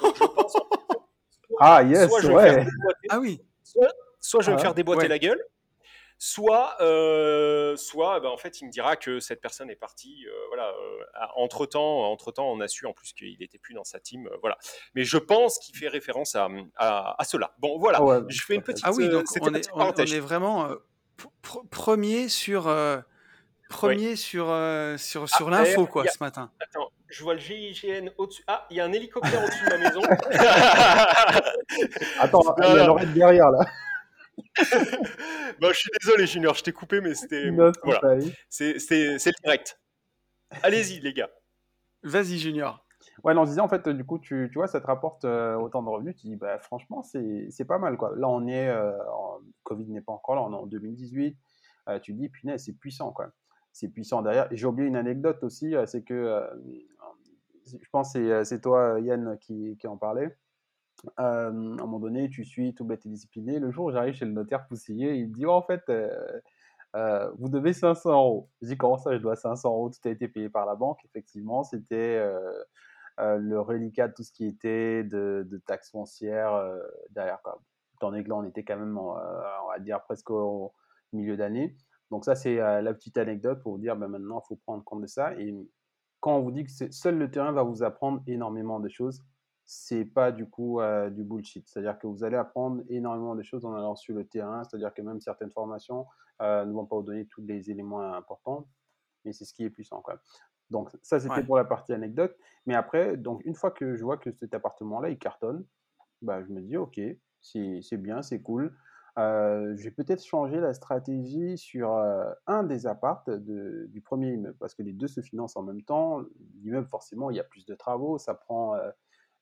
Donc, je pense, Ah, yes, soit je vais me faire ouais. déboîter, Ah oui. soit je vais Ah me faire déboîter ouais. la gueule, soit, euh, soit ben, en fait, il me dira que cette personne est partie. euh, voilà, entre temps, entre temps, on a su en plus qu'il n'était plus dans sa team. euh, voilà. Mais je pense qu'il fait référence à, à, à cela. Bon, voilà. Ouais, je fais une petite. Ah oui, euh, donc on est, on, on est vraiment euh, pr- pr- premier sur, euh, premier sur, euh, sur, sur Ah, l'info quoi il y a- ce matin. Attends, je vois le GIGN au-dessus. Ah, il y a un hélicoptère au-dessus de ma maison. Attends, il y a l'oreille derrière, là. Bon, je suis désolé, Junior, je t'ai coupé, mais c'était. Voilà, faille. c'est c'est- c'est le direct. Allez-y, les gars. Vas-y Junior. Ouais, non, je disais, en fait, du coup, tu, tu vois, ça te rapporte euh, autant de revenus. Tu dis, bah, franchement, c'est pas mal, quoi. Là, on est, euh, Covid n'est pas encore là, on est en 2018. Euh, tu dis, punaise, c'est puissant, quoi. C'est puissant derrière. J'ai oublié une anecdote aussi, c'est que, je pense que c'est- toi, Yann, qui, qui en parlait. À un moment donné, tu suis tout bête et discipliné. Le jour où j'arrive chez le notaire poussier, il me dit, oh, en fait, vous devez 500 euros. Je dis, comment ça, je dois 500 euros? Tout a été payé par la banque. Effectivement, c'était le reliquat de tout ce qui était de, taxes foncières euh, derrière. Quoi. Étant donné que là, on était quand même, euh, on va dire, presque au milieu d'année. Donc ça, c'est euh, la petite anecdote pour vous dire, ben, maintenant, il faut prendre compte de ça. Et quand on vous dit que seul le terrain va vous apprendre énormément de choses, c'est pas du coup euh, du bullshit. C'est-à-dire que vous allez apprendre énormément de choses en allant sur le terrain. C'est-à-dire que même certaines formations euh, ne vont pas vous donner tous les éléments importants, mais c'est ce qui est puissant. Quoi. Donc ça, c'était Ouais. pour la partie anecdote. Mais après, donc une fois que je vois que cet appartement-là, il cartonne, bah, je me dis, ok, c'est bien, c'est cool. Euh, je vais peut-être changer la stratégie sur euh, un des appartes de- du premier immeuble, parce que les deux se financent en même temps. L'immeuble, forcément, il y a plus de travaux, ça prend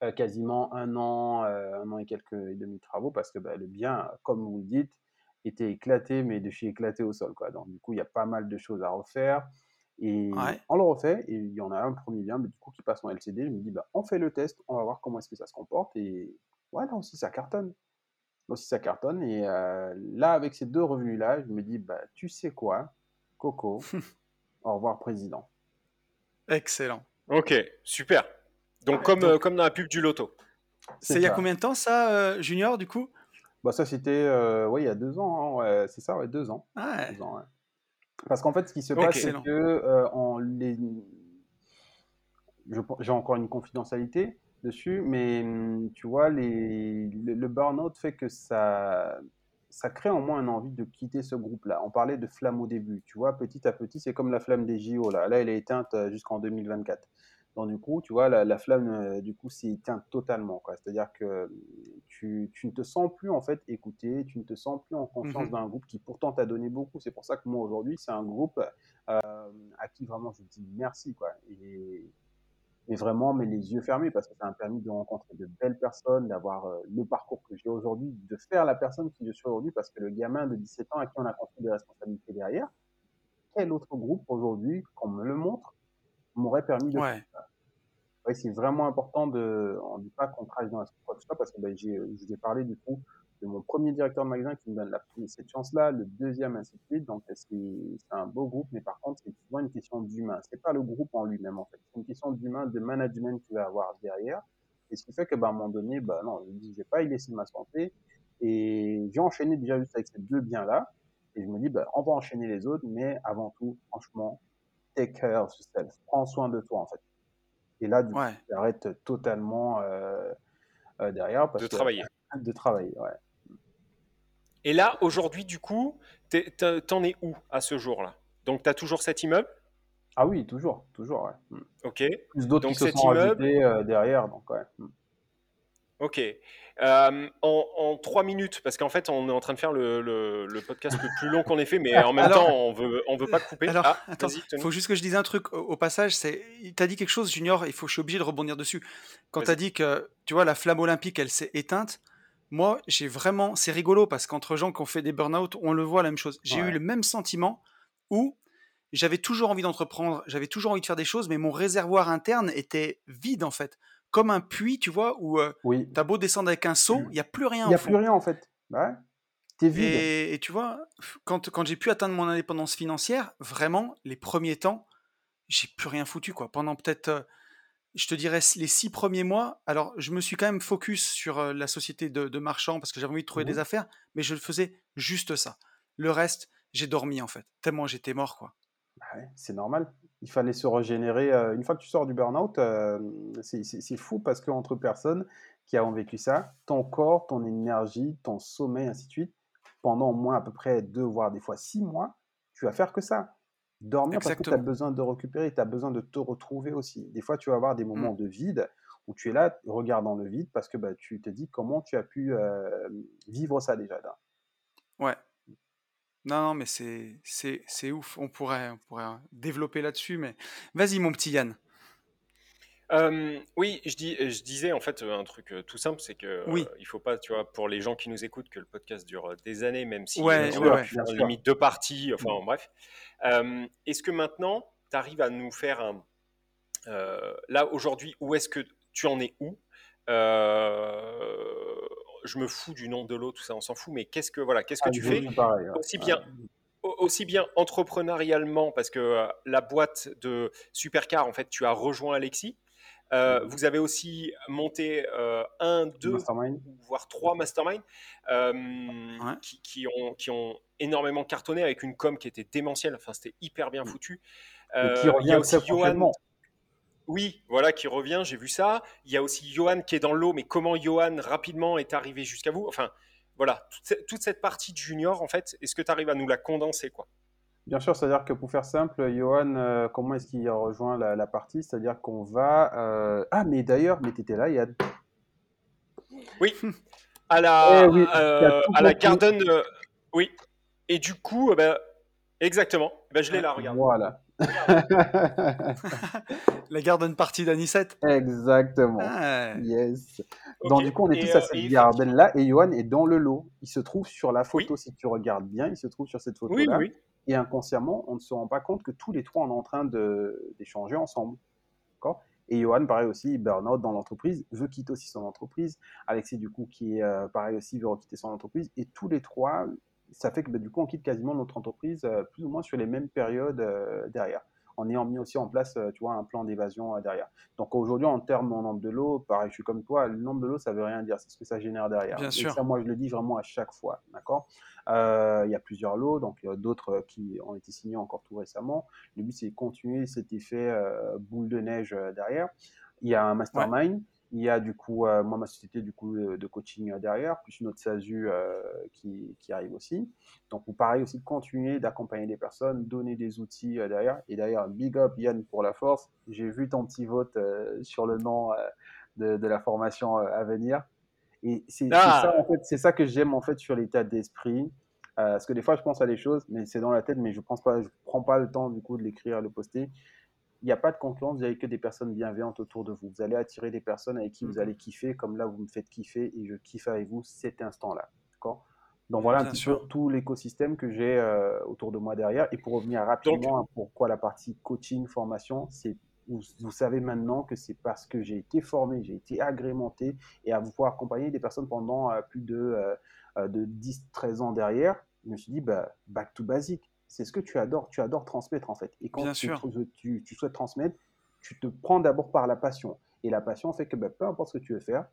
euh, quasiment un an, un an et quelques et demi de travaux, parce que bah, le bien, comme vous le dites, était éclaté, mais de chez éclaté au sol, quoi. Donc du coup, il y a pas mal de choses à refaire. Et Ouais. on le refait, et il y en a un premier bien, mais du coup, qui passe en LCD. Je me dis, bah, on fait le test, on va voir comment est-ce que ça se comporte. Et ouais, là aussi, ça cartonne. Là aussi, ça cartonne. Et euh, là, avec ces deux revenus-là, je me dis, bah, tu sais quoi, Coco, au revoir, président. Excellent. Ok, super. Donc, comme, Donc- euh, comme dans la pub du loto. C'est il y a combien de temps ça, euh, Junior, du coup? Bah, ça, c'était euh, ouais, il y a deux ans. hein, ouais, c'est ça, ouais, deux ans. Ah ouais. Deux ans, ouais. Parce qu'en fait, ce qui se passe, c'est que euh, en les... je- j'ai encore une confidentialité dessus, mais hum, tu vois, les... le, le burn-out fait que ça, ça crée en moi une envie de quitter ce groupe-là. On parlait de flamme au début, tu vois, petit à petit, c'est comme la flamme des JO, là. Là, elle est éteinte euh, jusqu'en 2024. Donc, du coup, tu vois, la, la flamme, euh, du coup, s'est éteinte totalement, quoi. C'est-à-dire que hum, tu, tu ne te sens plus, en fait, écouté, tu ne te sens plus en confiance Mhm. d'un groupe qui pourtant t'a donné beaucoup. C'est pour ça que moi, aujourd'hui, c'est un groupe euh, à qui vraiment je dis merci, quoi. Et, et vraiment, mais les yeux fermés, parce que ça m'a permis de rencontrer de belles personnes, d'avoir euh, le parcours que j'ai aujourd'hui, de faire la personne qui je suis aujourd'hui, parce que le gamin de 17 ans à qui on a construit des responsabilités derrière, quel autre groupe aujourd'hui, qu'on me le montre, m'aurait permis de Ouais. Ouais, c'est vraiment important de, on dit pas qu'on crache dans quoi que ce soit, parce que ben, j'ai, je vous ai parlé du coup de mon premier directeur de magasin qui me donne la, cette chance-là, le deuxième ainsi de suite. Donc c'est, c'est un beau groupe, mais par contre c'est souvent une question d'humain. C'est pas le groupe en lui-même en fait, c'est une question d'humain, de management que tu vas avoir derrière. Et ce qui fait que ben, à un moment donné, ben non, je dis, je vais pas y laisser ma santé. Et j'ai enchaîné déjà juste avec ces deux biens-là. Et je me dis, ben, on va enchaîner les autres, mais avant tout, franchement, take care of yourself. Prends soin de toi en fait. Et là, du coup, Ouais. j'arrête totalement euh, euh, derrière parce De que- travailler. de travailler, ouais. Et là, aujourd'hui, du coup, t'en es où à ce jour-là? Donc, tu as toujours cet immeuble? Ah oui, toujours, toujours, ouais. Ok. Plus d'autres Donc qui se cet sont immeuble- ajoutés euh, derrière, donc ouais. Ok. Euh, en, en trois minutes, parce qu'en fait, on est en train de faire le, le- le podcast le plus long qu'on ait fait, mais en même Alors- temps, on veut, on veut pas couper. Alors, ah, attends, faut juste que je dise un truc au, au passage. C'est, t'as dit quelque chose, Junior. Il faut, je suis obligé de rebondir dessus. Quand t'as dit que, tu vois, la flamme olympique, elle s'est éteinte. Moi, j'ai vraiment, c'est rigolo parce qu'entre gens qui ont fait des burn-out, on le voit la même chose. J'ai Ouais. eu le même sentiment où j'avais toujours envie d'entreprendre, j'avais toujours envie de faire des choses, mais mon réservoir interne était vide en fait, comme un puits, tu vois, où euh, Oui. t'as beau descendre avec un seau, il y a plus rien Il n'y a fond. plus rien en fait. Ouais. T'es vide. Et, et tu vois, quand, quand j'ai pu atteindre mon indépendance financière, vraiment, les premiers temps, j'ai plus rien foutu, quoi. Pendant peut-être, euh, je te dirais, les six premiers mois, alors je me suis quand même focus sur euh, la société de, de marchand parce que j'avais envie de trouver Mhm. des affaires, mais je faisais juste ça. Le reste, j'ai dormi, en fait. Tellement j'étais mort, quoi. Bah ouais, c'est normal. Il fallait se régénérer. euh, une fois que tu sors du burn-out, euh, c'est- fou parce qu'entre personnes qui ont vécu ça, ton corps, ton énergie, ton sommeil, ainsi de suite, pendant au moins à peu près deux, voire des fois six mois, tu vas faire que ça. Dormir parce que tu as besoin de récupérer, tu as besoin de te retrouver aussi. Des fois, tu vas avoir des Mm. moments de vide où tu es là, regardant le vide, parce que bah, tu te dis comment tu as pu euh, vivre ça déjà. là. Ouais. Non, non, mais c'est, c'est, c'est ouf. On pourrait, on pourrait développer là-dessus, mais vas-y, mon petit Yann. Euh, oui, je, dis, je disais en fait euh, un truc euh, tout simple, c'est que Oui. euh, il faut pas, tu vois, pour les gens qui nous écoutes, que le podcast dure des années, même si Ouais, on ouais, ouais. limite deux parties, enfin Mm. bref. Euh, est-ce que maintenant, tu arrives à nous faire un... là, aujourd'hui, où est-ce que tu en es où? Je me fous du nom de l'eau, tout ça, on s'en fout, mais qu'est-ce que, voilà, qu'est-ce que Ah, tu fais pareil, aussi Ouais. bien au- aussi bien entrepreneurialement, parce que euh, la boîte de Supercar, en fait, tu as rejoint Alexis. Euh, vous avez aussi monté euh, un, deux, Mastermind. voire trois masterminds euh, Ouais. qui, qui ont, qui ont énormément cartonné avec une com qui était démentielle. Enfin, c'était hyper bien Mhm. foutu. Et Euh, qui il y revient a aussi très Johan. Oui, voilà, qui revient, j'ai vu ça. Il y a aussi Johan qui est dans l'eau, mais comment Johan rapidement est arrivé jusqu'à vous? Enfin, voilà, toute cette, toute cette partie de junior, en fait, est-ce que tu arrives à nous la condenser, quoi? Bien sûr, c'est-à-dire que pour faire simple, Johan, euh, comment est-ce qu'il rejoint la, la partie? C'est-à-dire qu'on va... euh, Ah, mais d'ailleurs, mais t'étais là, Yann. Oui, à la, Eh oui, euh, à la. Garden. oui. Et du coup, euh, ben, exactement. Ben, je l'ai là, regarde. Voilà. La garden party d'Anisette. Exactement. Ah, Yes. Donc, du coup, on est Et, tous à euh, cette et garden-là et Johan est dans le lot. Il se trouve sur la photo, Oui. si tu regardes bien, il se trouve sur cette Oui, photo-là. oui. Et inconsciemment, on ne se rend pas compte que tous les trois, on est en train de- d'échanger ensemble. D'accord? Et Johan, pareil aussi, burn-out dans l'entreprise, veut quitter aussi son entreprise. Alexis, du coup, qui est euh, pareil aussi, veut quitter son entreprise. Et tous les trois, ça fait que bah, du coup, on quitte quasiment notre entreprise euh, plus ou moins sur les mêmes périodes euh, derrière. En ayant mis aussi en place, euh, tu vois, un plan d'évasion derrière. Donc aujourd'hui, en termes en nombre de lots, pareil, je suis comme toi, le nombre de lots, ça veut rien dire, c'est ce que ça génère derrière. Bien Et sûr. ça, moi, je le dis vraiment à chaque fois, d'accord? Il y a plusieurs lots, donc il y a d'autres qui ont été signés encore tout récemment. Le but, c'est de continuer cet effet boule de neige derrière. Il y a un mastermind. Il y a du coup, euh, moi, ma société du coup, de de coaching euh, derrière, plus une autre SASU euh, qui, qui arrive aussi. Donc, vous pareil aussi de continuer d'accompagner des personnes, donner des outils euh, derrière. Et d'ailleurs, big up Yann pour la force. J'ai vu ton petit vote euh, sur le nom euh, de, de la formation euh, à venir. Et c'est Ah. ça, en fait, ça que j'aime en fait sur l'état d'esprit. Euh, parce que des fois, je pense à des choses, mais c'est dans la tête, mais je pas, je prends pas le temps du coup de l'écrire, de le poster. Il n'y a pas de concurrence, vous n'avez que des personnes bienveillantes autour de vous. Vous allez attirer des personnes avec qui vous Mhm. allez kiffer, comme là, vous me faites kiffer et je kiffe avec vous cet instant-là. D'accord? Donc voilà un Bien petit sûr. peu tout l'écosystème que j'ai euh, autour de moi derrière. Et pour revenir rapidement à pourquoi la partie coaching, formation, c'est vous, vous savez maintenant que c'est parce que j'ai été formé, j'ai été agrémenté et à vous pouvoir accompagner des personnes pendant euh, plus de, euh, euh, de 10-13 ans derrière, je me suis dit, bah, back to basic. C'est ce que tu adores. Tu adores transmettre en fait. Et quand Bien tu, sûr. tu, tu souhaites transmettre, tu te prends d'abord par la passion. Et la passion fait que bah, peu importe ce que tu veux faire,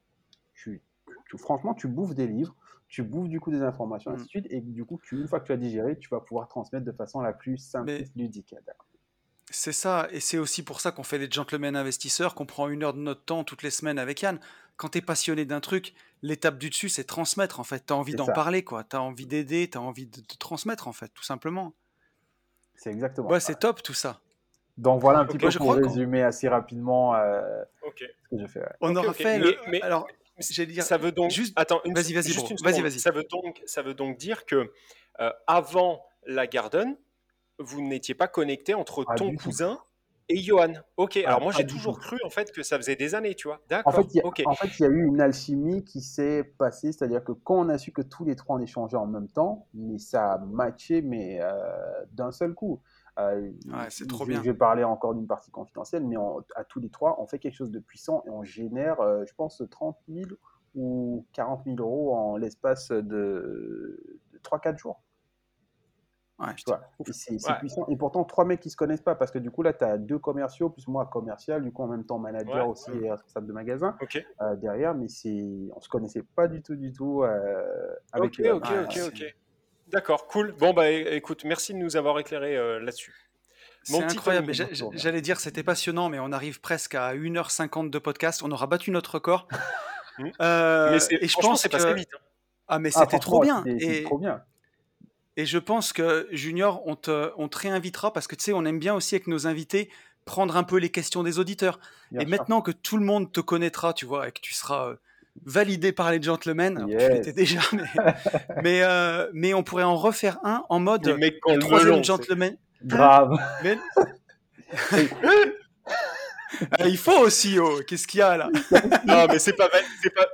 tu, tu- franchement, tu bouffes des livres, tu bouffes du coup des informations, Mm. ainsi de suite. Et du coup, tu- une fois que tu as digéré, tu vas pouvoir transmettre de façon la plus simple, Mais- ludique. D'accord. C'est ça, et c'est aussi pour ça qu'on fait les gentlemen investisseurs, qu'on prend une heure de notre temps toutes les semaines avec Yann. Quand tu es passionné d'un truc, l'étape du dessus, c'est transmettre en fait. Tu as envie d'en parler, quoi. Tu as envie d'aider, tu as envie de, de transmettre en fait, tout simplement. C'est exactement Ouais, c'est top tout ça. Donc voilà un petit peu je pour résumer assez rapidement euh, ce que j'ai fait. ouais. On Ok, aura fait Mais- le. mais- Alors, j'allais dire. Ça veut donc. juste- Attends, une vas-y, vas-y, juste bro. une Vas-y, vas-y. Ça veut donc, ça veut donc dire que euh, avant la Garden, vous n'étiez pas connecté entre ton cousin et Johan. Ok. Alors moi, j'ai toujours cru en fait que ça faisait des années, tu vois. En D'accord. fait, il y a, Ok. en fait, il y a eu une alchimie qui s'est passée, c'est-à-dire que quand on a su que tous les trois on échangeait en même temps, mais ça a matché, mais euh, d'un seul coup. Euh, Ouais, c'est trop je, bien. je vais parler encore d'une partie confidentielle, mais on- à tous les trois, on fait quelque chose de puissant et on génère, euh, je pense, 30 000 ou 40 000 euros en l'espace de, de 3-4 jours. Ouais, Tu vois, Et c'est Ouais. puissant. Et pourtant, trois mecs qui se connaissent pas, parce que du coup, là, tu as deux commerciaux, plus moi commercial, du coup, en même temps manager Ouais. aussi et responsable de magasin euh, derrière, mais c'est, on se connaissait pas du tout, du tout euh, avec. Ok. euh, Ok. Ok. D'accord. Cool. Bon bah écoute, merci de nous avoir écéré euh, là-dessus. C'est incroyable. J'allais dire, c'était passionnant, mais on arrive presque à 1h50 de podcast. On aura battu notre record. Mais c'est- et je franchement, pense c'est que. passé vite. hein. Ah, mais Ah, c'était trop bien. Et, trop bien. Et je pense que, Junior, on te, on te réinvitera parce que tu sais, on aime bien aussi avec nos invités prendre un peu les questions des auditeurs. Bien et sûr. maintenant que tout le monde te connaîtra, tu vois, et que tu seras euh, validé par les gentlemen, alors, tu l'étais déjà, mais, mais, euh, mais on pourrait en refaire un en mode troisième gentleman. Grave. Mais- il faut aussi, oh, qu'est-ce qu'il y a là Non, mais c'est pas, pas,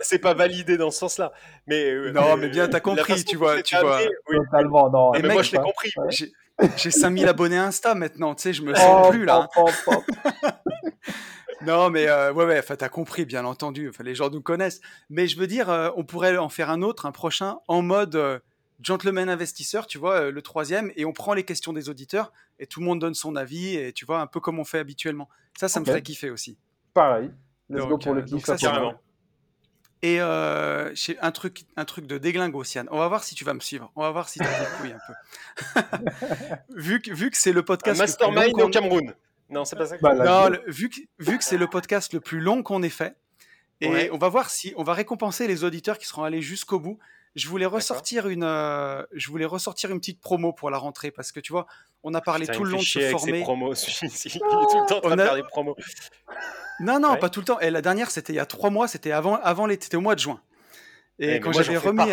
c'est pas validé dans ce sens-là. Mais euh, Non, euh, mais bien, t'as compris, tu vois, tu vois. amené, oui. Totalement, non. Ah, Et mais mec, moi, je l'ai pas- compris. Ouais. J'ai j'ai 5000 abonnés Insta maintenant, tu sais, je me sens Oh, plus là. pop, pop, pop. Non, mais euh, ouais, ouais, enfin, t'as compris, bien entendu. Enfin, les gens nous connaissent. Mais je veux dire, euh, on pourrait en faire un autre, un prochain, en mode euh, gentleman investisseur, tu vois, euh, le troisième, et on prend les questions des auditeurs et tout le monde donne son avis, et tu vois, un peu comme on fait habituellement. Ça, ça me ferait kiffer aussi. Pareil. Let's Donc, go pour le kiff. ça, Carrément. Et euh, un truc, un truc de déglingo, Sian. On va voir si tu vas me suivre. On va voir si tu as des couilles un peu. vu, que, vu que c'est le Un podcast. le plus long mastermind qu'on- au Cameroun. Non, c'est pas ça. que- Bah, Non, le- vu que, vu que c'est le podcast le plus long qu'on ait fait, et Ouais. on va voir si on va récompenser les auditeurs qui seront allés jusqu'au bout. Je voulais ressortir une, euh, je voulais ressortir une petite promo pour la rentrée parce que tu vois, on a parlé Putain, tout le long de se avec former. ses promos. celui-ci. Il est tout le temps en train On de a- faire des promos. Non, non, Ouais. pas tout le temps. Et la dernière, c'était il y a trois mois, c'était avant, avant l'été, c'était au mois de juin. Et Ouais, mais quand j'avais remis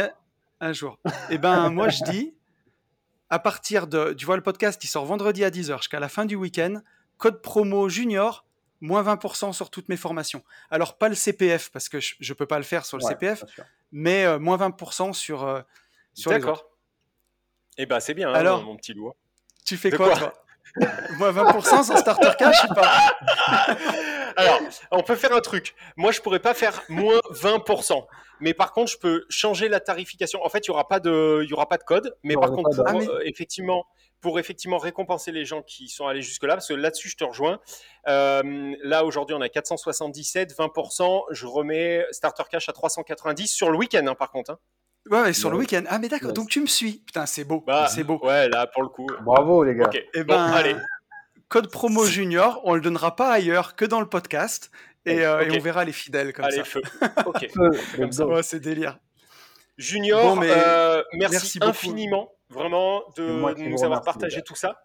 un, jour, et ben moi je dis, à partir de, tu vois le podcast, il sort vendredi à 10h jusqu'à la fin du week-end, code promo junior, moins 20% sur toutes mes formations. Alors pas le CPF parce que je, je peux pas le faire sur le Ouais, CPF. Mais euh, moins 20% sur euh, sur. D'accord. Eh ben, c'est bien, hein, Alors mon petit loup. Tu fais De quoi, quoi toi? Moins 20% sur starter cash ou pas? Alors, on peut faire un truc. Moi, je pourrais pas faire moins 20%. Mais par contre, je peux changer la tarification. En fait, il y aura pas de, il y aura pas de code. Mais par contre, pour, Ah, euh, effectivement, pour effectivement récompenser les gens qui sont allés jusque là, parce que là-dessus, je te rejoins. Euh, là, aujourd'hui, on a 477, 20%. Je remets starter cash à 390 sur le week-end, hein, par contre. hein. Ouais, ouais, sur le week-end. Ah mais d'accord, donc tu me suis. Putain, c'est beau, Bah, c'est beau. Ouais, là, pour le coup. Bravo, les gars. Ok. Eh Bon, ben, allez. Code promo junior, on le donnera pas ailleurs que dans le podcast et, euh, et on verra les fidèles comme Allez, ça. feu. Ok. Feu, Comme ça. Ouais, c'est délire. Junior, Bon, mais euh, merci, infiniment, vraiment, de moi nous avoir partagé tout ça.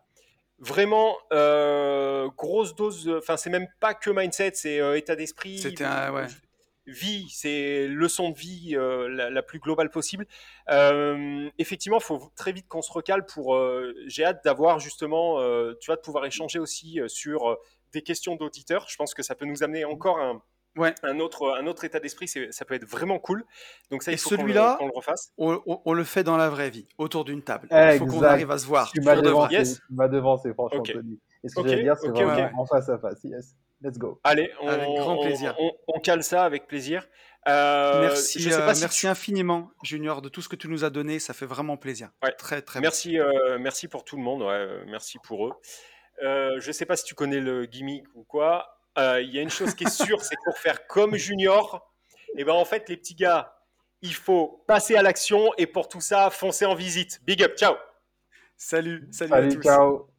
Vraiment, euh, grosse dose, enfin, c'est même pas que mindset, c'est euh, état d'esprit, C'était un- ouais. Vie, c'est leçon de vie euh, la, la plus globale possible. Euh, effectivement, il faut très vite qu'on se recale pour. euh, J'ai hâte d'avoir justement, euh, tu vois, de pouvoir échanger aussi euh, sur euh, des questions d'auditeurs. Je pense que ça peut nous amener encore un, Ouais. un autre, un autre état d'esprit. Ça peut être vraiment cool. Donc ça, Et faut celui-là, qu'on le refasse. On, on- on le fait dans la vraie vie, autour d'une table. Il faut qu'on arrive à se voir. Tu m'as devancé, Yes. tu m'as devancé, franchement, Ok. Tony. Et ce que Ok, j'allais dire, c'est ok, vraiment en face à face. Yes. Let's go. Allez, on, Avec grand on- plaisir. On, on cale ça avec plaisir. Euh, merci, je sais euh, si merci tu- infiniment, Junior, de tout ce que tu nous as donné. Ça fait vraiment plaisir. Ouais. Très, très Merci, euh, merci pour tout le monde. ouais, merci pour eux. Euh, je sais pas si tu connais le gimmick ou quoi. Euh, Il y a une chose qui est sûre, c'est que pour faire comme Junior, et ben en fait les petits gars, il faut passer à l'action et pour tout ça, foncer en visite. Big up, ciao. Salut, salut, à Salut, tous. ciao.